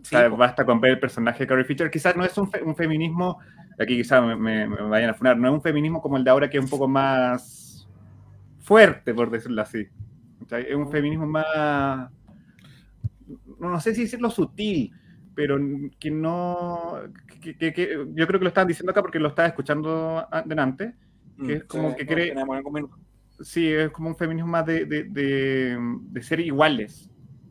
O sea, basta con ver el personaje de Carrie Fisher. Quizás no es un, fe- un feminismo, aquí quizás me, me- me vayan a funar, no es un feminismo como el de ahora que es un poco más fuerte, por decirlo así. O sea, es un feminismo más, no sé si decirlo sutil, pero que no, que, que- que- yo creo que lo estaban diciendo acá porque lo estaba escuchando delante. que es como que cree- Mm. Sí, es como un feminismo más de, de, de- de ser iguales.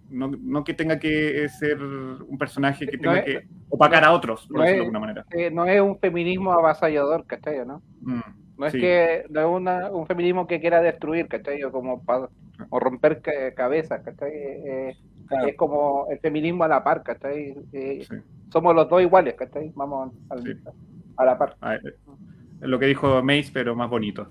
No, no que tenga que ser un personaje que No tenga es- que opacar a otros, por no decirlo es- de alguna manera. Eh, no es un feminismo avasallador, ¿cachai? ¿no? Mm, No es sí. que no es una- un feminismo que quiera destruir, ¿cachai? O como o romper ca- cabezas, ¿cachai? Eh, Claro. Es como el feminismo a la par, ¿cachai? Eh, Sí. Somos los dos iguales, ¿cachai? Vamos al- Sí. a la par. Ah, eh, lo que dijo Mace, pero más bonito.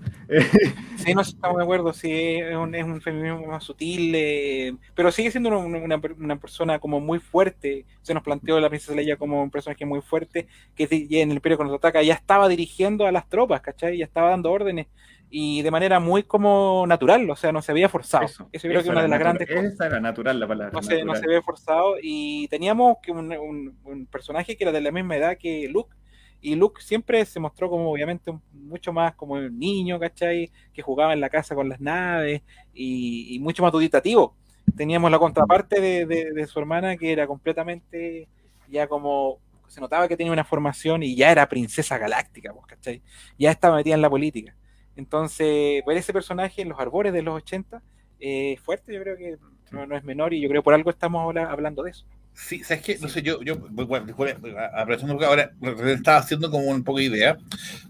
Sí, no estamos de acuerdo, sí, es un, es un feminismo más sutil, eh, pero sigue siendo una, una- una persona como muy fuerte. Se nos planteó la princesa Leia como un personaje muy fuerte, que en el Imperio contraataca ya estaba dirigiendo a las tropas, ¿cachai? Ya estaba dando órdenes, y de manera muy como natural, o sea, no se había forzado. Eso, creo que es una de las grandes cosas. Esa era natural la palabra. No se, no se ve forzado, y teníamos que un, un- un personaje que era de la misma edad que Luke, y Luke siempre se mostró como obviamente un- mucho más como un niño, ¿cachai? Que jugaba en la casa con las naves y, y mucho más duditativo. Teníamos la contraparte de, de- de su hermana que era completamente ya como se notaba que tenía una formación y ya era princesa galáctica, pues, ¿cachai? Ya estaba metida en la política. Entonces, ver ese personaje en los arbores de los 80 eh, fuerte, yo creo que no, no es menor y yo creo por algo estamos habla- hablando de eso. Sí, ¿sabes qué? No sé, yo, yo bueno, disculpe, aprovechando porque ahora estaba haciendo como un poco de idea.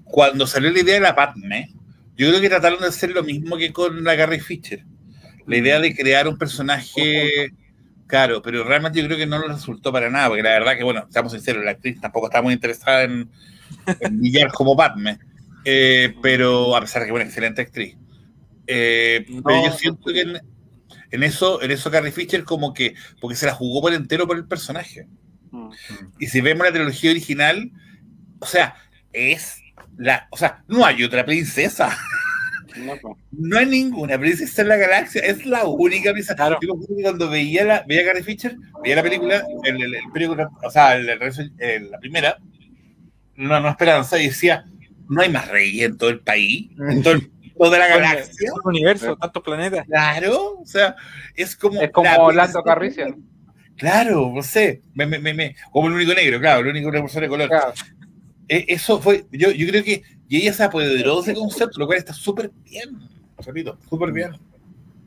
Cuando salió la idea de la Padme, yo creo que trataron de hacer lo mismo que con la Carrie Fisher. la idea de crear un personaje Claro, pero realmente yo creo que no le resultó para nada, porque la verdad que, bueno, seamos sinceros, la actriz tampoco está muy interesada en, en brillar como Batman, eh, pero a pesar de que es una excelente actriz. Eh, pero yo siento que en, en eso, en eso Carrie Fisher como que, porque se la jugó por entero por el personaje. Mm. Y si vemos la trilogía original, o sea, es la, o sea, no hay otra princesa. No, pues. No hay ninguna princesa en la galaxia, es la única princesa. Claro. Yo cuando veía, la, veía a Carrie Fisher, veía la película, el, el, el película, o sea, el- la primera, no, no esperanza, y decía, no hay más reyes en todo el país, en todo el- toda la galaxia. Un universo, tantos planetas. Claro, o sea, es como. Es como la Orlando princesa- Carrician. Claro, no sé, me, me, me, me- como el único negro, claro, el único persona de color. Claro. Eh, Eso fue, yo, yo creo que, y ella se apoderó de ese concepto, lo cual está súper bien, repito, súper bien.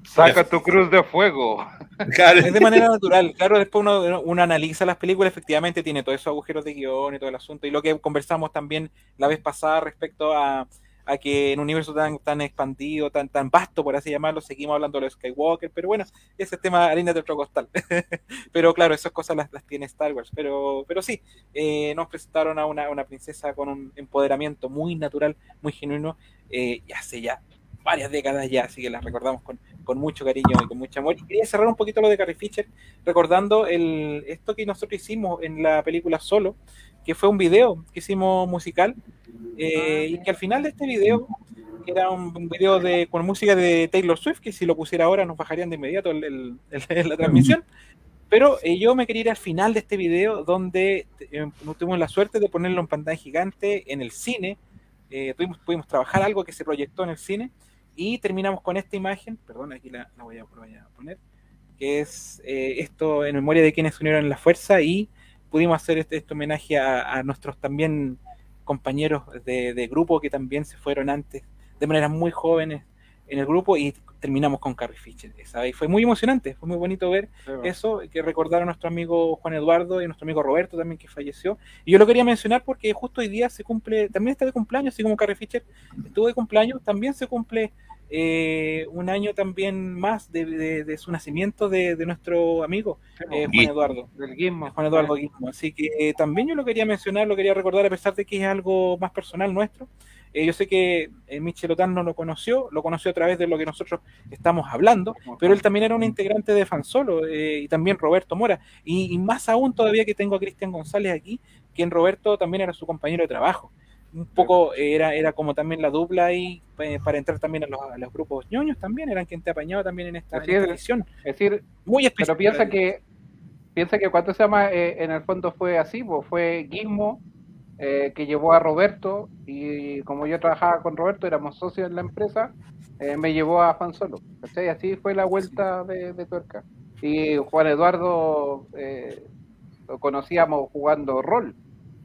Saca tu cruz de fuego. Es de manera natural. Claro, después uno, analiza las películas, efectivamente tiene todos esos agujeros de guion y todo el asunto. Y lo que conversamos también la vez pasada respecto a, a que en un universo tan, tan expandido, tan, tan vasto, por así llamarlo, seguimos hablando de los Skywalker, pero bueno, ese es tema harina de otro costal. pero claro, esas cosas las, las tiene Star Wars. Pero, pero sí, eh, nos presentaron a una, una princesa con un empoderamiento muy natural, muy genuino, eh, y hace ya varias décadas ya, así que las recordamos con, con mucho cariño y con mucho amor. Y quería cerrar un poquito lo de Carrie Fisher, recordando el, esto que nosotros hicimos en la película Solo, que fue un video que hicimos musical, eh, y que al final de este video, que era un, video de, con música de Taylor Swift, que si lo pusiera ahora nos bajarían de inmediato el- la transmisión, pero eh, yo me quería ir al final de este video donde eh, tuvimos la suerte de ponerlo en pantalla gigante en el cine, eh, pudimos trabajar algo que se proyectó en el cine y terminamos con esta imagen, perdón, aquí la, voy, a, poner, que es eh, esto en memoria de quienes unieron la fuerza y pudimos hacer este, este homenaje a, a nuestros también compañeros de, de grupo que también se fueron antes, de manera muy jóvenes en el grupo y terminamos con Carrie Fisher. esa, Y fue muy emocionante, fue muy bonito ver eso, que recordar a nuestro amigo Juan Eduardo y a nuestro amigo Roberto también que falleció. Y yo lo quería mencionar porque justo hoy día se cumple, también está de cumpleaños, así como Carrie Fisher estuvo de cumpleaños, también se cumple eh, un año también más de, de- de su nacimiento de, de nuestro amigo eh, Juan Eduardo. Del Gizmo. Juan Eduardo Guismo. Así que eh, también yo lo quería mencionar, lo quería recordar, a pesar de que es algo más personal nuestro. Eh, yo sé que eh, Michel no lo conoció, lo conoció a través de lo que nosotros estamos hablando, pero él también era un integrante de Fansolo eh, y también Roberto Mora. Y, y más aún todavía que tengo a Cristian González aquí, quien Roberto también era su compañero de trabajo. Un poco eh, era, era como también la dupla ahí para entrar también a los, a los grupos ñoños también, eran quien te apañaba también en esta, en edición. Es decir, Muy especial. pero piensa que piensa que cuánto se llama en el fondo fue así, pues, fue Gizmo eh, que llevó a Roberto y como yo trabajaba con Roberto, éramos socios en la empresa, eh, me llevó a Juan Solo. ¿cachai? Así fue la vuelta de, de tuerca. Y Juan Eduardo eh, lo conocíamos jugando rol.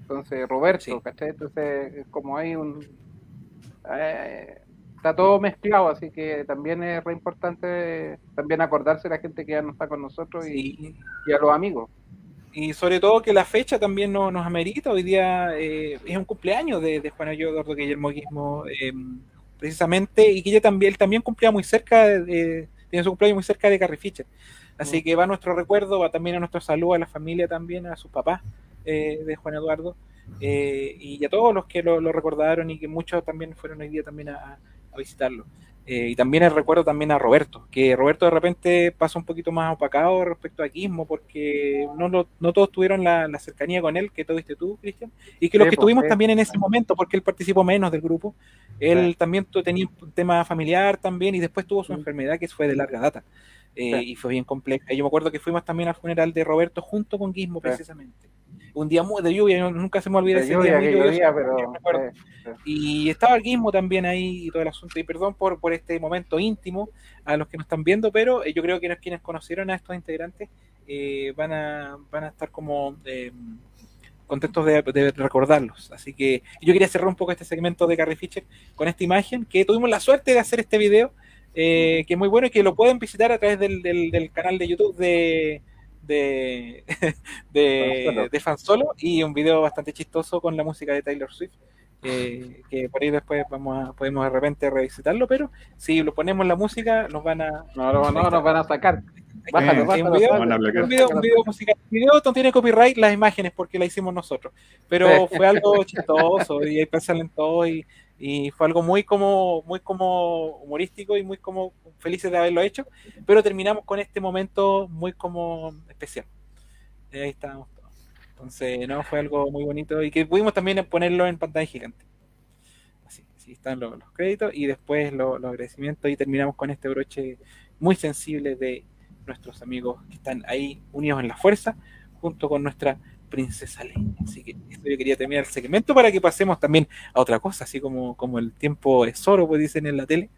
Entonces, Roberto, Sí. ¿cachai? Entonces, es como hay un... eh, está todo mezclado, así que también es re importante también acordarse de la gente que ya no está con nosotros y, y a los amigos. Y sobre todo que la fecha también no- nos amerita. Hoy día eh, es un cumpleaños de, de Juan Eduardo Guillermo Guismo, eh, precisamente, y que ella también, él también cumplía muy cerca, de, tiene su cumpleaños muy cerca de Carrie Fisher. Así Mm. que va nuestro recuerdo, va también a nuestro saludo a la familia también, a sus papás eh, de Juan Eduardo, eh, y a todos los que lo, lo recordaron y que muchos también fueron hoy día también a, a visitarlo. Eh, y también el recuerdo también a Roberto, que Roberto de repente pasa un poquito más opacado respecto a Guismo, porque no, lo- no todos tuvieron la, la cercanía con él que tuviste tú, Cristian, y que los que pues, tuvimos sí. también en ese momento, porque él participó menos del grupo, él también tenía un tema familiar también y después tuvo su Mm. enfermedad que fue de larga data. eh, y fue bien compleja. Y yo me acuerdo que fuimos también al funeral de Roberto junto con Guismo, precisamente. Un día muy de lluvia, nunca se me olvida De ese lluvia día muy pero eh, sí. Y estaba el Guismo también ahí y todo el asunto. Y perdón por, por este momento íntimo a los que nos están viendo, pero eh, yo creo que quienes conocieron a estos integrantes eh, van, a, van a estar como eh, contentos de, de recordarlos. Así que yo quería cerrar un poco este segmento de Carrie Fisher con esta imagen, que tuvimos la suerte de hacer este video, eh, que es muy bueno y que lo pueden visitar a través del, del- del canal de YouTube de... De, de, Fansolo. de Fansolo y un video bastante chistoso con la música de Taylor Swift eh, que por ahí después vamos a, podemos de repente revisitarlo, pero si lo ponemos la música, nos van a... No, no, no, nos van a sacar. Bájalo, Eh, bájalo, un video, van a. Un video, un video musical. El video no tiene copyright las imágenes porque la hicimos nosotros. Pero fue algo chistoso y ahí pasaron todo y, y fue algo muy como, muy como humorístico y muy como felices de haberlo hecho. Pero terminamos con este momento muy como especial. Ahí estábamos todos. Entonces, no, fue algo muy bonito y que pudimos también ponerlo en pantalla gigante. Así, así están los, los créditos y después lo- los agradecimientos y terminamos con este broche muy sensible de nuestros amigos que están ahí unidos en la fuerza, junto con nuestra princesa Leia. Así que esto yo quería terminar el segmento para que pasemos también a otra cosa, así como, como el tiempo es oro, pues dicen en la tele.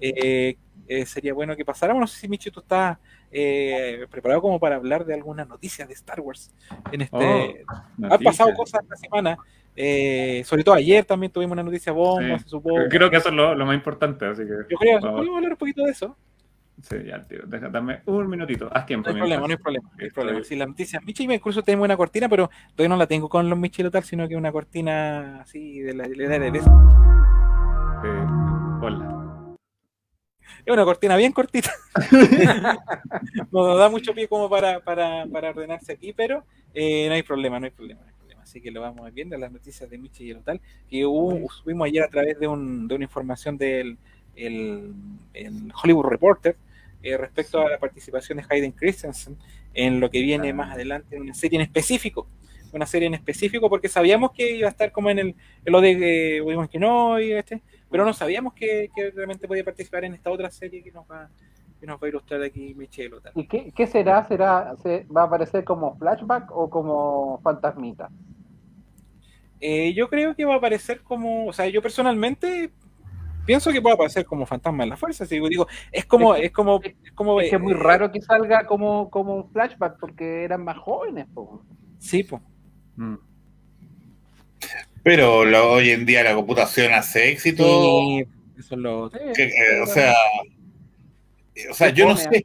Eh, eh, sería bueno que pasáramos. No sé si Michi, tú estás eh, preparado como para hablar de alguna noticia de Star Wars en este. Oh, Han noticias. pasado cosas esta semana. eh, sobre todo ayer también tuvimos una noticia bomba, Sí. se supo. Creo que eso es lo, lo más importante, así que. Yo creo que podemos hablar un poquito de eso. Sí, ya, tío. Deja, dame un minutito. Haz tiempo. No hay problema, no hay problema. No hay problema. Si la noticia, Michi, incluso tenemos una cortina, pero todavía no la tengo con los Michi tal, sino que una cortina así de la de Eh, hola. Es una cortina bien cortita. no nos da mucho pie como para, para, para ordenarse aquí, pero eh, no hay problema, no hay problema, no hay problema. Así que lo vamos viendo las noticias de Michi y el tal, que hubo, subimos ayer a través de, un, de una información del el, el Hollywood Reporter eh, respecto a la participación de Hayden Christensen en lo que viene más adelante en una serie en específico. Una serie en específico, porque sabíamos que iba a estar como en el, en lo de eh, Obi-Wan Kenobi, este, pero no sabíamos que, que realmente podía participar en esta otra serie que nos va, que nos va a ilustrar aquí Michelle. Tal. ¿Y qué, qué será? ¿Será se, ¿Va a aparecer como flashback o como fantasmita? Eh, yo creo que va a aparecer como, o sea, yo personalmente pienso que puede aparecer como fantasma en la fuerza. Si digo, digo, es como, Es que- es como, es como, Es que es muy eh, raro que salga como, como un flashback porque eran más jóvenes. po. Sí, pues. Mm. Pero lo- hoy en día la computación hace éxito. Sí, eso es lo Sí, que, sí, eh, o sí. sea, o sea, yo no sé.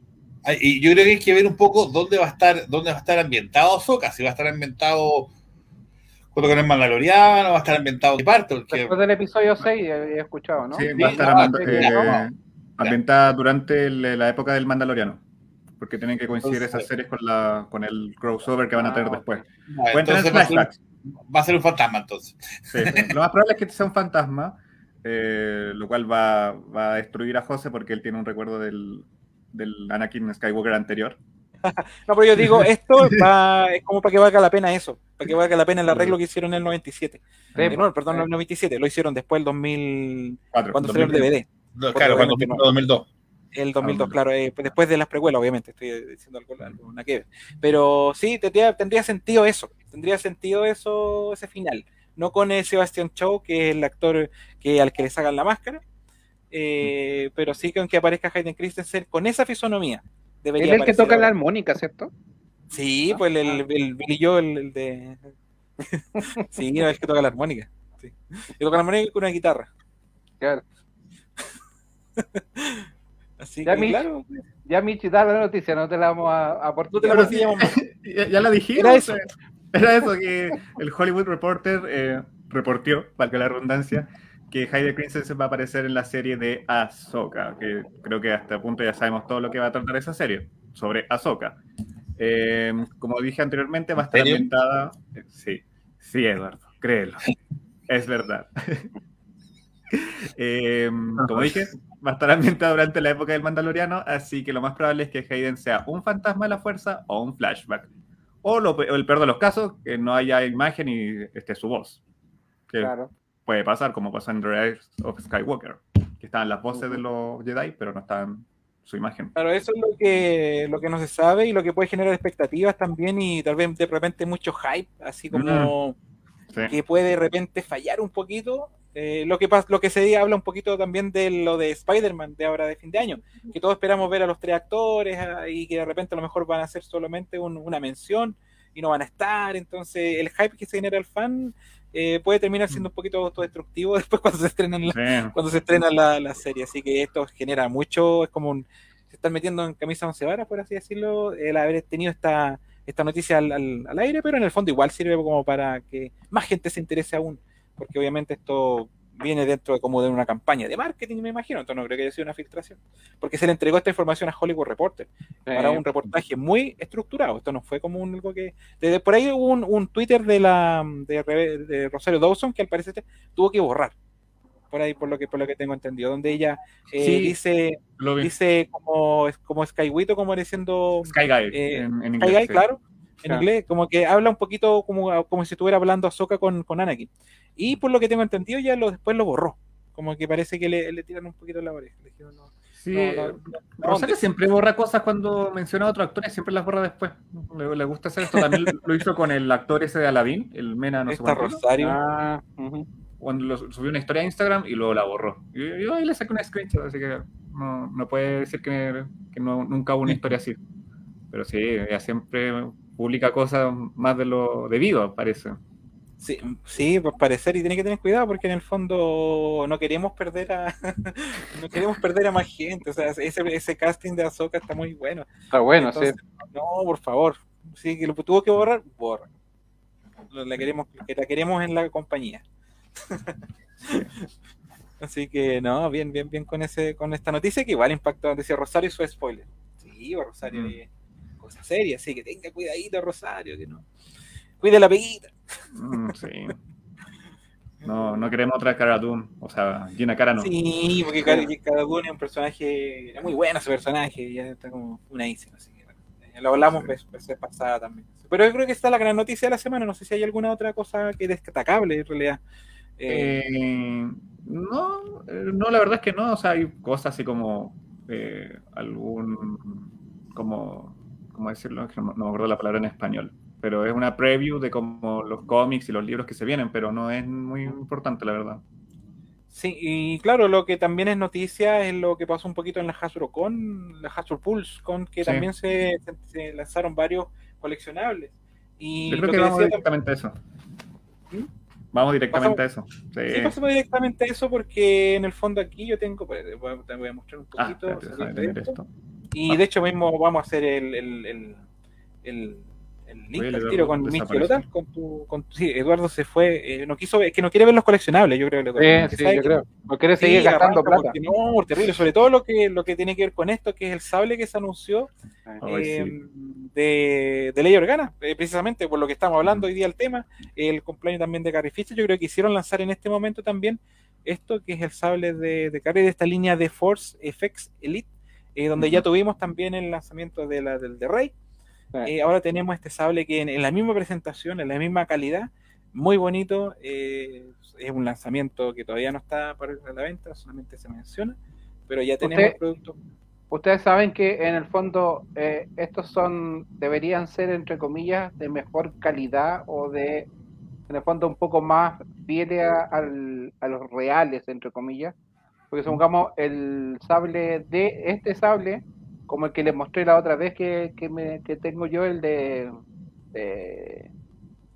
Y yo creo que hay que ver un poco dónde va a estar, dónde va a estar ambientado Ahsoka, si va a estar ambientado junto con el Mandaloriano, va a estar ambientado de parte, porque Después del episodio 6 he escuchado, ¿no? Sí, Sí, va a estar no, ambienta- sí, eh, no. ambientada durante el- la época del Mandaloriano. Porque tienen que coincidir Entonces- esas series con, la, con el crossover que van a tener Ah, después. no, Pueden tener entonces va a, ser, flashbacks. va a ser un fantasma entonces. Sí, sí. Lo más probable es que sea un fantasma, eh, lo cual va, va a destruir a José porque él tiene un recuerdo del, del Anakin Skywalker anterior. No, pero yo digo, esto va, es como para que valga la pena eso, para que valga la pena el arreglo que hicieron en el 97. Sí, Eh, no, perdón, no el 97, lo hicieron después el 2000, Cuatro, cuando salió el 2000. DVD. No, claro, cuando no. 2002. El 2002, Ah, claro, eh, pues después de las precuelas, obviamente, estoy diciendo algo, algo nada que. Pero sí, tendría, tendría sentido eso, tendría sentido eso, ese final. No con el Sebastian Chow, que es el actor que, al que le sacan la máscara, eh, pero sí con que aparezca Hayden Christensen con esa fisonomía. Él Debería es el que toca la armónica, ¿cierto? Sí, pues el, el, el el, el de... sí, no, es que toca la armónica. Sí. Y toca la armónica con una guitarra. Claro. Así Ya, que, Mitch. claro, Ya, Michi, da la noticia, no te la vamos a no aportar. te la. Ya, ya la dijimos. Era eso. eh. Era eso que el Hollywood Reporter eh, reportió, valga la redundancia, que Hayden Christensen va a aparecer en la serie de Ahsoka, que creo que hasta el punto ya sabemos todo lo que va a tratar esa serie, sobre Ahsoka. Eh, como dije anteriormente, va a estar ambientada... eh, Sí, sí, Eduardo, créelo. Es verdad. Eh, como dije, va a estar ambientada durante la época del Mandaloriano, así que lo más probable es que Hayden sea un fantasma de la fuerza o un flashback. O, lo, el peor de los casos, que no haya imagen y esté su voz. Que Claro. puede pasar, como pasó en The Rise of Skywalker, que estaban las voces de los Jedi, pero no estaban su imagen. Claro, eso es lo que, lo que no se sabe y lo que puede generar expectativas también y tal vez de repente mucho hype, así como Sí. que puede de repente fallar un poquito. Eh, lo que lo que se habla un poquito también de lo de Spider-Man de ahora de fin de año, que todos esperamos ver a los tres actores ah, y que de repente a lo mejor van a ser solamente un- una mención y no van a estar. Entonces el hype que se genera el fan eh, puede terminar siendo un poquito autodestructivo después cuando se estrenan la, Sí. cuando se estrena la, la serie. Así que esto genera mucho, es como un, se están metiendo en camisa once varas, por así decirlo, el haber tenido esta, esta noticia al, al- al aire, pero en el fondo igual sirve como para que más gente se interese aún porque obviamente esto viene dentro de como de una campaña de marketing, me imagino, entonces no creo que haya sido una filtración, porque se le entregó esta información a Hollywood Reporter para un reportaje muy estructurado, esto no fue como un, algo que... Desde por ahí hubo un, un Twitter de la de, de Rosario Dawson que al parecer tuvo que borrar, por ahí por lo que por lo que tengo entendido, donde ella eh, Sí. dice dice como, como Skywito, como diciendo Sky Guy eh, en, en Sky. Guy, sí. claro, en Claro. inglés, como que habla un poquito como, como si estuviera hablando Ahsoka con, con Anakin. Y por lo que tengo entendido, ya lo, después lo borró. Como que parece que le, le tiran un poquito la oreja. Le dijeron, no, Sí, no, no, Rosario siempre borra cosas cuando menciona a otros actores, siempre las borra después. Le, le gusta hacer esto. También lo hizo con el actor ese de Aladdin, el Mena, no sé. Rosario. Ah, ujú. Cuando lo, subió una historia a Instagram y luego la borró. Y yo ahí le saqué una screenshot, así que no, no puede decir que, que nunca hubo una historia así. Pero sí, ella siempre publica cosas más de lo debido, parece. Sí, sí, pues parecer y tiene que tener cuidado porque en el fondo no queremos perder a no queremos perder a más gente. O sea, ese, ese casting de Ahsoka está muy bueno. Está bueno, Entonces, No, por favor. Sí, que lo tuvo que borrar, borra. La queremos, que la queremos en la compañía. Así que no, bien, bien, bien con ese, con esta noticia que igual impactó, decía Rosario y su spoiler. Sí, pues, Rosario Mm. es cosa seria, así que tenga cuidadito Rosario, que no. Cuide la peguita. Mm, sí. No, no queremos otra cara Dune. O sea, Gina Cara no. Sí, porque cada, cada uno es un personaje, es muy bueno ese personaje, ya está como unadísimo, así que bueno, ya lo hablamos Sí. vez pasada también. Pero yo creo que esta es la gran noticia de la semana, no sé si hay alguna otra cosa que destacable en realidad. Eh, Eh, no, eh, no, la verdad es que no. O sea, hay cosas así como eh, algún, como, ¿cómo decirlo? No, no me acuerdo la palabra en español. Pero es una preview de como los cómics y los libros que se vienen, pero no es muy importante, la verdad. Sí, y claro, lo que también es noticia es lo que pasó un poquito en la Hasbro Con, la Hasbro Pulse, con que Sí. también se, lanzaron varios coleccionables. Y Yo creo que que vamos directamente a eso. ¿Mm? Vamos directamente a eso. Sí. Sí, pasemos directamente a eso porque en el fondo aquí yo tengo, pues, voy a, te voy a mostrar un Ah, poquito. espérate, de tener esto. esto. Y de hecho mismo vamos a hacer el, el, el, el, el link al tiro con Michi. Lotal, con tu, con tu- sí, Eduardo se fue, eh, no quiso, es que no quiere ver los coleccionables, yo creo que Eduardo, Sí, porque sí, yo que- creo. No quiere sí, seguir gastando arranca plata. porque no, terrible, sobre todo lo que, lo que tiene que ver con esto, que es el sable que se anunció eh, sí. de, de Ley Organa, eh, precisamente por lo que estamos hablando hoy día el tema, el cumpleaños también de Carrie Fisher, yo creo que quisieron lanzar en este momento también esto que es el sable de, de Carrie de esta línea de Force FX Elite, eh, donde ya tuvimos también el lanzamiento de la, del de Rey, Sí. Eh, ahora tenemos este sable que en, en la misma presentación, en la misma calidad, muy bonito, eh, es un lanzamiento que todavía no está para la venta, solamente se menciona, pero ya tenemos el producto. Ustedes saben que en el fondo eh, estos son, deberían ser entre comillas de mejor calidad o de, en el fondo un poco más fieles a, a los reales, entre comillas, porque supongamos el sable de este sable, como el que les mostré la otra vez que, que, me, que tengo yo, el de, de,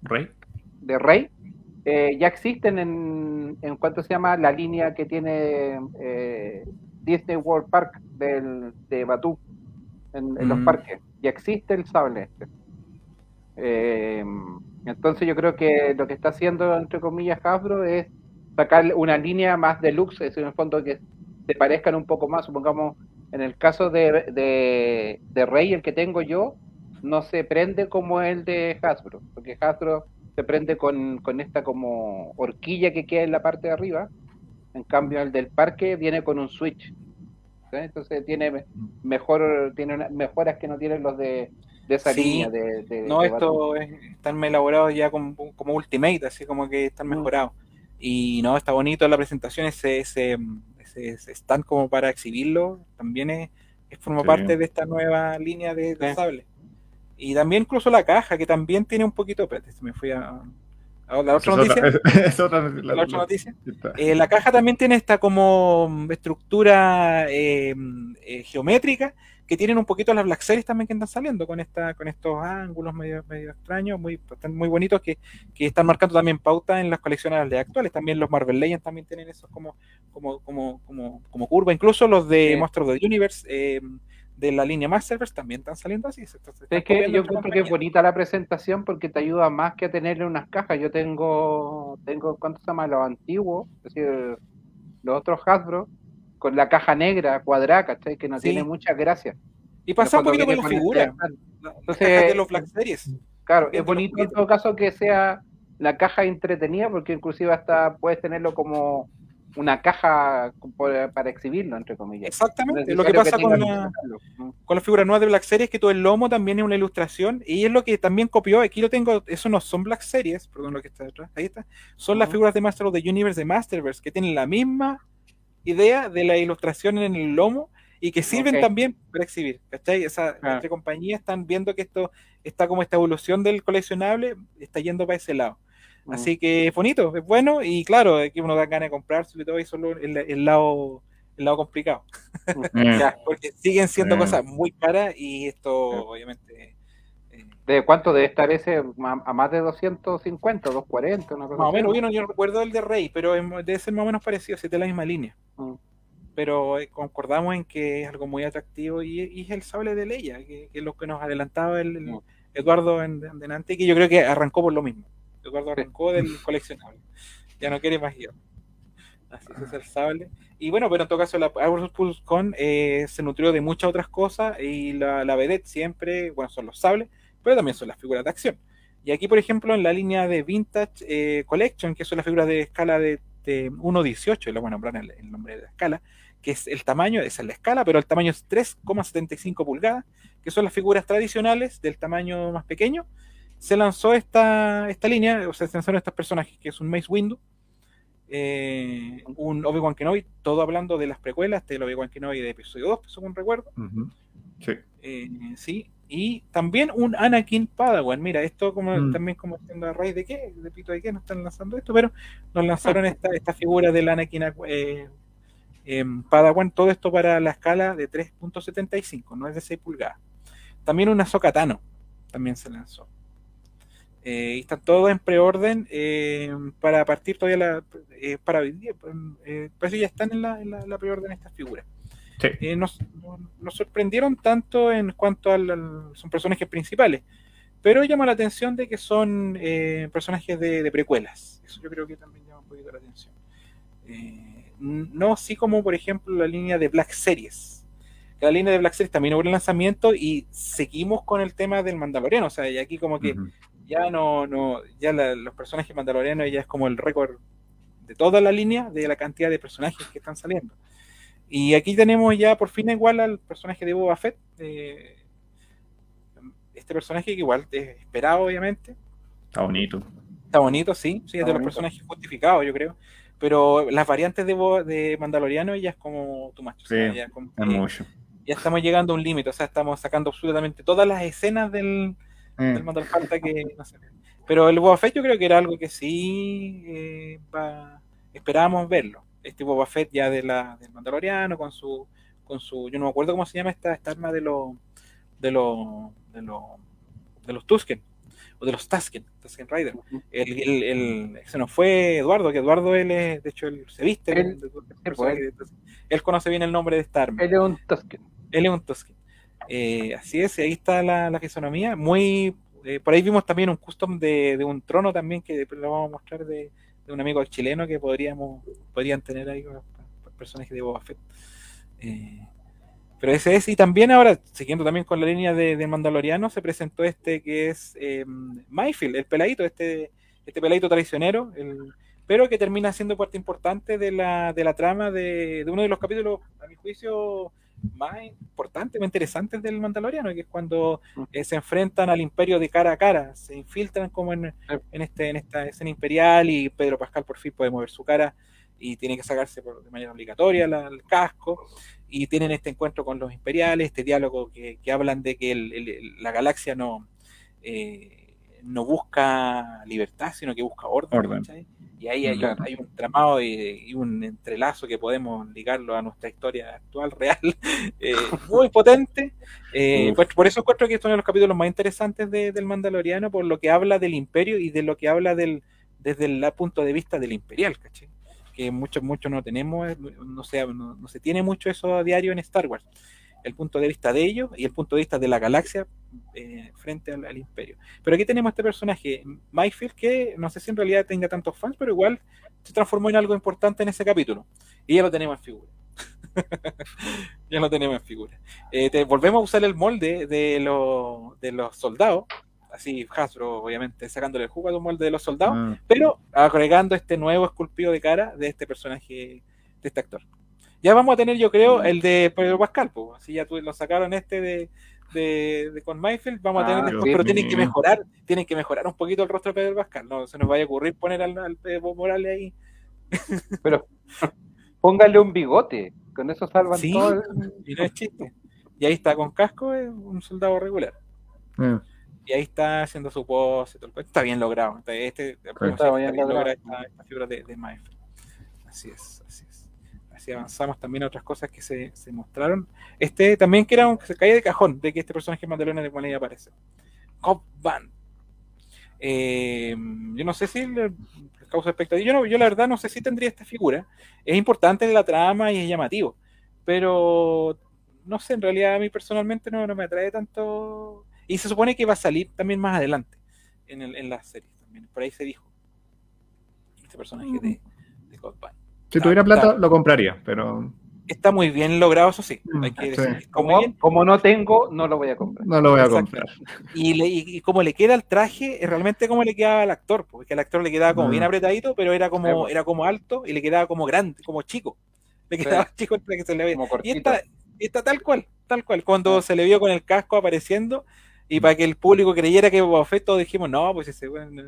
Rey. de Rey, eh, ya existen en, en cuanto se llama la línea que tiene eh, Disney World Park del, de Batú, en, en los Mm. parques. Ya existe el sable este. Eh, entonces yo creo que lo que está haciendo, entre comillas, Hasbro es sacar una línea más deluxe, es decir, en el fondo que se parezcan un poco más, supongamos, en el caso de, de, de Rey, el que tengo yo, no se prende como el de Hasbro, porque Hasbro se prende con, con esta como horquilla que queda en la parte de arriba, en cambio el del parque viene con un switch, ¿sí? entonces tiene me- mejor tiene una- mejoras que no tienen los de, de esa Sí. línea de, de- No, de esto es- están elaborados ya como, como Ultimate, así como que están Mm. Y no, está bonito la presentación, ese, ese, ese, ese stand como para exhibirlo, también es, es- forma Sí. parte de esta nueva línea de, de Sí. sable. Y también incluso la caja, que también tiene un poquito, espérate, me fui a, a la otra Es noticia. otra- es otra- la- la otra noticia. Eh, la caja también tiene esta como mm, estructura eh, eh, geométrica que tienen un poquito las Black Series también que están saliendo con esta con estos ángulos medio, medio extraños, muy, están muy bonitos que, que están marcando también pauta en las colecciones de actuales. También los Marvel Legends también tienen esos como, como, como, como, como curva. Incluso los de Sí. Monster of the Universe eh, de la línea Masterverse también están saliendo así. se- se están Es que yo encuentro que es bonita la presentación porque te ayuda más que a tenerle unas cajas. Yo tengo, tengo ¿cuánto se llama? Los antiguos, es decir, los otros Hasbro, con la caja negra cuadrada, ¿cachai? Que no Sí. tiene mucha gracia. Y pasa un poquito con la figura. La- Entonces- de los Black Series. Claro, es bonito en todo caso que sea la caja entretenida porque inclusive hasta puedes tenerlo como una caja para exhibirlo, entre comillas. Exactamente. Lo que pasa con, la- tenerlo. con las figuras nuevas de Black Series es que todo el lomo también es una ilustración y es lo que también copió. Aquí lo tengo, eso no son Black Series, perdón lo que está detrás, ahí está. Son las figuras de Master of the Universe de Masterverse que tienen la misma idea de la ilustración en el lomo y que sirven también para exhibir. ¿Cachai? Esa, Claro. Entre compañías están viendo que esto está como esta evolución del coleccionable, está yendo para ese lado. Mm. Así que es bonito, es bueno y claro, aquí uno da ganas de comprar, sobre todo y solo el, el lado el lado complicado. Mm. Porque siguen siendo Mm. cosas muy caras y esto obviamente ¿De cuánto debe estar ese? A más de 250, 240, una cosa más o menos, ¿no? yo no, yo recuerdo el de Rey, pero debe ser más o menos parecido, si es de la misma línea. Mm. Pero eh, concordamos en que es algo muy atractivo y, y es el sable de Leia, que, que es lo que nos adelantaba el, el Mm. Eduardo en, en delante, que yo creo que arrancó por lo mismo. Eduardo arrancó del coleccionable. Ya no quiere más guion. Así es el sable. Y bueno, pero en todo caso, la Pulse Con eh, se nutrió de muchas otras cosas y la, la vedette siempre, bueno, son los sables, pero también son las figuras de acción. Y aquí, por ejemplo, en la línea de Vintage eh, Collection, que son las figuras de escala de, de 1.18, lo voy a nombrar el, el nombre de la escala, que es el tamaño, esa es la escala, pero el tamaño es 3,75 pulgadas, que son las figuras tradicionales del tamaño más pequeño. Se lanzó esta, esta línea, o sea, se lanzaron estos personajes, que es un Mace Windu, eh, un Obi-Wan Kenobi, todo hablando de las precuelas del Obi-Wan Kenobi de episodio 2, según recuerdo. Sí. Eh, sí, y también un Anakin Padawan. Mira, esto como Mm. también como siendo a raíz de qué, de pito de qué nos están lanzando esto, pero nos lanzaron esta, esta figura del Anakin eh, em, Padawan, todo esto para la escala de 3.75, no es de 6 pulgadas. También una Sokatano también se lanzó. Eh, y están todos en preorden eh, para partir todavía la, eh, para hoy día. Parece que ya están en la, en la, la preorden estas figuras Sí. eh, nos, nos sorprendieron tanto en cuanto al, al- son personajes principales, pero llama la atención de que son eh, personajes de, de precuelas. Eso yo creo que también llama un poquito la atención. Eh, no así como, por ejemplo, la línea de Black Series. La línea de Black Series también hubo el lanzamiento y seguimos con el tema del Mandaloriano. O sea, y aquí como que ya no, no ya la- los personajes mandalorianos ya es como el récord de toda la línea de la cantidad de personajes que están saliendo. Y aquí tenemos ya por fin igual al personaje de Boba Fett. eh, este personaje que igual es esperado, obviamente. Está bonito. Está bonito, sí. Sí, es de los bonito. personajes justificados, yo creo. Pero las variantes de, Boba- de Mandaloriano ya es como tu macho. Sí, ya, como Es mucho. ya estamos llegando a un límite. O sea, estamos sacando absolutamente todas las escenas del, Eh, del que no sé. Pero el Boba Fett yo creo que era algo que sí eh, va- esperábamos verlo. Este Boba Fett ya de la, del Mandaloriano con su con su yo no me acuerdo cómo se llama esta, esta arma de los de los de los de los Tusken o de los Tusken, Tusken Rider. El, el, el- se nos fue Eduardo, que Eduardo él es, de hecho él se viste Él- él conoce bien el nombre de esta arma. Él es un Tusken. Él es un Tusken. Eh, así es, ahí está la, la fisonomía. Muy, eh, por ahí vimos también un custom de, de un trono también que lo vamos a mostrar de, de un amigo chileno que podríamos podrían tener ahí para, para el personaje de Boba Fett. Eh, pero ese es, y también ahora, siguiendo también con la línea de, de Mandaloriano, se presentó este que es eh, Mayfield, el peladito, este, este peladito traicionero, el, pero que termina siendo parte importante de la, de la trama de, de uno de los capítulos, a mi juicio, más importantes, más interesantes del Mandaloriano, que es cuando eh, se enfrentan al imperio de cara a cara, se infiltran como en, en, este, en esta escena imperial y Pedro Pascal por fin puede mover su cara y tiene que sacarse por, de manera obligatoria la, el casco y tienen este encuentro con los imperiales, este diálogo que, que hablan de que el, el, la galaxia no, eh, no busca libertad, sino que busca orden. Orden. Y ahí hay, Claro. hay un tramado y, y un entrelazo que podemos ligarlo a nuestra historia actual, real, eh, muy potente. Eh, pues, por eso encuentro que es uno de los capítulos más interesantes de- del Mandaloriano, por lo que habla del imperio y de lo que habla del, desde el punto de vista del imperial, ¿cachai? Que muchos, muchos no tenemos, no se, no, no se tiene mucho eso a diario en Star Wars. El punto de vista de ellos y el punto de vista de la galaxia eh, frente al, al imperio. Pero aquí tenemos este personaje, Mayfield, que no sé si en realidad tenga tantos fans, pero igual se transformó en algo importante en ese capítulo. Y ya lo tenemos en figura. ya lo tenemos en figura. Eh, te- volvemos a usar el molde de, los de los soldados, así Hasbro, obviamente, sacándole el jugo a los moldes de los soldados, Ah, pero agregando este nuevo esculpido de cara de este personaje, de este actor. Ya vamos a tener, yo creo, el de Pedro Pascal, pues, así ya tú lo sacaron este de, de, de con Mayfield, vamos a tener Ah, después, pero tienen que mejorar, tienen que mejorar un poquito el rostro de Pedro Pascal, no se nos vaya a ocurrir poner al, al Pedro Morales ahí. Pero póngale un bigote, con eso salvan Sí. todo. el- Y no es chiste. Y ahí está con casco, es un soldado regular. eh. Y ahí está haciendo su pose. Está bien logrado. Está, este, Está bien logrado. logra esta, esta figura de, de Mayfield. Así es, así es. Así avanzamos también a otras cosas que se, se mostraron. Este también que era un que se caía de cajón de que este personaje Mandalorian de cual iba a aparecer. Cobb Van. Eh, yo no sé si causa expectativa. Yo, no, yo la verdad no sé si tendría esta figura. Es importante en la trama y es llamativo. Pero no sé, en realidad a mí personalmente no, no me atrae tanto. Y se supone que va a salir también más adelante en, el, en la serie también. Por ahí se dijo. Este personaje de, de Van. Si tuviera plata, lo compraría, pero Está muy bien logrado, eso sí. Mm, Hay que decir Como, no tengo, no lo voy a comprar. no lo voy a Exacto. comprar. Y, le- y, y como le queda el traje, es realmente como le quedaba al actor, porque al actor le quedaba como Mm. bien apretadito, pero era como, era como alto y le quedaba como grande, como chico. Le Sí. quedaba chico el traje que se le veía. Como Y está, está tal cual, tal cual. Cuando se le vio con el casco apareciendo, y para que el público creyera que Boba Fett, todos dijimos, no, pues ese weón no,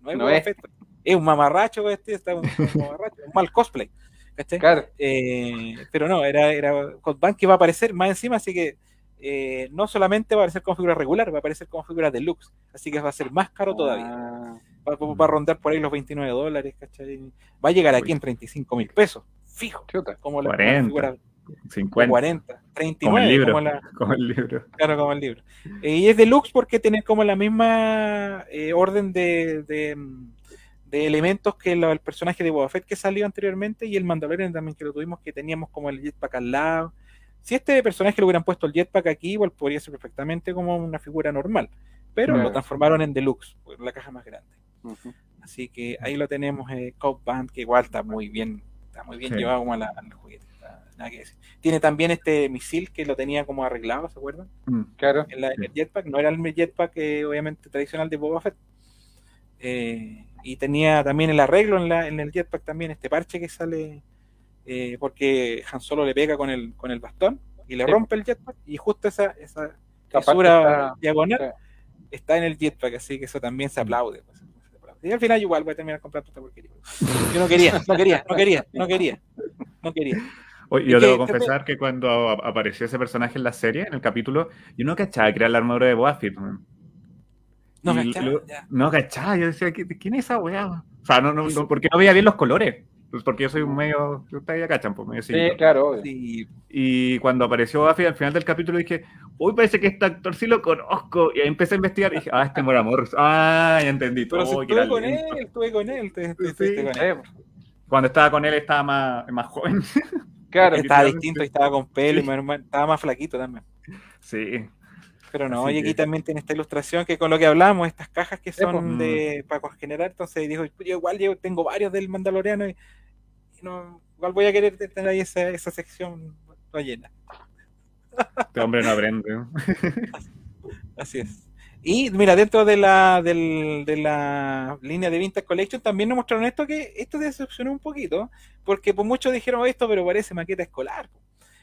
no es No Boba es. Fett. Es un mamarracho, este, está un, un mamarracho, un mal cosplay. ¿cachai? Claro. Eh, pero no, era, era Code Bank que va a aparecer más encima, así que eh, no solamente va a aparecer como figura regular, va a aparecer como figura deluxe, así que va a ser más caro todavía. Ah, Va, va- va a rondar por ahí los 29 dólares, ¿cachai? Va a llegar aquí Uy. en 35 mil pesos, fijo, chuta. como la, 40. la figura 50, 40, 39, como el libro. como la, como el libro. Claro, como el libro. Eh, y es deluxe porque tiene como la misma eh, orden de, de, mm, de elementos que lo- el personaje de Boba Fett que salió anteriormente y el Mandalorian también que lo tuvimos, que teníamos como el jetpack al lado. Si este personaje le hubieran puesto el jetpack aquí, igual podría ser perfectamente como una figura normal. Pero Claro. lo transformaron en deluxe, por la caja más grande. Así que ahí lo tenemos, eh, Cobb Band, que igual está muy bien, está muy bien Sí. llevado como a la- al juguete. está- nada que decir. Tiene también este misil que lo tenía como arreglado, ¿se acuerdan? Mm. Claro. en, la- el jetpack, no era el jetpack eh, obviamente tradicional de Boba Fett. Eh, y tenía también el arreglo en, la, en el jetpack también, este parche que sale, eh, porque Han Solo le pega con el, con el bastón y le Sí. rompe el jetpack y justo esa, esa está- diagonal sí. está en el jetpack, así que eso también se aplaude. pues, se aplaude. Y al final igual voy a terminar comprando esta porquería. Yo no quería, no quería, no quería, no quería, no quería. Oye, yo debo confesar que cuando apareció ese personaje en la serie, en el capítulo, yo no cachaba que era la armadura de man. No, Y ¿cachai? lo- Ya. No cachaba, yo decía, ¿qui- ¿quién es esa weá? O sea, no, no, no, porque no veía bien los colores. Pues porque yo soy un medio, ustedes ya cachan, pues medio Sí, claro. obvio. Y cuando apareció Fett al final del capítulo dije, uy, parece que este actor sí lo conozco. Y ahí empecé a investigar y dije, ah, este Mora Morris. Ah, ya entendí. pero Oh, estuve con él, estuve con él, te- te- te- Sí. te- con él. Eh, Cuando estaba con él estaba más, más joven. claro. Estaba distinto y estaba con pelo y Sí. más- estaba más flaquito también. Sí. Pero no, Así y aquí que- también tiene esta ilustración que con lo que hablamos, estas cajas que pues. son de para generar, entonces dijo, yo igual yo tengo varios del Mandaloriano y, y no, igual voy a querer tener ahí esa, esa sección llena. Este hombre no aprende. ¿no? Así es. Y mira, dentro de la, del- de la línea de Vintage Collection también nos mostraron esto que esto decepcionó un poquito, porque por muchos dijeron esto, pero parece maqueta escolar.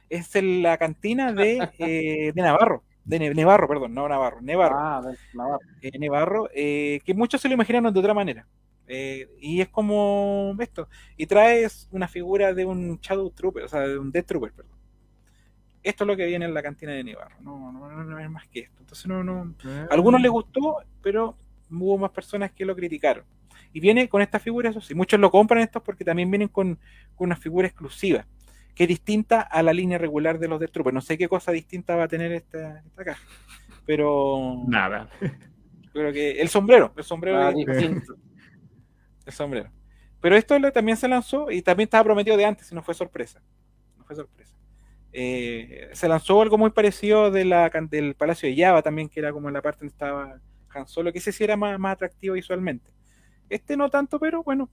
Es en la cantina de, eh, de Navarro, de Ne- Nevarro, perdón, no Navarro, Nevarro. Ah, Navarro. eh, Nevarro, eh, que muchos se lo imaginaron de otra manera. Eh, y es como esto. Y traes una figura de un Shadow Trooper, o sea, de un Death Trooper, perdón. Esto es lo que viene en la cantina de Nevarro. No, no, no, no es más que esto. Entonces, no, no. A algunos les gustó, pero hubo más personas que lo criticaron. Y viene con esta figura, eso sí. Muchos lo compran estos porque también vienen con, con una figura exclusiva, que es distinta a la línea regular de los Death Troopers. No sé qué cosa distinta va a tener esta, esta caja. Pero Nada. creo que el sombrero, el sombrero, Ah, distinto. el sombrero. Pero esto lo- también se lanzó y también estaba prometido de antes y no fue sorpresa. No fue sorpresa. Eh, se lanzó algo muy parecido de la, del Palacio de Java también, que era como en la parte donde estaba Han Solo, que ese sí era más, más atractivo visualmente. Este no tanto, pero bueno.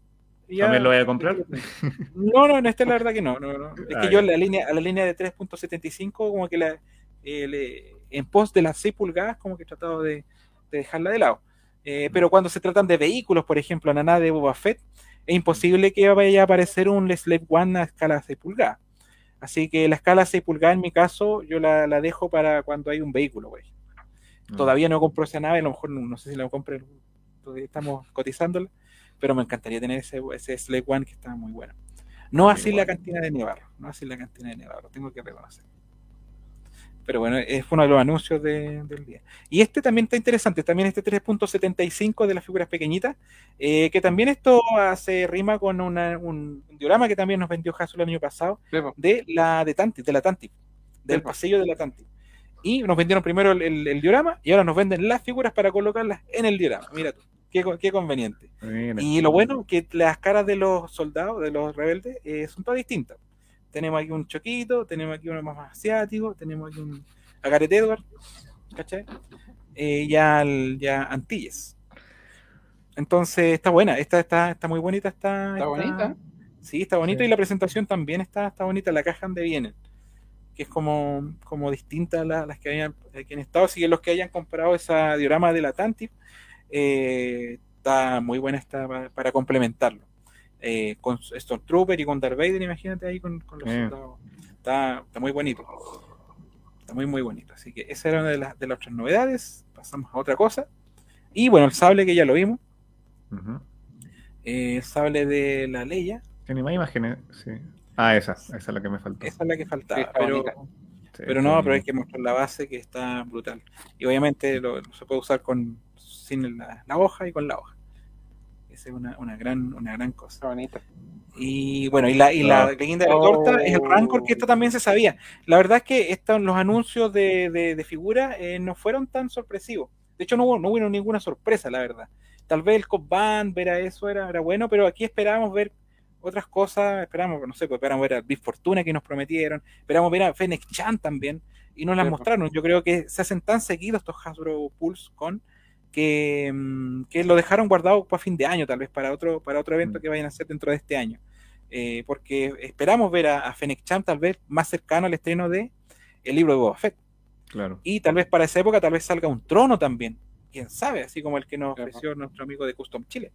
Ya- ¿También lo voy a comprar? No, no, en este la verdad que no. no, no. Es Ah, que yo la línea, a la línea de 3.75, como que la, eh, le- en pos de las 6 pulgadas, como que he tratado de, de dejarla de lado. Eh, pero cuando se tratan de vehículos, por ejemplo, la nave de Boba Fett, es imposible que vaya a aparecer un Slave One a escala 6 pulgadas. Así que la escala 6 pulgadas, en mi caso, yo la, la dejo para cuando hay un vehículo, güey. Mm. Todavía no compro esa nave, a lo mejor no, no sé si la compro, todavía estamos cotizándola, pero me encantaría tener ese, ese Slave One que está muy bueno. No así la cantina de Nevarro, no así la cantina de Nevarro, tengo que reconocer. Pero bueno, es uno de los anuncios de- del día. Y este también está interesante, también este 3.75 de las figuras pequeñitas, eh, que también esto hace rima con una- un, un diorama que también nos vendió Hasbro el año pasado, de la de Tanti, de la Tanti, del pasillo de la Tanti. Y nos vendieron primero el, el- el diorama y ahora nos venden las figuras para colocarlas en el diorama. Mira tú, qué, co- qué conveniente. Mira. Y lo bueno que las caras de los soldados, de los rebeldes, eh, son todas distintas. Tenemos aquí un choquito, tenemos aquí uno más asiático, tenemos aquí un a Gareth Edward, ¿cachai? Eh, ya, al- ya Antilles. Entonces está buena, esta está, está muy bonita, está, Está bonita. Sí, está bonito Sí. y la presentación también está, está bonita, la caja donde vienen, que es como, como distinta a la- las que habían aquí en estado. Así que los que hayan comprado esa diorama de la Tantip, eh, está muy buena está para, para complementarlo. Eh, con Stormtrooper y con Darth Vader, imagínate ahí con, con los Eh. soldados. Está, está muy bonito. Está muy, muy bonito. Así que esa era una de, las de las otras novedades. Pasamos a otra cosa. Y bueno, el sable que ya lo vimos. Eh, el sable de la Leia. Tiene más imágenes, sí. Ah, esa, esa es la que me faltó. Esa es la que faltaba. pero. Sí, pero sí. no, pero hay que mostrar la base que está brutal. Y obviamente lo, se puede usar con sin la, la hoja y con la hoja. Esa es una, una gran, una gran cosa. Está bonita. Y bueno, y la, y la Ah. leyenda de la torta es el Rancor, que esto también se sabía. La verdad es que estos, los anuncios de, de, de figuras eh, no fueron tan sorpresivos. De hecho, no hubo, no hubo ninguna sorpresa, la verdad. Tal vez el Cop Band, ver a eso era, era bueno, pero aquí esperábamos ver otras cosas. Esperábamos, no sé, pues esperábamos ver a Big Fortuna que nos prometieron. Esperábamos ver a Fennec Chan también. Y nos las Sí, mostraron. Yo creo que se hacen tan seguidos estos Hasbro Pulse con que, mm, que lo dejaron guardado para fin de año, tal vez para otro, para otro evento Mm. que vayan a hacer dentro de este año. Eh, porque esperamos ver a, a Fennec Chan tal vez más cercano al estreno de el libro de Boba Fett. Claro. Y tal vez para esa época tal vez salga un trono también. Quién sabe, así como el que nos Claro. ofreció nuestro amigo de Custom Chile.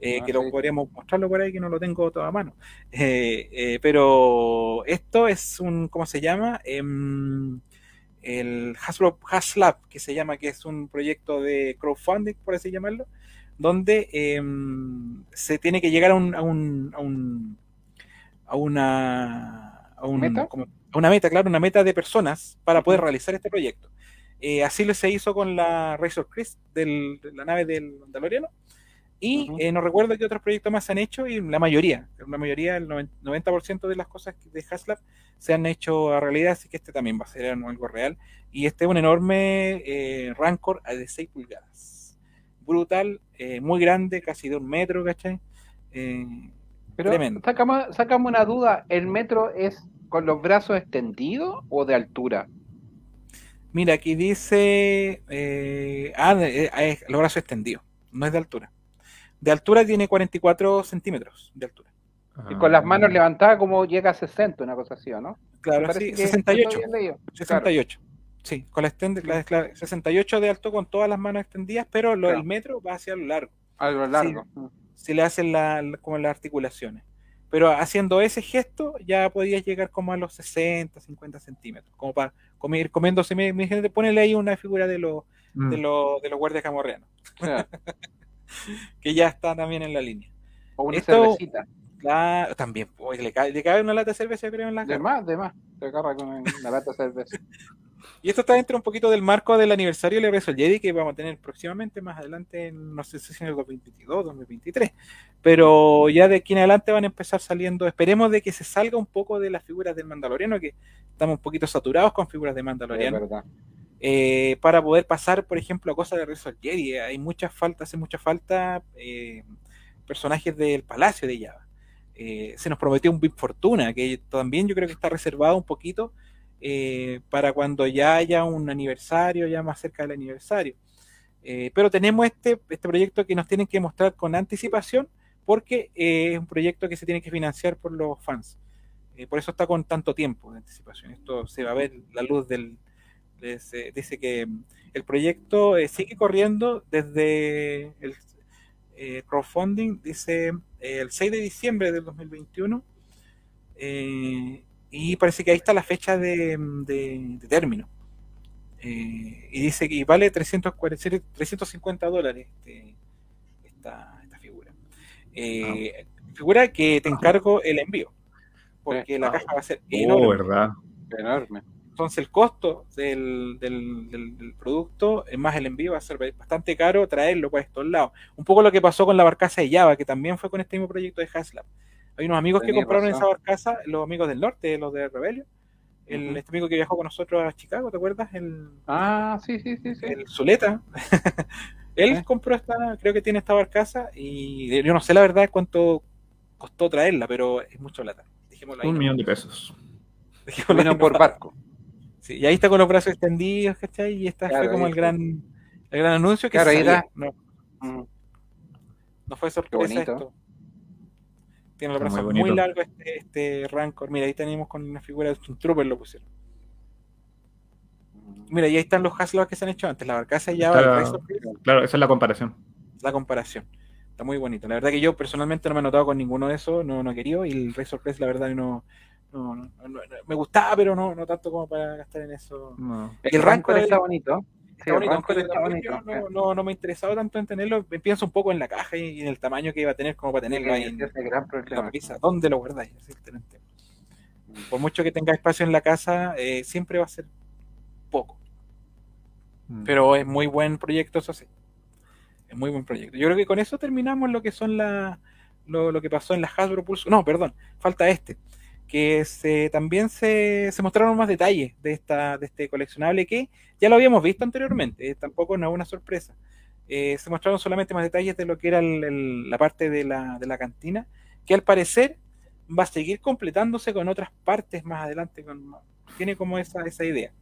Eh, Ah, que lo podríamos mostrarlo por ahí, que no lo tengo todo a mano. Eh, eh, pero esto es un, ¿cómo se llama? El Hasbro Haslab, que se llama, que es un proyecto de crowdfunding, por así llamarlo, donde em, se tiene que llegar a un, a un, a un- a una a un- ¿Meta? como- a una meta, claro, una meta de personas para poder realizar este proyecto. Eh, así lo se hizo con la Razor Crest del- de la nave del Mandaloriano. Y Ujú. eh, no recuerdo qué otros proyectos más se han hecho, y la mayoría, la mayoría, el noven- 90% de las cosas de Haslab se han hecho a realidad, así que este también va a ser algo real. Y este es un enorme eh, Rancor de 6 pulgadas. Brutal, eh, muy grande, casi de un metro, ¿cachai? Eh, Pero Tremendo. sácame una duda. ¿El metro es con los brazos extendidos o de altura? mira, aquí dice. eh, ah, los brazos extendidos, no es de altura. De altura tiene 44 centímetros de altura. Y con las Ah. manos levantadas como llega a 60, una cosa así, ¿o no? Claro, sí, que 68. eso había leído. 68. Sí, con la extend- la- la- 68 de alto con todas las manos extendidas, pero lo, Claro. el metro va hacia lo largo. A lo largo. Mm. Si le hacen la, la- como las articulaciones. Pero haciendo ese gesto ya podías llegar como a los 60, 50 centímetros. Como para comer, comiéndose, mi, mi gente, ponele ahí una figura de los, Mm. de los, de los guardias camorreanos, Claro. que ya está también en la línea. O una Esto- cervecita. También, le, cabe una lata de cerveza, creo, en la De más, de más. Se agarra con una lata de cerveza. Y esto está dentro un poquito del marco del aniversario del Regreso al Jedi que vamos a tener próximamente, más adelante, en, no sé si en el 2022, 2023. Pero ya de aquí en adelante van a empezar saliendo. Esperemos de que se salga un poco de las figuras del Mandaloriano, que estamos un poquito saturados con figuras de Es Mandaloriano, verdad. Eh, para poder pasar, por ejemplo, a cosas de al Jedi. Hay mucha falta, hace mucha falta eh, personajes del Palacio de Java. Eh, se nos prometió un Big Fortuna, que también yo creo que está reservado un poquito para cuando ya haya un aniversario, ya más cerca del aniversario. Pero tenemos este, este proyecto que nos tienen que mostrar con anticipación porque es un proyecto que se tiene que financiar por los fans. Por eso está con tanto tiempo de anticipación. Esto se va a ver la luz del... Dice, dice que mm, el proyecto eh, sigue corriendo desde el eh, crowdfunding, dice eh, el 6 de diciembre del 2021. eh, y parece que ahí está la fecha de, de- de término. Eh, y dice que vale 340 350 dólares este, esta, esta figura. Eh, Figura que te encargo el envío, porque la caja va a ser Oh, enorme. ¿verdad? Enorme. Entonces el costo del, del- del- del producto, más el envío, va a ser bastante caro traerlo por estos lados. Un poco lo que pasó con la barcaza de Java, que también fue con este mismo proyecto de Haslab. Hay unos amigos que compraron razón. esa barcaza, los amigos del norte, los de Rebellion. El. Este amigo que viajó con nosotros a Chicago, ¿te acuerdas? El, Ah, sí, sí, sí, sí. el Zuleta. Él compró esta, creo que tiene esta barcaza y yo no sé la verdad cuánto costó traerla, pero es mucho plata. Ahí, Un ¿no? millón de pesos. Dejémoslo ahí Vino por barco. Sí, y ahí está con los brazos extendidos, ¿cachai? Y esta Claro, fue como el gran, el gran anuncio que Claro, da- No, Mm. no fue sorpresa bonito. esto. Tiene los Está muy brazos muy, bonito. largos este, este Rancor. Mira, ahí tenemos con una figura de un trooper lo pusieron. Mira, y ahí están los Haslabs que se han hecho antes. La barcaza ya va, Está- el Razor Crest, Claro, esa es la comparación. la comparación. Está muy bonito. La verdad que yo personalmente no me he notado con ninguno de esos, no, no he querido. Y el Razor Crest, la verdad, no, no, no- no- no- me gustaba, pero no, no tanto como para gastar en eso. El El Rancor Rancor está es- bonito. Sí, Está el bonito, aunque está bonito. no, no, no me ha interesado tanto en tenerlo. Pienso un poco en la caja y en el tamaño que iba a tener como para tenerlo ahí en, gran la problema. ¿Dónde lo guardáis? Tema. Por mucho que tenga espacio en la casa, eh, siempre va a ser poco. Mm. Pero es muy buen proyecto, eso sí. Muy buen proyecto. Yo creo que con eso terminamos lo que son la, lo, lo que pasó en la Hasbro Pulse. No, perdón, falta este. Que se, también se, se mostraron más detalles de, esta, de este coleccionable que ya lo habíamos visto anteriormente. eh, tampoco no es una sorpresa. Eh, se mostraron solamente más detalles de lo que era la parte de la, de la cantina, que al parecer va a seguir completándose con otras partes más adelante. tiene como esa, esa idea.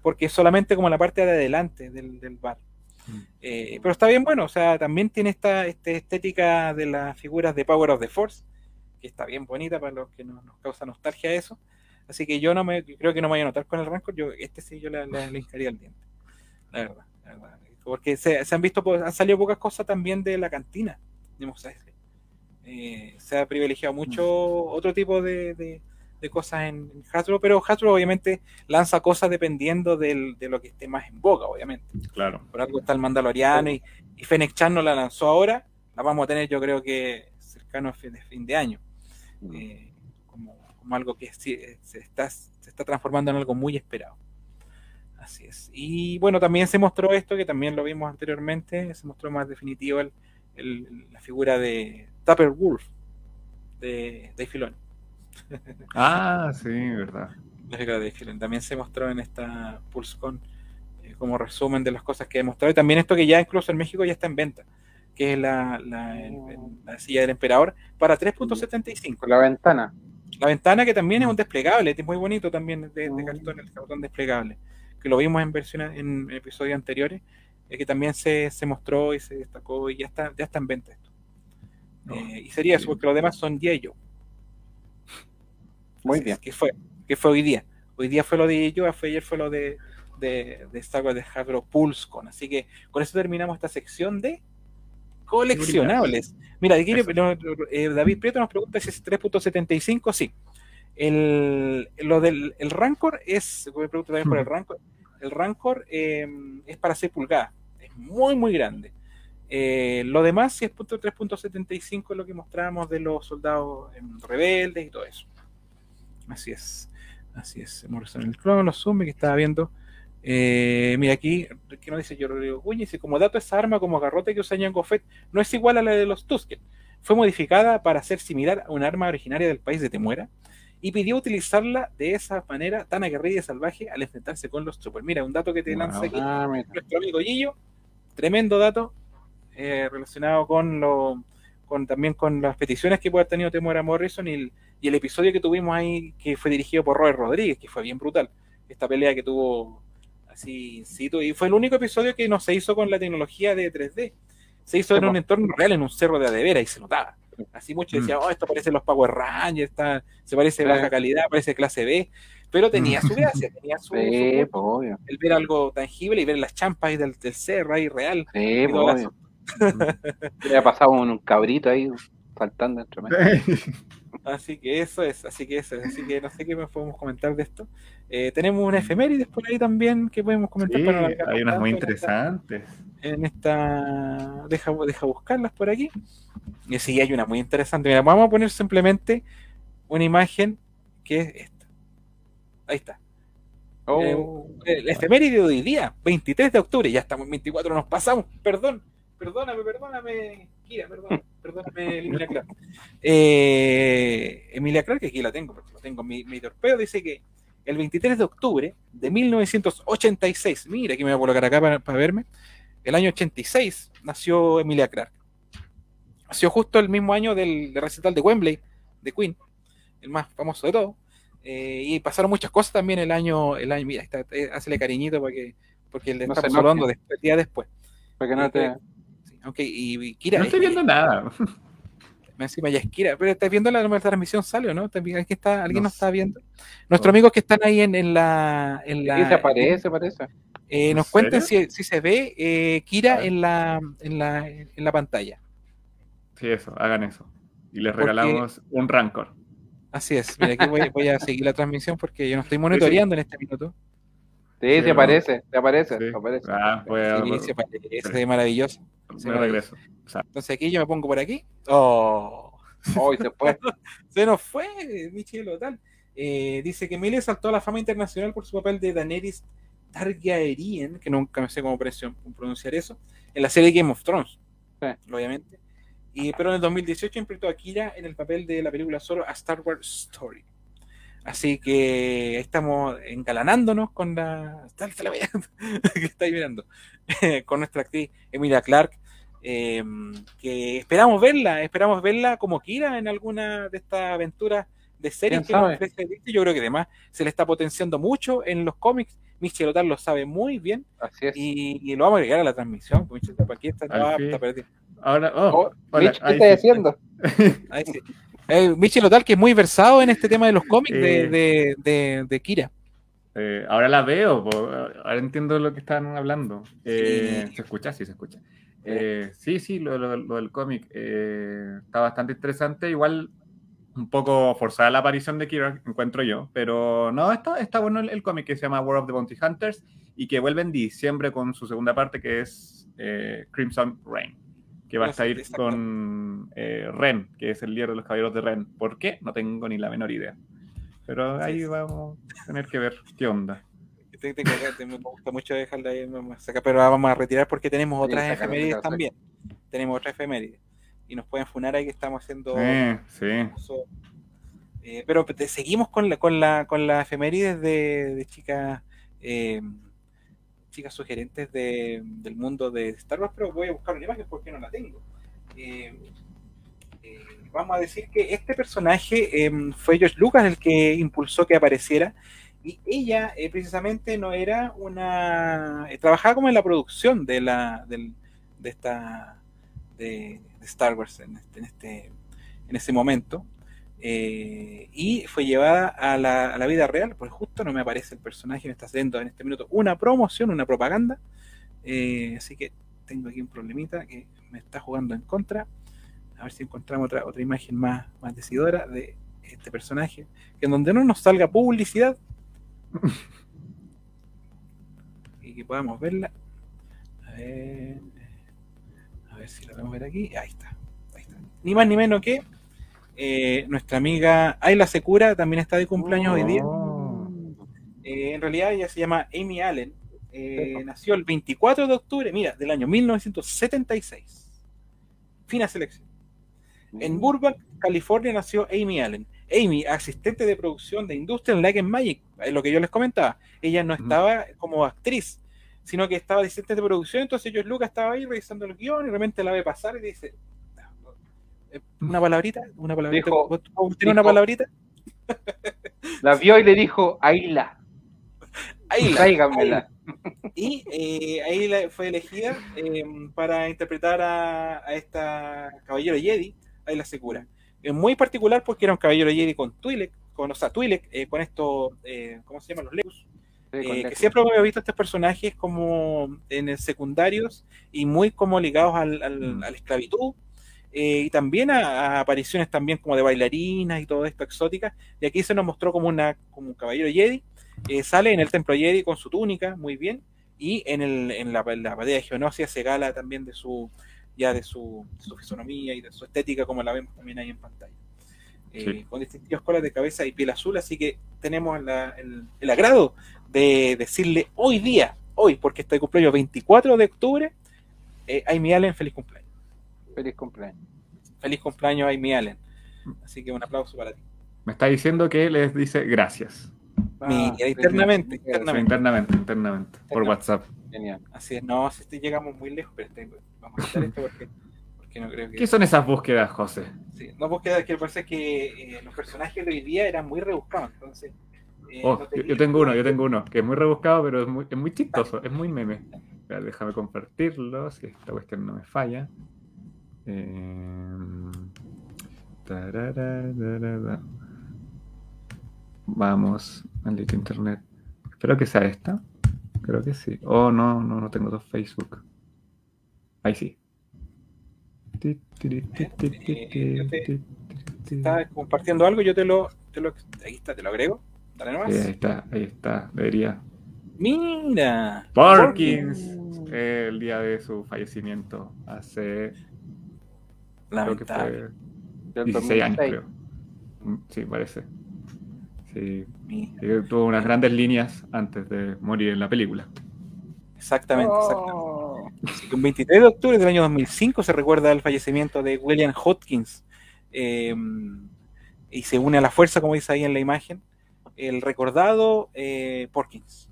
Porque es solamente como la parte de adelante del, del bar. Eh, pero está bien bueno, o sea, también tiene esta, esta estética de las figuras de Power of the Force, que está bien bonita para los que no- nos causa nostalgia eso. Así que yo no me creo que no me voy a notar con el Rancor, yo este sí yo le, le, le hincaría el diente. La verdad, la verdad. Porque se, se han visto, han salido pocas cosas también de la cantina de Mos. Eh, se ha privilegiado mucho otro tipo de, de- de cosas en, en Hasbro, pero Hasbro obviamente lanza cosas dependiendo del- de lo que esté más en boga, obviamente. Claro. Por algo está el Mandaloriano y, y Fennec Chan no la lanzó ahora, la vamos a tener yo creo que cercano a fin de, fin de año. Eh, como, como algo que sí, eh, se, está, se está transformando en algo muy esperado. Así es. Y bueno, también se mostró esto, que también lo vimos anteriormente, se mostró más definitivo el- el- la figura de Tupper Wolf, de Dave Filoni. Ah, sí, verdad. Figura de. También se mostró en esta PulseCon eh, como resumen de las cosas que he mostrado. Y también esto que ya incluso en México ya está en venta, que es la, la, el- el- la silla del emperador para 3.75. Con la ventana. La ventana que también es un desplegable, es muy bonito también de, de cartón, el cartón desplegable, que lo vimos en versiones en episodios anteriores, eh, que también se, se mostró y se destacó y ya está, ya está en venta esto. No, Eh, y sería eso, porque los demás son Yeyo. Muy bien. Que fue, que fue hoy día. Hoy día fue lo de Yeyo, fue ayer fue lo de, de, de Star Wars de Hasbro PulseCon. Así que con eso terminamos esta sección de coleccionables. Mira, aquí eh, David Prieto nos pregunta si es 3.75. Sí. El, lo del el Rancor es, me pregunto también por el Rancor, el Rancor eh, es para 6 pulgadas, es muy, muy grande. Eh, lo demás sí es punto 3.75 lo que mostrábamos de los soldados em, rebeldes y todo eso. Así es, así es. Morrison el clon, los zoom que estaba viendo. Eh, mira aquí, que nos dice yo Rodrigo Cuña, dice como dato esa arma como garrote que usa Jango Fett no es igual a la de los Tusken. Fue modificada para ser similar a un arma originaria del país de Temuera y pidió utilizarla de esa manera tan aguerrida y salvaje al enfrentarse con los Troopers. Mira, un dato que te Wow. lanza aquí Ah, nuestro amigo Gillo, tremendo dato eh, relacionado con lo con también con las peticiones que puede haber tenido Temuera Morrison y el, y el episodio que tuvimos ahí que fue dirigido por Robert Rodríguez, que fue bien brutal. esta pelea que tuvo así in situ. Y fue el único episodio que no se hizo con la tecnología de 3D. Se hizo en un entorno real, en un cerro de adevera, y se notaba. Así muchos decían, oh, esto parece los Power Rangers, está, se parece Sí. baja calidad, parece clase B. Pero tenía su gracia, tenía su, su Sí, punto. pues, obvio. el ver algo tangible y ver las champas ahí del, del cerro ahí real. Sí, pues, el obvio. Le ha pasado un, un cabrito ahí saltando entre medio. Así que eso es, así que eso es, así que no sé qué más podemos comentar de esto. Eh, tenemos una efemérides por ahí también que podemos comentar Sí, para hay unas muy tanto en esta- interesantes. En esta, deja, deja buscarlas por aquí. Y sí, hay una muy interesante. Mira, vamos a poner simplemente una imagen que es esta. Ahí está. Oh, Eh, el efeméride de hoy día, 23 de octubre, ya estamos en 24, nos pasamos, perdón, perdóname, perdóname, Kira, perdón, perdóname, Emilia Clark. Eh, Emilia Clark, que aquí la tengo, porque lo tengo en mi, mi torpedo, dice que el 23 de octubre de 1986, mira, aquí me voy a colocar acá para, para verme, el año 86 nació Emilia Clark. Nació justo el mismo año del, del recital de Wembley, de Queen, el más famoso de todos. Eh, y pasaron muchas cosas también el año, el año, mira, está, eh, hazle cariñito para que, porque le No estamos hablando el día después. para que no te. Sí, ok, y, Kira, No estoy eh, viendo nada. encima ya es Kira, pero estás viendo la, la transmisión, sale o no? ¿También- ¿Alguien, está, ¿alguien No nos está viendo? Nuestros No. amigos que están ahí en, en la, en la Sí, se aparece, parece. eh, ¿En nos cuenten si, si se ve eh, Kira ver. en la, en la, en la pantalla. Sí, eso, hagan eso. Y les Porque- regalamos un Rancor. Así es, mira, aquí voy, voy a seguir la transmisión porque yo no estoy monitoreando en este minuto. Sí, se aparece, se aparece, Sí. se aparece. Ah, a, Sí, se parece, se ve maravilloso. se me regreso. O sea, Entonces aquí yo me pongo por aquí. ¡Oh! Hoy se fue. Se nos fue, Michelo, tal. Eh, dice que Emilia saltó a la fama internacional por su papel de Daenerys Targaryen, que nunca me sé cómo pronunci- pronunciar eso, en la serie Game of Thrones, Sí. obviamente. Y, pero en el 2018 interpretó a Kira en el papel de la película solo A Star Wars Story. Así que estamos engalanándonos con la. Que está ahí mirando. con nuestra actriz Emilia Clark. eh, que esperamos verla, esperamos verla como Kira en alguna de estas aventuras de series ¿Quién que nos ofrece. Yo creo que además se le está potenciando mucho en los cómics. Michel Otar lo sabe muy bien Así es. y, y lo vamos a agregar a la transmisión. pues, Michel, aquí está, está perdido. ahora, oh, Oh, hola, Mitch, ¿qué estás sí. haciendo? Ahí sí. Eh, Michel Otal, que es muy versado en este tema de los cómics de, de, de- de Kira. Eh, ahora la veo, po, ahora entiendo lo que están hablando. Eh, Sí. ¿Se escucha? Sí, se escucha. Eh, sí, sí, lo, lo- lo del cómic está bastante interesante. Igual un poco forzada la aparición de Kira, encuentro yo, pero no, está, está bueno el, el cómic que se llama War of the Bounty Hunters y que vuelve en diciembre con su segunda parte que es Crimson Rain, que va a exacto. con eh, Ren, que es el líder de los caballeros de Ren. ¿Por qué? No tengo ni la menor idea. Pero ahí Sí. vamos a tener que ver qué onda. Te- te- me gusta mucho dejarla ahí, vamos a sacar, pero la vamos a retirar porque tenemos otras efemérides también. Tenemos otras efemérides. Y nos pueden funar ahí que estamos haciendo. Sí. uso. Eh, pero te- seguimos con la, con la, con las efemérides de, de chicas eh, chicas sugerentes de- del mundo de Star Wars, pero voy a buscar una imagen porque no la tengo. Eh, eh, vamos a decir que este personaje eh, fue George Lucas el que impulsó que apareciera y ella eh, precisamente no era una trabajaba como en la producción de la del- de esta de, de Star Wars en este, en este en ese momento eh, y fue llevada a la, vida real pues justo no me aparece el personaje me está haciendo en este minuto una promoción una propaganda eh, así que tengo aquí un problemita que me está jugando en contra a ver si encontramos otra, otra imagen más, más decidora de este personaje, que en donde no nos salga publicidad y que podamos verla. A ver, a ver si la podemos ver aquí. Ahí está, ahí está. Ni más ni menos que eh, nuestra amiga Ayla Secura también está de cumpleaños hoy día. Oh. Eh, en realidad ella se llama Amy Allen. Eh, nació el 24 de octubre, mira, del año 1976. Fina selección. En Burbank, California, nació Amy Allen. Amy, asistente de producción de Industrial Light and Magic, es lo que yo les comentaba. Ella no Ujú. estaba como actriz, sino que estaba asistente de producción. Entonces, George Lucas estaba ahí revisando el guion y de repente la ve pasar y dice: Una palabrita, una palabrita. Dijo- ¿Vos- vos tenés una palabrita? La vio y le dijo, Ayla. Ayla. Tráigamela. Y eh, ahí la- fue elegida eh, para interpretar a, a esta caballero Jedi, Ayla Secura. Es muy particular porque era un caballero Jedi con Twi'lek, con, o sea, Twi'lek, eh, con estos, eh, ¿cómo se llaman? Los Legus. Eh, que siempre había visto estos personajes como en el secundarios y muy como ligados al, al- Mm. a la esclavitud eh, y también a, a apariciones también como de bailarinas y todo esto exóticas y aquí se nos mostró como una como un caballero Jedi eh, sale en el templo Jedi con su túnica muy bien y en, el, en la, en la batalla de Geonosia se gala también de su ya de su, su fisonomía y de su estética como la vemos también ahí en pantalla Eh, Sí. con distintivas colas de cabeza y piel azul así que tenemos la- el, el agrado de decirle hoy día, hoy, porque este cumpleaños 24 de octubre, eh, Amy Allen, feliz cumpleaños. Feliz cumpleaños. Feliz cumpleaños, Amy Allen. Así que un aplauso para ti. Me está diciendo que les dice gracias. Mira, sí, internamente, internamente. internamente, internamente. Por. WhatsApp. Genial. Así es, no, si este llegamos muy lejos, pero este- vamos a quitar esto porque, porque no creo que... ¿Qué son esas búsquedas, José? Sí, no, porque que pasa que eh, los personajes de hoy día eran muy rebuscados, entonces... eh, Oh, no yo, tenía- yo tengo uno, yo tengo uno, que es muy rebuscado, pero es muy, es muy chistoso, es muy meme. Déjame compartirlo, si esta cuestión no me falla. Eh. Vamos, maldito internet. Espero que sea esta. Creo que sí. Oh, no, no, no tengo dos Facebook. Ahí sí. Eh, estás compartiendo algo, yo te lo, te lo... Ahí está, te lo agrego. Dale nomás. Sí, ahí está, ahí está, debería. Mira. Parkins, el día de su fallecimiento, hace, creo que fue Del 16 años, 2006. creo. Mm, Sí, parece. Sí, Mira. sí, tuvo unas grandes líneas antes de morir en la película. Exactamente, exactamente. Oh. Un 23 de octubre del año 2005 se recuerda el fallecimiento de William Hodgkins eh, y se une a la fuerza, como dice ahí en la imagen, el recordado eh, Porkins.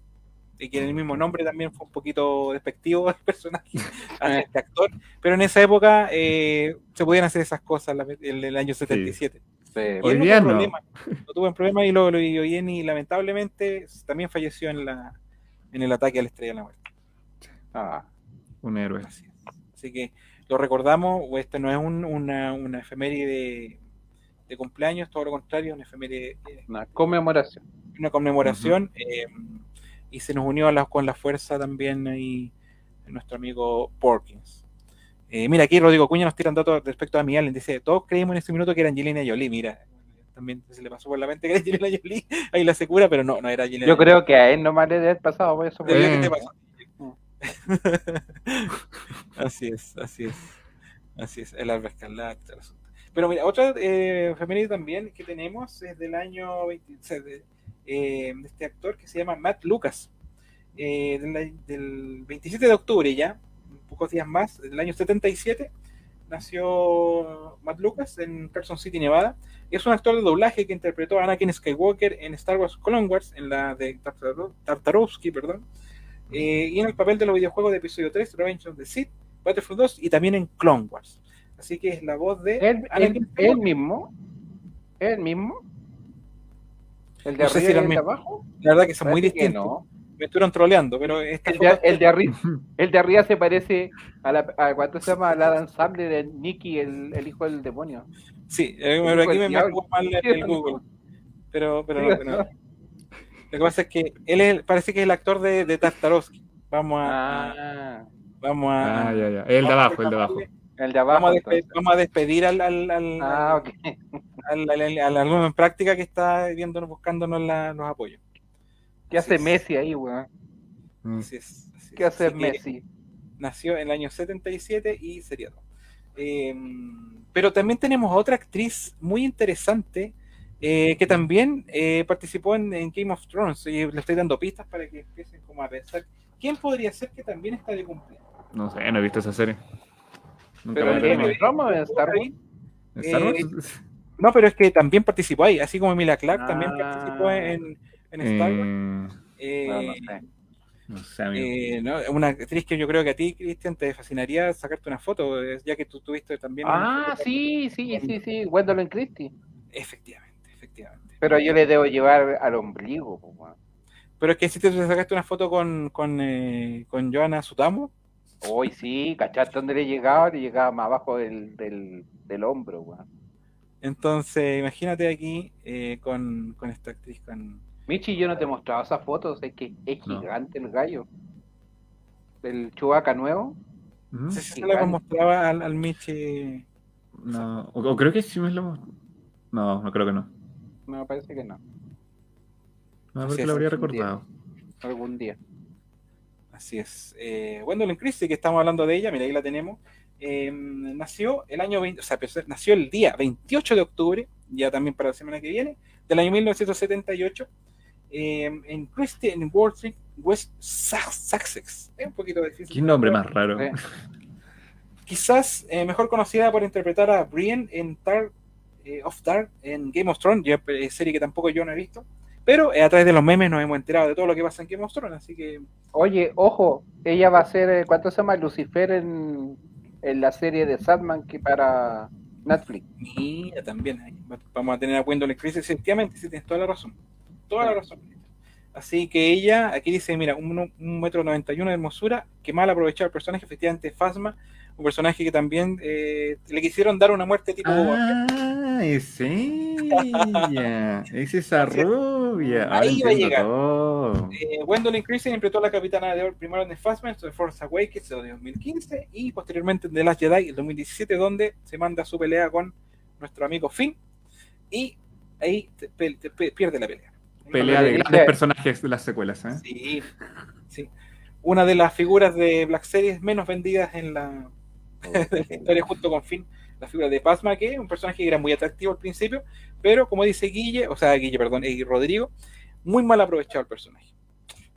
Y que el mismo nombre también fue un poquito despectivo el personaje, a este actor, pero en esa época eh, se podían hacer esas cosas en el año 77. Sí, Y Hoy día tuvo no. problema, no tuvo un problema y lo, lo y hoy en- y lamentablemente también falleció en, la, en el ataque a la Estrella de la Muerte. Ah, Un héroe. Así. Así que lo recordamos, o este no es un- una, una efeméride de, cumpleaños, todo lo contrario, una efeméride, eh, una conmemoración. una conmemoración, eh, y se nos unió a la- con la fuerza también ahí nuestro amigo Porkins. Eh, mira, aquí Rodrigo Cuña nos tiran datos respecto a mi Allen, dice, todos creímos en ese minuto que era Angelina Jolie, mira, también se le pasó por la mente que era Angelina Jolie, ahí la se cura, pero no, no era Angelina Yo Jolie. creo que a él nomás le haber pasado por eso. Debió que te pasó. así es, así es. Así es, el alba escarlata. Pero mira, otra eh, efeméride también que tenemos es del año 20 o sea, de, eh, de este actor que se llama Matt Lucas. eh, del, del 27 de octubre ya, pocos días más, del año 77, nació Matt Lucas en Carson City, Nevada. Es un actor de doblaje que interpretó a Anakin Skywalker en Star Wars Clone Wars, en la de Tartaro- Tartarovsky, perdón, eh, y en el papel de los videojuegos de episodio 3, Revenge of the Sith, Battlefront 2 y también en Clone Wars. Así que es la voz de él, Skywalker. él mismo. Él mismo. El de No si arriba era y el de abajo. La verdad que son muy Parece distintos. no. Me estuvieron troleando, pero esta El de, el de arriba, el de arriba se parece a la a, ¿cuánto se llama? Al Adam Sandler, de Nicky, el, el hijo del demonio. Sí, eh, El pero aquí me, jugó mal el. Google. Pero, pero, no, pero no. Lo que pasa es que él es- parece que es el actor de, de Tartarovsky. Vamos a, Ah, vamos a, Ah, ya, ya. El de abajo, el de abajo. El de abajo. Vamos a, vamos despedir al, al, al, Ah, al, al- al- al alumno en práctica que está viéndonos, buscándonos la- los apoyos. ¿Qué Así hace es. Messi ahí, weón? Mm. Así es, así es. ¿Qué hace Así que Messi? Nació en el año 77 y sería todo. Eh, pero también tenemos a otra actriz muy interesante eh, que también eh, participó en, en Game of Thrones y le estoy dando pistas para que empiecen como a pensar quién podría ser que también está de cumpleaños. No sé, no he visto esa serie. Nunca Pero ¿En el drama en Star Wars? ¿En Star eh? No, pero es que también participó ahí, así como Emilia Clarke también Ah. participó en, en Star Wars. Eh, Eh, No, no sé. no sé, amigo. eh, no, una actriz que yo creo que a ti, Cristian, te fascinaría sacarte una foto, ya que tú tuviste también. Ah, sí, sí, sí, sí, Gwendolyn Christie. Efectivamente, efectivamente. Pero yo le debo llevar al ombligo. Pero es que si te sacaste una foto con, con, eh, con Joana Sutamo, Hoy sí, ¿cachaste dónde le llegaba? Le llegaba más abajo del, del, del hombro, weón. entonces imagínate aquí eh, con, con esta actriz, con... Michi, yo no te mostraba esas fotos, es que es No. gigante el gallo. El Chubaca nuevo. ¿Mm? No sé si se la mostraba al, al Michi. No, o, o creo que sí me lo... No, no creo que no. No, me parece que no. No, porque es, lo habría día. recordado. Algún día. Así es. Eh, Gwendolyn Christie, que estamos hablando de ella, mira, ahí la tenemos. eh, nació el año 20, o sea, nació el día 28 de octubre, ya también para la semana que viene, del año 1978, eh, en Christie, en Wall Street, West Sussex. Es un poquito difícil. ¿Qué nombre más raro? Sí. Quizás eh, mejor conocida por interpretar a Brienne en Dark eh, of Dark en Game of Thrones, ya, eh, serie que tampoco yo no he visto. Pero eh, a través de los memes nos hemos enterado de todo lo que pasa en Game of Thrones, así que Oye, ojo, ella va a ser, eh, ¿cuánto se llama? Lucifer en, en la serie de Sandman que para Netflix. Mira, también vamos a tener a Gwendolyn Christie, efectivamente, sí, tienes toda la razón. Toda la razón. Así que ella, aquí dice, mira, un, un metro noventa y uno de hermosura, que mal aprovechado el personaje, efectivamente, Fasma, un personaje que también eh, le quisieron dar una muerte tipo... Ah, es ella. Es esa rubia. Ahora Ahí va a llegar. Eh, Gwendolyn Christie interpretó a la capitana de Or primero en Fastman, The Force Awakens de 2015 y posteriormente en The Last Jedi en 2017 donde se manda su pelea con nuestro amigo Finn y ahí te- pierde la pelea. Pelea de grandes personajes de las secuelas, ¿eh? Sí, sí. Una de las figuras de Black Series menos vendidas en la, de la historia junto con Finn, la figura de Pasma, que es un personaje que era muy atractivo al principio, pero como dice Guille, o sea, Guille, perdón, y Rodrigo, muy mal aprovechado el personaje,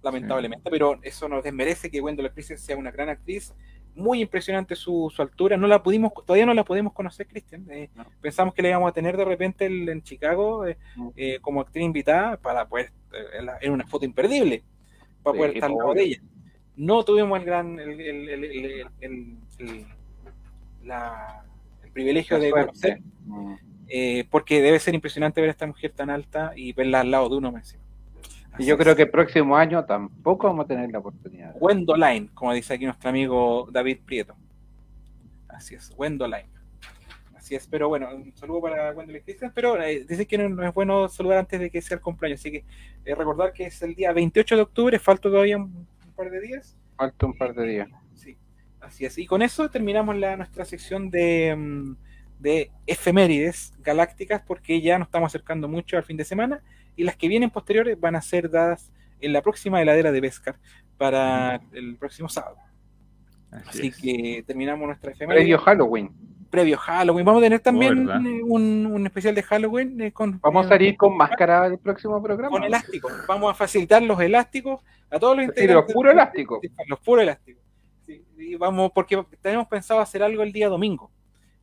lamentablemente, pero eso no desmerece que Gwendolyn Christie sea una gran actriz, muy impresionante su, su altura, no la pudimos, todavía no la podemos conocer, Cristian, eh, No. pensamos que la íbamos a tener de repente el- en Chicago eh, No. eh, como actriz invitada para poder, eh, en una foto imperdible, para Sí, poder estar al lado de ella. No tuvimos el gran, el- el- el- la- el privilegio La de conocer, eh, porque debe ser impresionante ver a esta mujer tan alta y verla al lado de uno. encima. Y yo creo que el próximo año tampoco vamos a tener la oportunidad. Gwendoline, como dice aquí nuestro amigo David Prieto. Así es, Gwendoline. Así es, pero bueno, un saludo para Gwendoline Christian, pero eh, dice que no, no es bueno saludar antes de que sea el cumpleaños, así que eh, recordar que es el día 28 de octubre, falta todavía un, un par de días. Falta un par de días. Sí, así es. Y con eso terminamos la, nuestra sección de, mm, de efemérides galácticas, porque ya nos estamos acercando mucho al fin de semana, y las que vienen posteriores van a ser dadas en la próxima heladera de Vescar para el próximo sábado. Así Así es. que terminamos nuestra efeméride. Previo Halloween. previo Halloween. Vamos a tener también ¿verdad? eh, un, un especial de Halloween eh, con, Vamos a eh, salir con máscara del próximo programa. con elásticos. Vamos a facilitar los elásticos a todos los Sí, integrantes. los puros elásticos. Los puros elásticos. Sí, y vamos, porque tenemos pensado hacer algo el día domingo.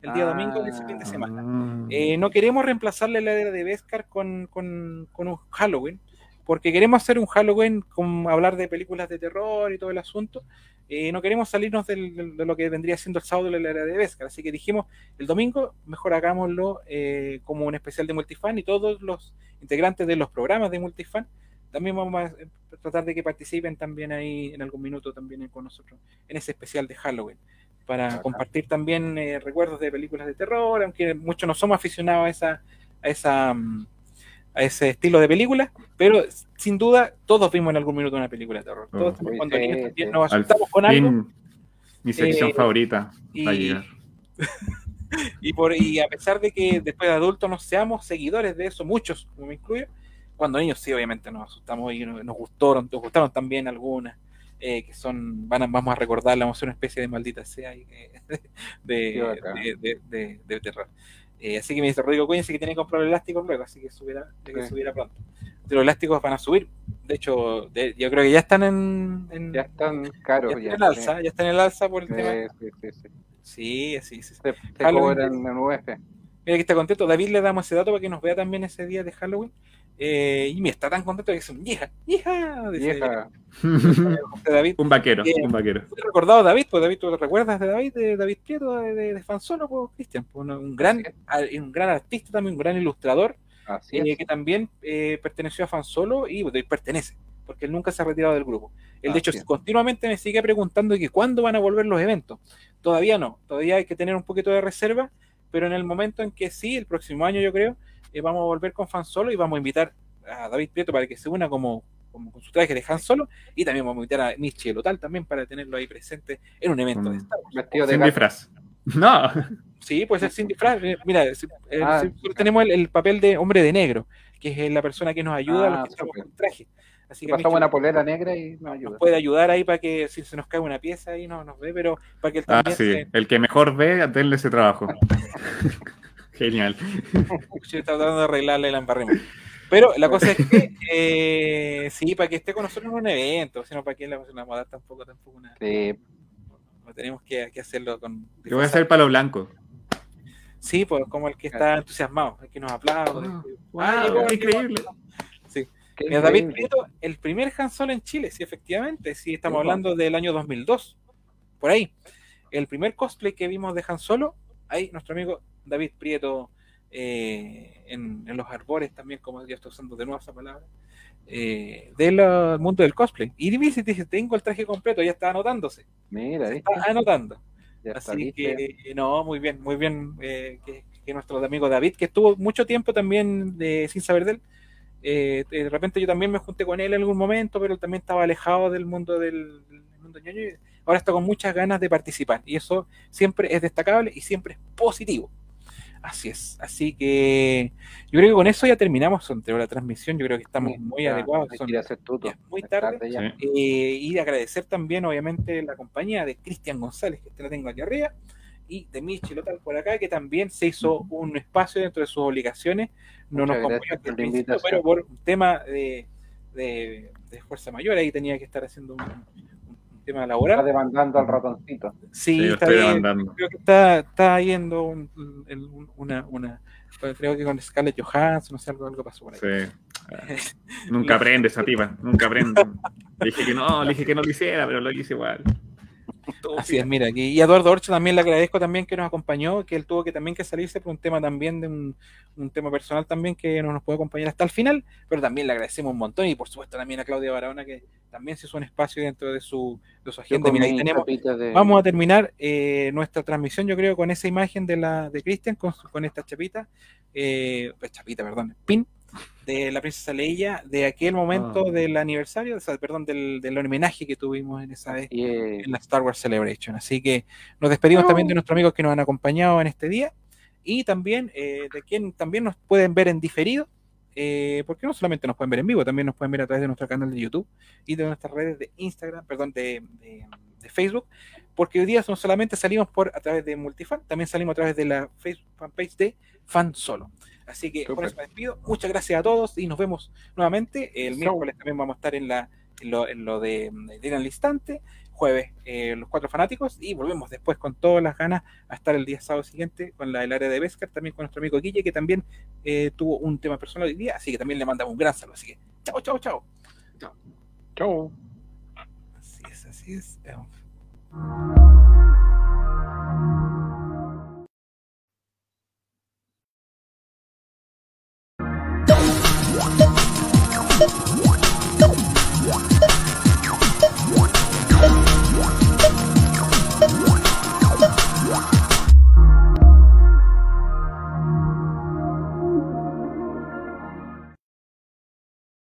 El día Ah. domingo de ese fin de semana. Mm. Eh, no queremos reemplazar la heladera de Beskar con, con, con un Halloween, porque queremos hacer un Halloween con hablar de películas de terror y todo el asunto. Eh, no queremos salirnos del- del- de lo que vendría siendo el sábado de la heladera de Beskar. Así que dijimos, el domingo mejor hagámoslo eh, como un especial de Multifan y todos los integrantes de los programas de Multifan también vamos a eh, tratar de que participen también ahí en algún minuto también con nosotros en ese especial de Halloween para compartir también eh, recuerdos de películas de terror, aunque muchos no somos aficionados a esa, a esa mm, a ese estilo de película, pero sin duda todos vimos en algún minuto una película de terror. Todos Oh. cuando niños nos Al asustamos con algo mi sección Eh, favorita va a y, llegar. y, por, y a pesar de que después de adultos no seamos seguidores de eso, muchos, como me incluyo, cuando niños sí, obviamente nos asustamos y nos, gustaron, nos gustaron también algunas. eh, que son, van a, vamos a recordarla, vamos a hacer una especie de maldita sea y que- de, de, de, terror. Eh, así que me dice Rodrigo Cuídense que tiene que comprar elásticos luego, así que subirá, de que Sí. subirá pronto. Los elásticos van a subir, de hecho, de- yo creo que ya están en, en- Ya están ya caros. están Ya, en el alza, ya están en el alza por el Sí, tema. sí, sí, sí. Sí, sí, sí. Se, se Halloween. cobran en UF. Mira que está contento. David le damos ese dato para que nos vea también ese día de Halloween. Eh, y mira, está tan contento que un hija, hija, dice David. un vaquero, Eh, un vaquero. Recordado a David, pues David, ¿tú te recuerdas de David, de David Prieto, de, de, de Fanzolo, pues, Cristian? Pues, un, un gran, un gran artista también, un gran ilustrador, Así eh, que también eh, perteneció a Fansolo y y pertenece porque él nunca se ha retirado del grupo. Él, Ah, de hecho, bien. continuamente me sigue preguntando que cuándo van a volver los eventos. Todavía no, todavía hay que tener un poquito de reserva, pero en el momento en que sí, el próximo año yo creo, eh, vamos a volver con Fan Solo y vamos a invitar a David Prieto para que se una como, como con su traje de Han Solo y también vamos a invitar a Nietzsche Lotal también para tenerlo ahí presente en un evento de Mm. Star Wars. Vestido de Sin disfraz. No. Sí, puede ser sin disfraz. Eh, Mira, eh, Ah, tenemos el, el papel de hombre de negro, que es la persona que nos ayuda a los Ah, que estamos con traje. Así que Pasamos una polera negra y nos ayuda. nos puede ayudar ahí para que si se nos cae una pieza ahí no nos ve, pero para que él Ah, también sí. El que mejor ve, denle ese trabajo. Genial. se está tratando de arreglarle la embarremos. Pero la cosa es que eh, sí, para que esté con nosotros en un evento, sino para que le vamos a dar tampoco, tampoco una, Sí, no tenemos que, que hacerlo con Yo voy a hacer palo blanco. Sí, pues como el que está entusiasmado, el que nos aplaude. Ah, llegó, qué llegó. increíble. qué Mira, David increíble. Prieto, el primer Han Solo en Chile, sí, efectivamente, sí, estamos Sí, hablando del año 2002, por ahí. El primer cosplay que vimos de Han Solo, ahí nuestro amigo David Prieto eh, en, en los arbores también, como ya estoy usando de nuevo esa palabra, eh, del uh, mundo del cosplay. Y dice, dice, tengo el traje completo, ya está anotándose, Mira, está anotando. Ya Así que, no, muy bien, muy bien. eh, que, que nuestro amigo David, que estuvo mucho tiempo también de, sin saber de él. eh, de repente yo también me junté con él en algún momento, pero él también estaba alejado del mundo del, del mundo ñoño y ahora está con muchas ganas de participar. Y eso siempre es destacable y siempre es positivo. Así es. Así que yo creo que con eso ya terminamos entre la transmisión. Yo creo que estamos muy Ya, adecuados. son- ya es muy tarde. ya. Sí. eh, y de agradecer también, obviamente, la compañía de Cristian González, que te la tengo aquí arriba, y de Michi Lotal por acá, que también se hizo un espacio dentro de sus obligaciones. No Muchas nos acompañó por principio, pero por un tema de, de, de fuerza mayor, ahí tenía que estar haciendo un, tema Está demandando al ratoncito. Sí, Sí, está demandando. Creo que está, está yendo un- un- una, una, creo que con Scarlett Johansson, no sé, algo, algo pasó por ahí. Sí. Nunca aprende esa tipa, nunca aprende. Le dije que no, le dije que no lo hiciera, pero lo hice igual. Así es, mira, y a Eduardo Orcho también le agradezco también que nos acompañó, que él tuvo que también que salirse por un tema también de un, un tema personal también que no nos puede acompañar hasta el final, pero también le agradecemos un montón y por supuesto también a Claudia Barahona que también se hizo un espacio dentro de su, de su agenda. Mira, ahí tenemos, de- vamos a terminar eh, nuestra transmisión, yo creo, con esa imagen de la de Cristian, con, su- con esta chapita, eh, pues chapita, perdón, pin de la princesa Leia, de aquel momento Ah. del aniversario, o sea, perdón, del, del homenaje que tuvimos en esa vez en la Star Wars Celebration. Así que nos despedimos también de nuestros amigos que nos han acompañado en este día y también eh, de quien también nos pueden ver en diferido, eh, porque no solamente nos pueden ver en vivo, también nos pueden ver a través de nuestro canal de YouTube y de nuestras redes de Instagram, perdón, de, de- de Facebook, porque hoy día no solamente salimos por a través de Multifan, también salimos a través de la Facebook fanpage de Fan Solo. Así que Súper. eso me despido. Muchas gracias a todos y nos vemos nuevamente. El miércoles también vamos a estar en, la, en, lo, en lo de Dina al Instante. Jueves, eh, los cuatro fanáticos. Y volvemos después con todas las ganas a estar el día sábado siguiente con la, el área de Vescar, también con nuestro amigo Guille, que también eh, tuvo un tema personal hoy día. Así que también le mandamos un gran saludo. Así que, chao, chao, chao. Chau. Así es, así es. Eh,